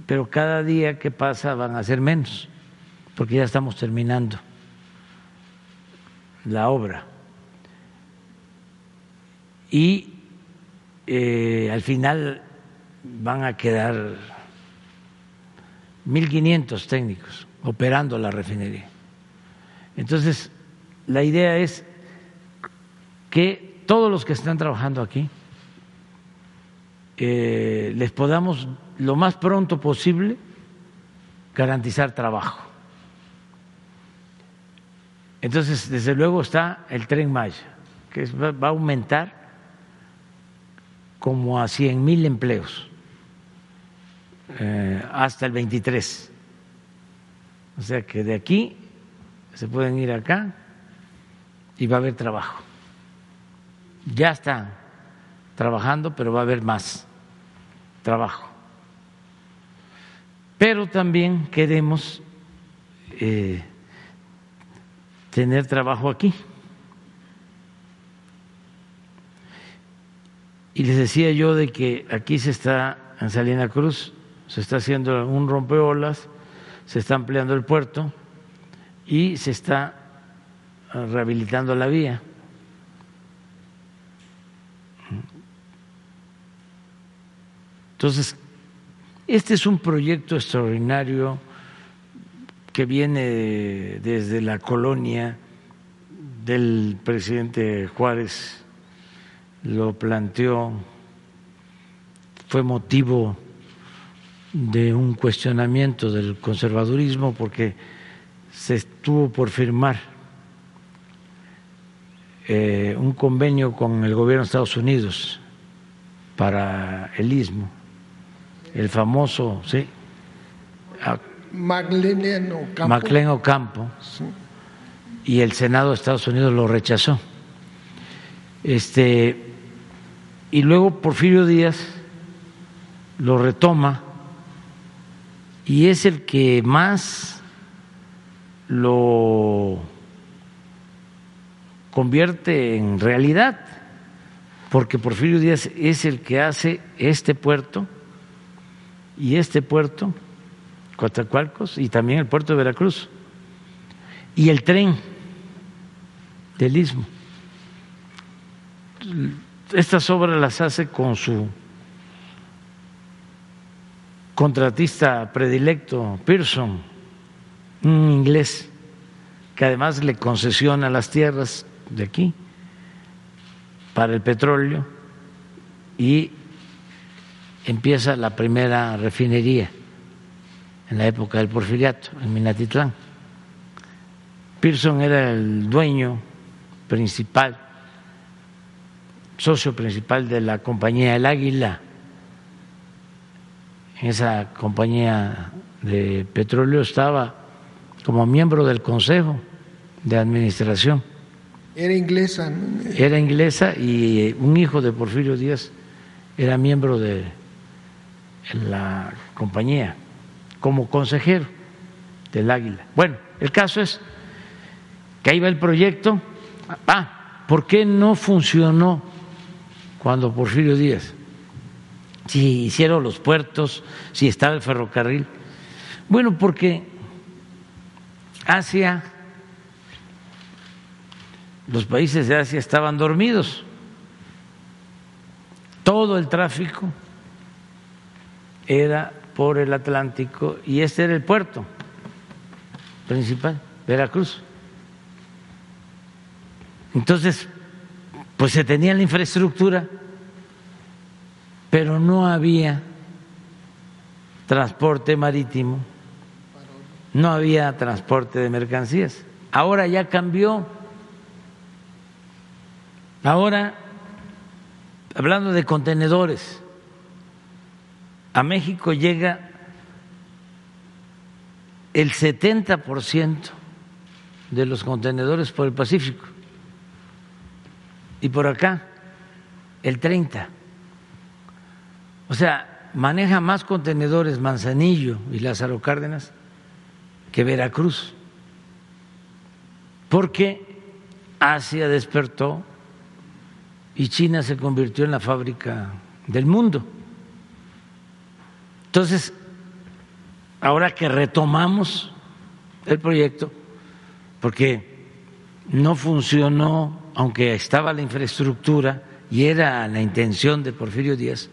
Pero cada día que pasa van a ser menos, porque ya estamos terminando la obra. Y eh, al final van a quedar 1.500 técnicos operando la refinería. Entonces, la idea es que todos los que están trabajando aquí les podamos lo más pronto posible garantizar trabajo. Entonces, desde luego está el tren Maya, que va a aumentar como a 100 mil empleos eh, hasta el 23. O sea que de aquí se pueden ir acá y va a haber trabajo. Ya están trabajando, pero va a haber más trabajo. Pero también queremos eh, tener trabajo aquí. Y les decía yo de que aquí se está, en Salina Cruz, se está haciendo un rompeolas, se está ampliando el puerto y se está rehabilitando la vía. Entonces, este es un proyecto extraordinario que viene desde la colonia del presidente Juárez, lo planteó, fue motivo de un cuestionamiento del conservadurismo porque se estuvo por firmar eh, un convenio con el gobierno de Estados Unidos para el istmo, el famoso, sí, Ocampo. Maclean Ocampo, y el Senado de Estados Unidos lo rechazó. Este, y luego Porfirio Díaz lo retoma y es el que más lo convierte en realidad, porque Porfirio Díaz es el que hace este puerto y este puerto, Coatzacoalcos, y también el puerto de Veracruz, y el tren del Istmo. Estas obras las hace con su contratista predilecto, Pearson, un inglés, que además le concesiona las tierras de aquí para el petróleo y empieza la primera refinería en la época del porfiriato, en Minatitlán. Pearson era el dueño principal, socio principal de la compañía El Águila, en esa compañía de petróleo estaba como miembro del Consejo de Administración. Era inglesa. ¿no? Era inglesa y un hijo de Porfirio Díaz era miembro de la compañía como consejero del Águila. Bueno, el caso es que ahí va el proyecto. Ah, ¿por qué no funcionó cuando Porfirio Díaz? Si hicieron los puertos, si estaba el ferrocarril. Bueno, porque Asia, los países de Asia estaban dormidos. Todo el tráfico era por el Atlántico y este era el puerto principal, Veracruz. Entonces, pues se tenía la infraestructura, pero no había transporte marítimo, no había transporte de mercancías. Ahora ya cambió. Ahora, hablando de contenedores, a México llega el 70% de los contenedores por el Pacífico y por acá el 30%. O sea, maneja más contenedores Manzanillo y Lázaro Cárdenas que Veracruz, porque Asia despertó y China se convirtió en la fábrica del mundo. Entonces, ahora que retomamos el proyecto, porque no funcionó, aunque estaba la infraestructura y era la intención de Porfirio Díaz,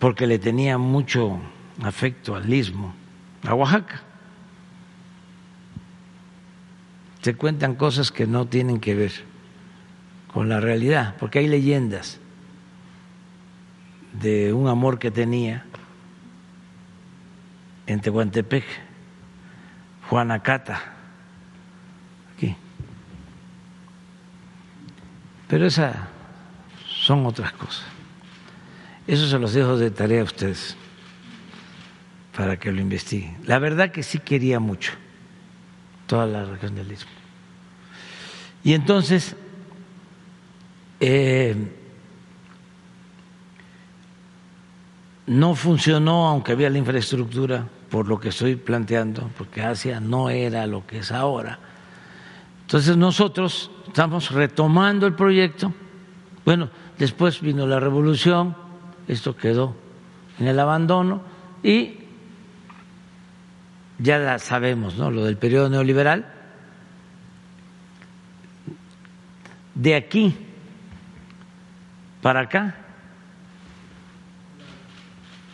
porque le tenía mucho afecto al istmo, a Oaxaca. Se cuentan cosas que no tienen que ver con la realidad, porque hay leyendas de un amor que tenía en Tehuantepec, Juanacata, aquí. Pero esas son otras cosas. Eso se los dejo de tarea a ustedes para que lo investiguen. La verdad que sí quería mucho toda la región del Istmo. Y entonces, eh, no funcionó, aunque había la infraestructura, por lo que estoy planteando, porque Asia no era lo que es ahora. Entonces nosotros estamos retomando el proyecto. Bueno, después vino la revolución, esto quedó en el abandono y ya la sabemos, ¿no? Lo del periodo neoliberal. De aquí para acá,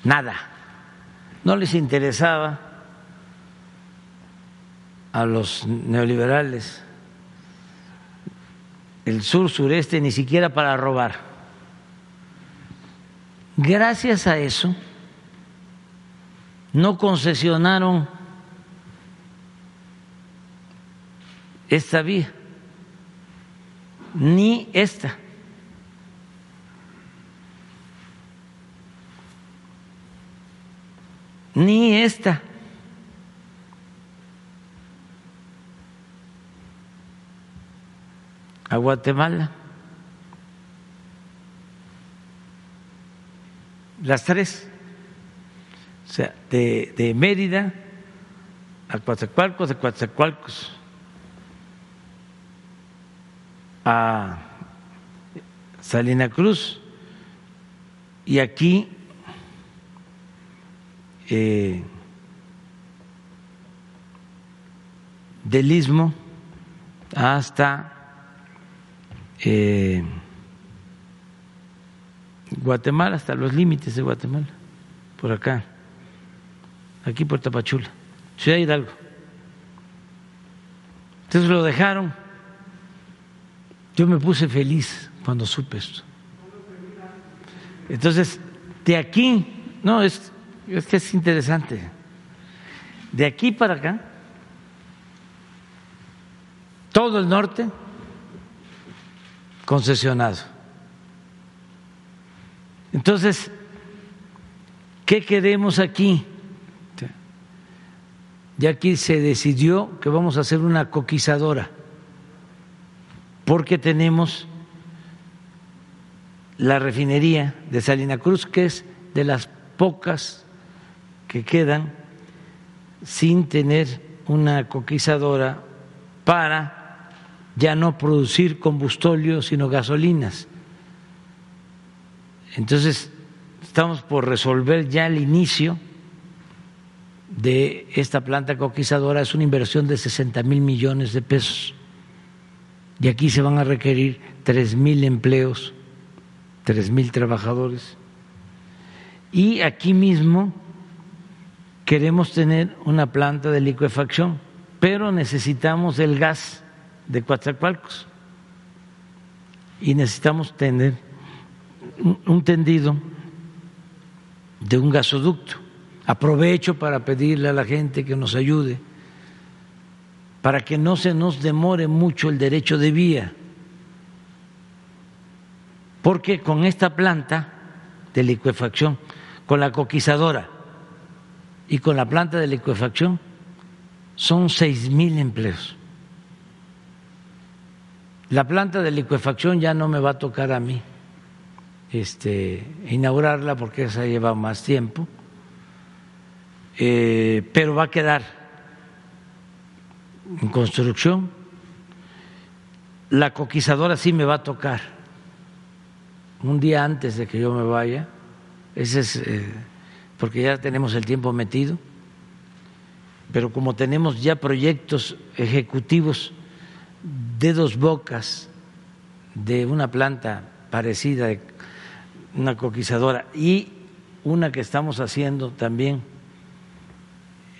nada. No les interesaba a los neoliberales el sur-sureste ni siquiera para robar. Gracias a eso, no concesionaron esta vía, ni esta. Ni esta. a Guatemala. Las tres. O sea, de, de Mérida a Coatzacoalcos, de Coatzacoalcos a Salina Cruz y aquí eh, del istmo hasta eh, Guatemala, hasta los límites de Guatemala, por acá, aquí por Tapachula, Ciudad Hidalgo. Entonces lo dejaron. Yo me puse feliz cuando supe esto. Entonces, de aquí, no, es, es que es interesante. De aquí para acá, todo el norte concesionado. Entonces, ¿qué queremos aquí? Ya aquí se decidió que vamos a hacer una coquizadora, porque tenemos la refinería de Salina Cruz, que es de las pocas que quedan sin tener una coquizadora para ya no producir combustible, sino gasolinas. Entonces, estamos por resolver ya el inicio de esta planta coquizadora, es una inversión de 60 mil millones de pesos. Y aquí se van a requerir tres mil empleos, tres mil trabajadores. Y aquí mismo queremos tener una planta de liquefacción, pero necesitamos el gas de Coatzacoalcos y necesitamos tener un tendido de un gasoducto. Aprovecho para pedirle a la gente que nos ayude para que no se nos demore mucho el derecho de vía, porque con esta planta de liquefacción, con la coquizadora y con la planta de liquefacción, son seis mil empleos. La planta de liquefacción ya no me va a tocar a mí este, inaugurarla porque esa lleva más tiempo, eh, pero va a quedar en construcción. La coquizadora sí me va a tocar un día antes de que yo me vaya, ese es eh, porque ya tenemos el tiempo metido, pero como tenemos ya proyectos ejecutivos de dos bocas de una planta parecida, una coquizadora, y una que estamos haciendo también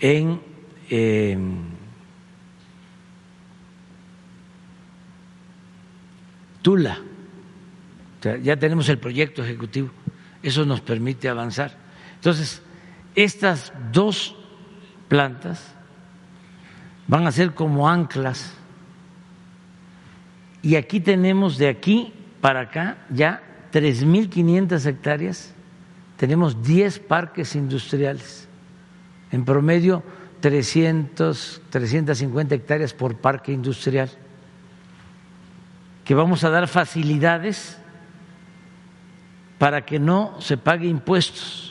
en em, Tula. ya tenemos el proyecto ejecutivo, eso nos permite avanzar. Entonces, estas dos plantas van a ser como anclas. Y aquí tenemos de aquí para acá ya 3.500 hectáreas, tenemos 10 parques industriales, en promedio 300, 350 hectáreas por parque industrial, que vamos a dar facilidades para que no se pague impuestos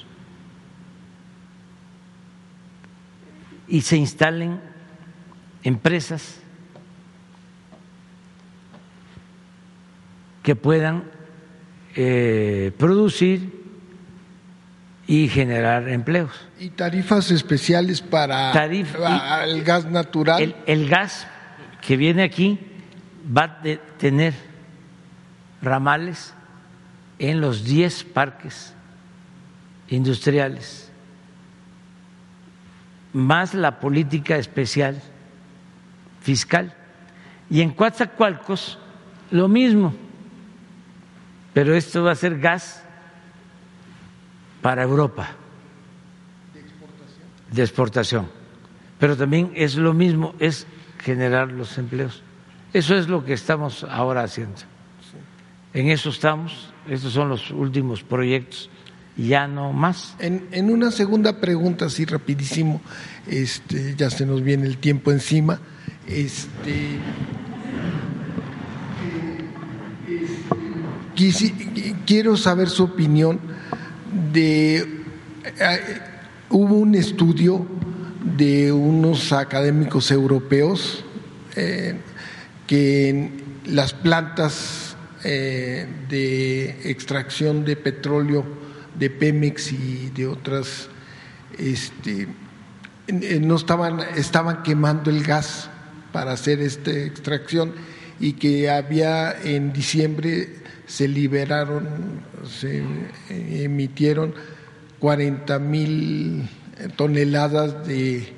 y se instalen empresas que puedan eh, producir y generar empleos. ¿Y tarifas especiales para el gas natural? El, gas que viene aquí va a tener ramales en los 10 parques industriales, más la política especial fiscal. Y en Coatzacoalcos, lo mismo pero esto va a ser gas para Europa. De exportación. De exportación. Pero también es lo mismo, es generar los empleos. Eso es lo que estamos ahora haciendo. En eso estamos, estos son los últimos proyectos ya no más. En, en una segunda pregunta, así rapidísimo, este, ya se nos viene el tiempo encima. Este, quiero saber su opinión de eh, hubo un estudio de unos académicos europeos eh, que las plantas eh, de extracción de petróleo de Pemex y de otras este, no estaban estaban quemando el gas para hacer esta extracción y que había en diciembre se liberaron, se emitieron 40 mil toneladas de,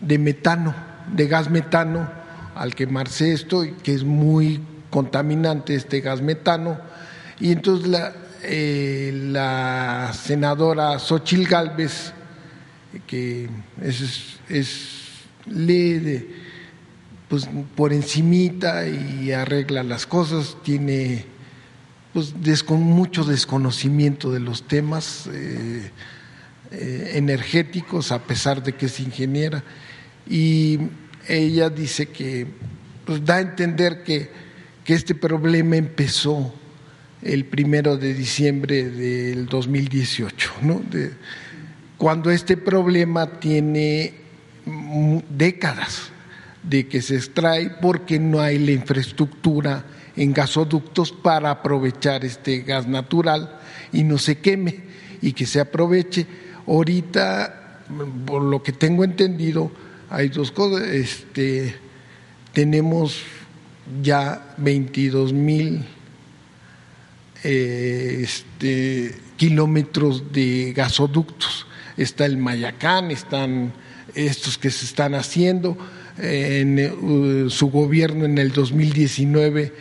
de metano, de gas metano, al quemarse esto, que es muy contaminante este gas metano. Y entonces la, eh, la senadora Xochil Gálvez, que es, es lee pues, por encimita y arregla las cosas, tiene pues con mucho desconocimiento de los temas eh, eh, energéticos, a pesar de que es ingeniera. Y ella dice que pues, da a entender que, que este problema empezó el primero de diciembre del 2018, ¿no? De, cuando este problema tiene décadas de que se extrae porque no hay la infraestructura en gasoductos para aprovechar este gas natural y no se queme y que se aproveche. Ahorita, por lo que tengo entendido, hay dos cosas. Este, tenemos ya 22 mil eh, este, kilómetros de gasoductos. Está el Mayacán, están estos que se están haciendo. En uh, su gobierno en el 2019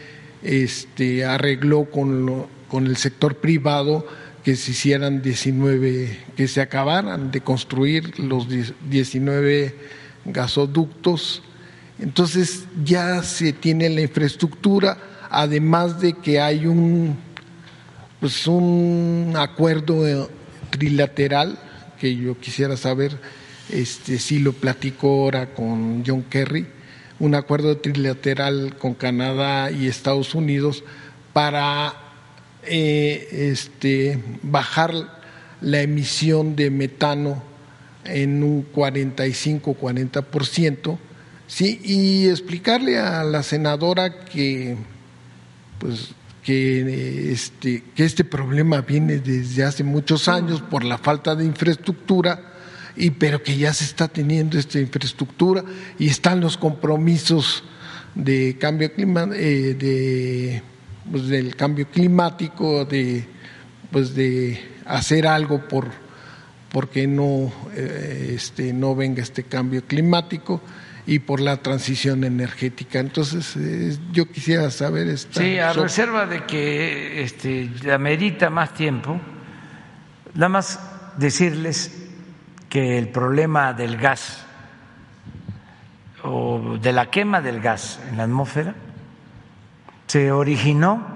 este, arregló con, con el sector privado que se hicieran 19, que se acabaran de construir los 19 gasoductos. Entonces ya se tiene la infraestructura, además de que hay un, pues un acuerdo trilateral que yo quisiera saber este, si lo platicó ahora con John Kerry, un acuerdo trilateral con Canadá y Estados Unidos para eh, este, bajar la emisión de metano en un 45-40%, ¿sí? y explicarle a la senadora que, pues, que, este, que este problema viene desde hace muchos años por la falta de infraestructura y pero que ya se está teniendo esta infraestructura y están los compromisos de cambio eh, de pues, del cambio climático de pues de hacer algo por porque no eh, este no venga este cambio climático y por la transición energética. Entonces, eh, yo quisiera saber esta Sí, a reserva de que este amerita más tiempo, nada más decirles que el problema del gas o de la quema del gas en la atmósfera se originó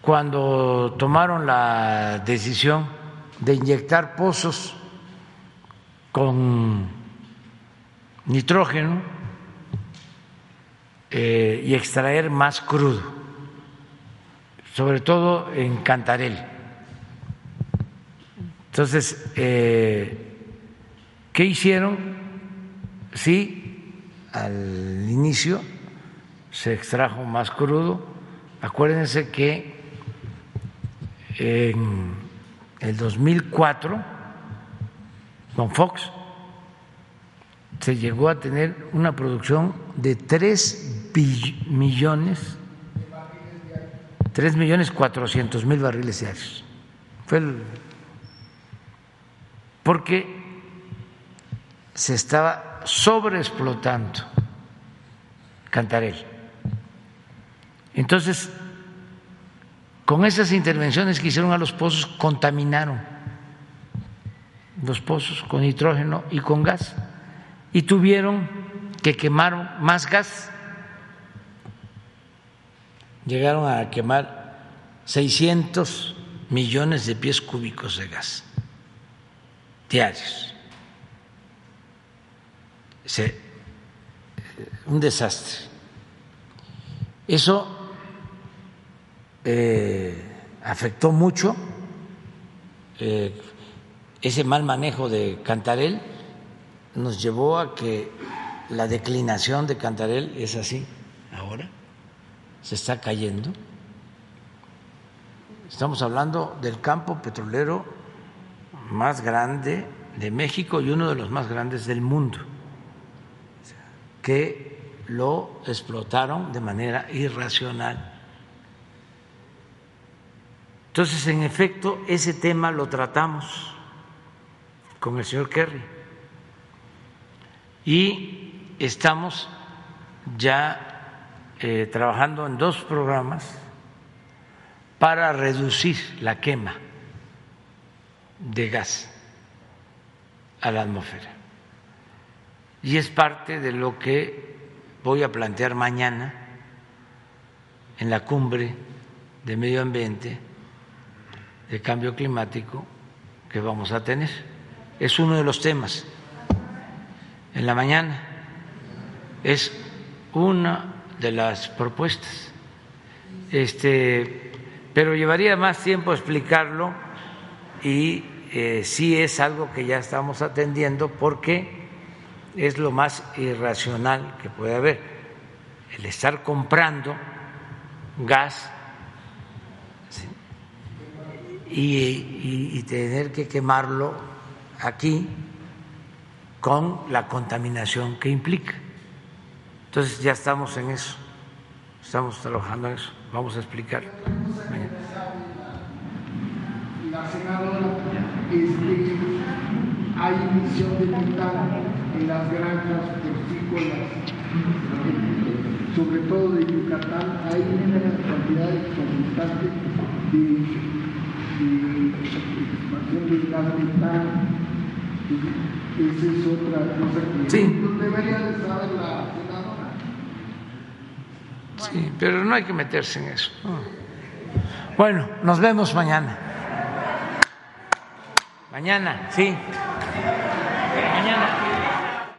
cuando tomaron la decisión de inyectar pozos con nitrógeno eh, y extraer más crudo, sobre todo en Cantarell entonces, eh, ¿qué hicieron? Sí, al inicio se extrajo más crudo. Acuérdense que en el 2004, con Fox, se llegó a tener una producción de 3 millones, 3 millones 400 mil barriles diarios. Fue el porque se estaba sobreexplotando Cantarel. Entonces, con esas intervenciones que hicieron a los pozos, contaminaron los pozos con nitrógeno y con gas y tuvieron que quemar más gas. Llegaron a quemar 600 millones de pies cúbicos de gas diarios. un desastre. Eso eh, afectó mucho eh, ese mal manejo de Cantarel nos llevó a que la declinación de Cantarel es así ahora, se está cayendo. Estamos hablando del campo petrolero más grande de México y uno de los más grandes del mundo, que lo explotaron de manera irracional. Entonces, en efecto, ese tema lo tratamos con el señor Kerry y estamos ya eh, trabajando en dos programas para reducir la quema de gas a la atmósfera. Y es parte de lo que voy a plantear mañana en la cumbre de medio ambiente, de cambio climático que vamos a tener. Es uno de los temas. En la mañana es una de las propuestas. Este, pero llevaría más tiempo explicarlo y eh, sí es algo que ya estamos atendiendo porque es lo más irracional que puede haber. El estar comprando gas y, tener que quemarlo aquí con la contaminación que implica. Entonces ya estamos en eso, estamos trabajando en eso, vamos a explicar. La senadora, este, hay emisión de metano en las granjas porcícolas, sobre todo de Yucatán, hay una cantidad constante de de gas metano. Esa es otra cosa que sí. debería de saber la senadora. Sí, pero no hay que meterse en eso. Bueno, nos vemos mañana. Mañana, sí.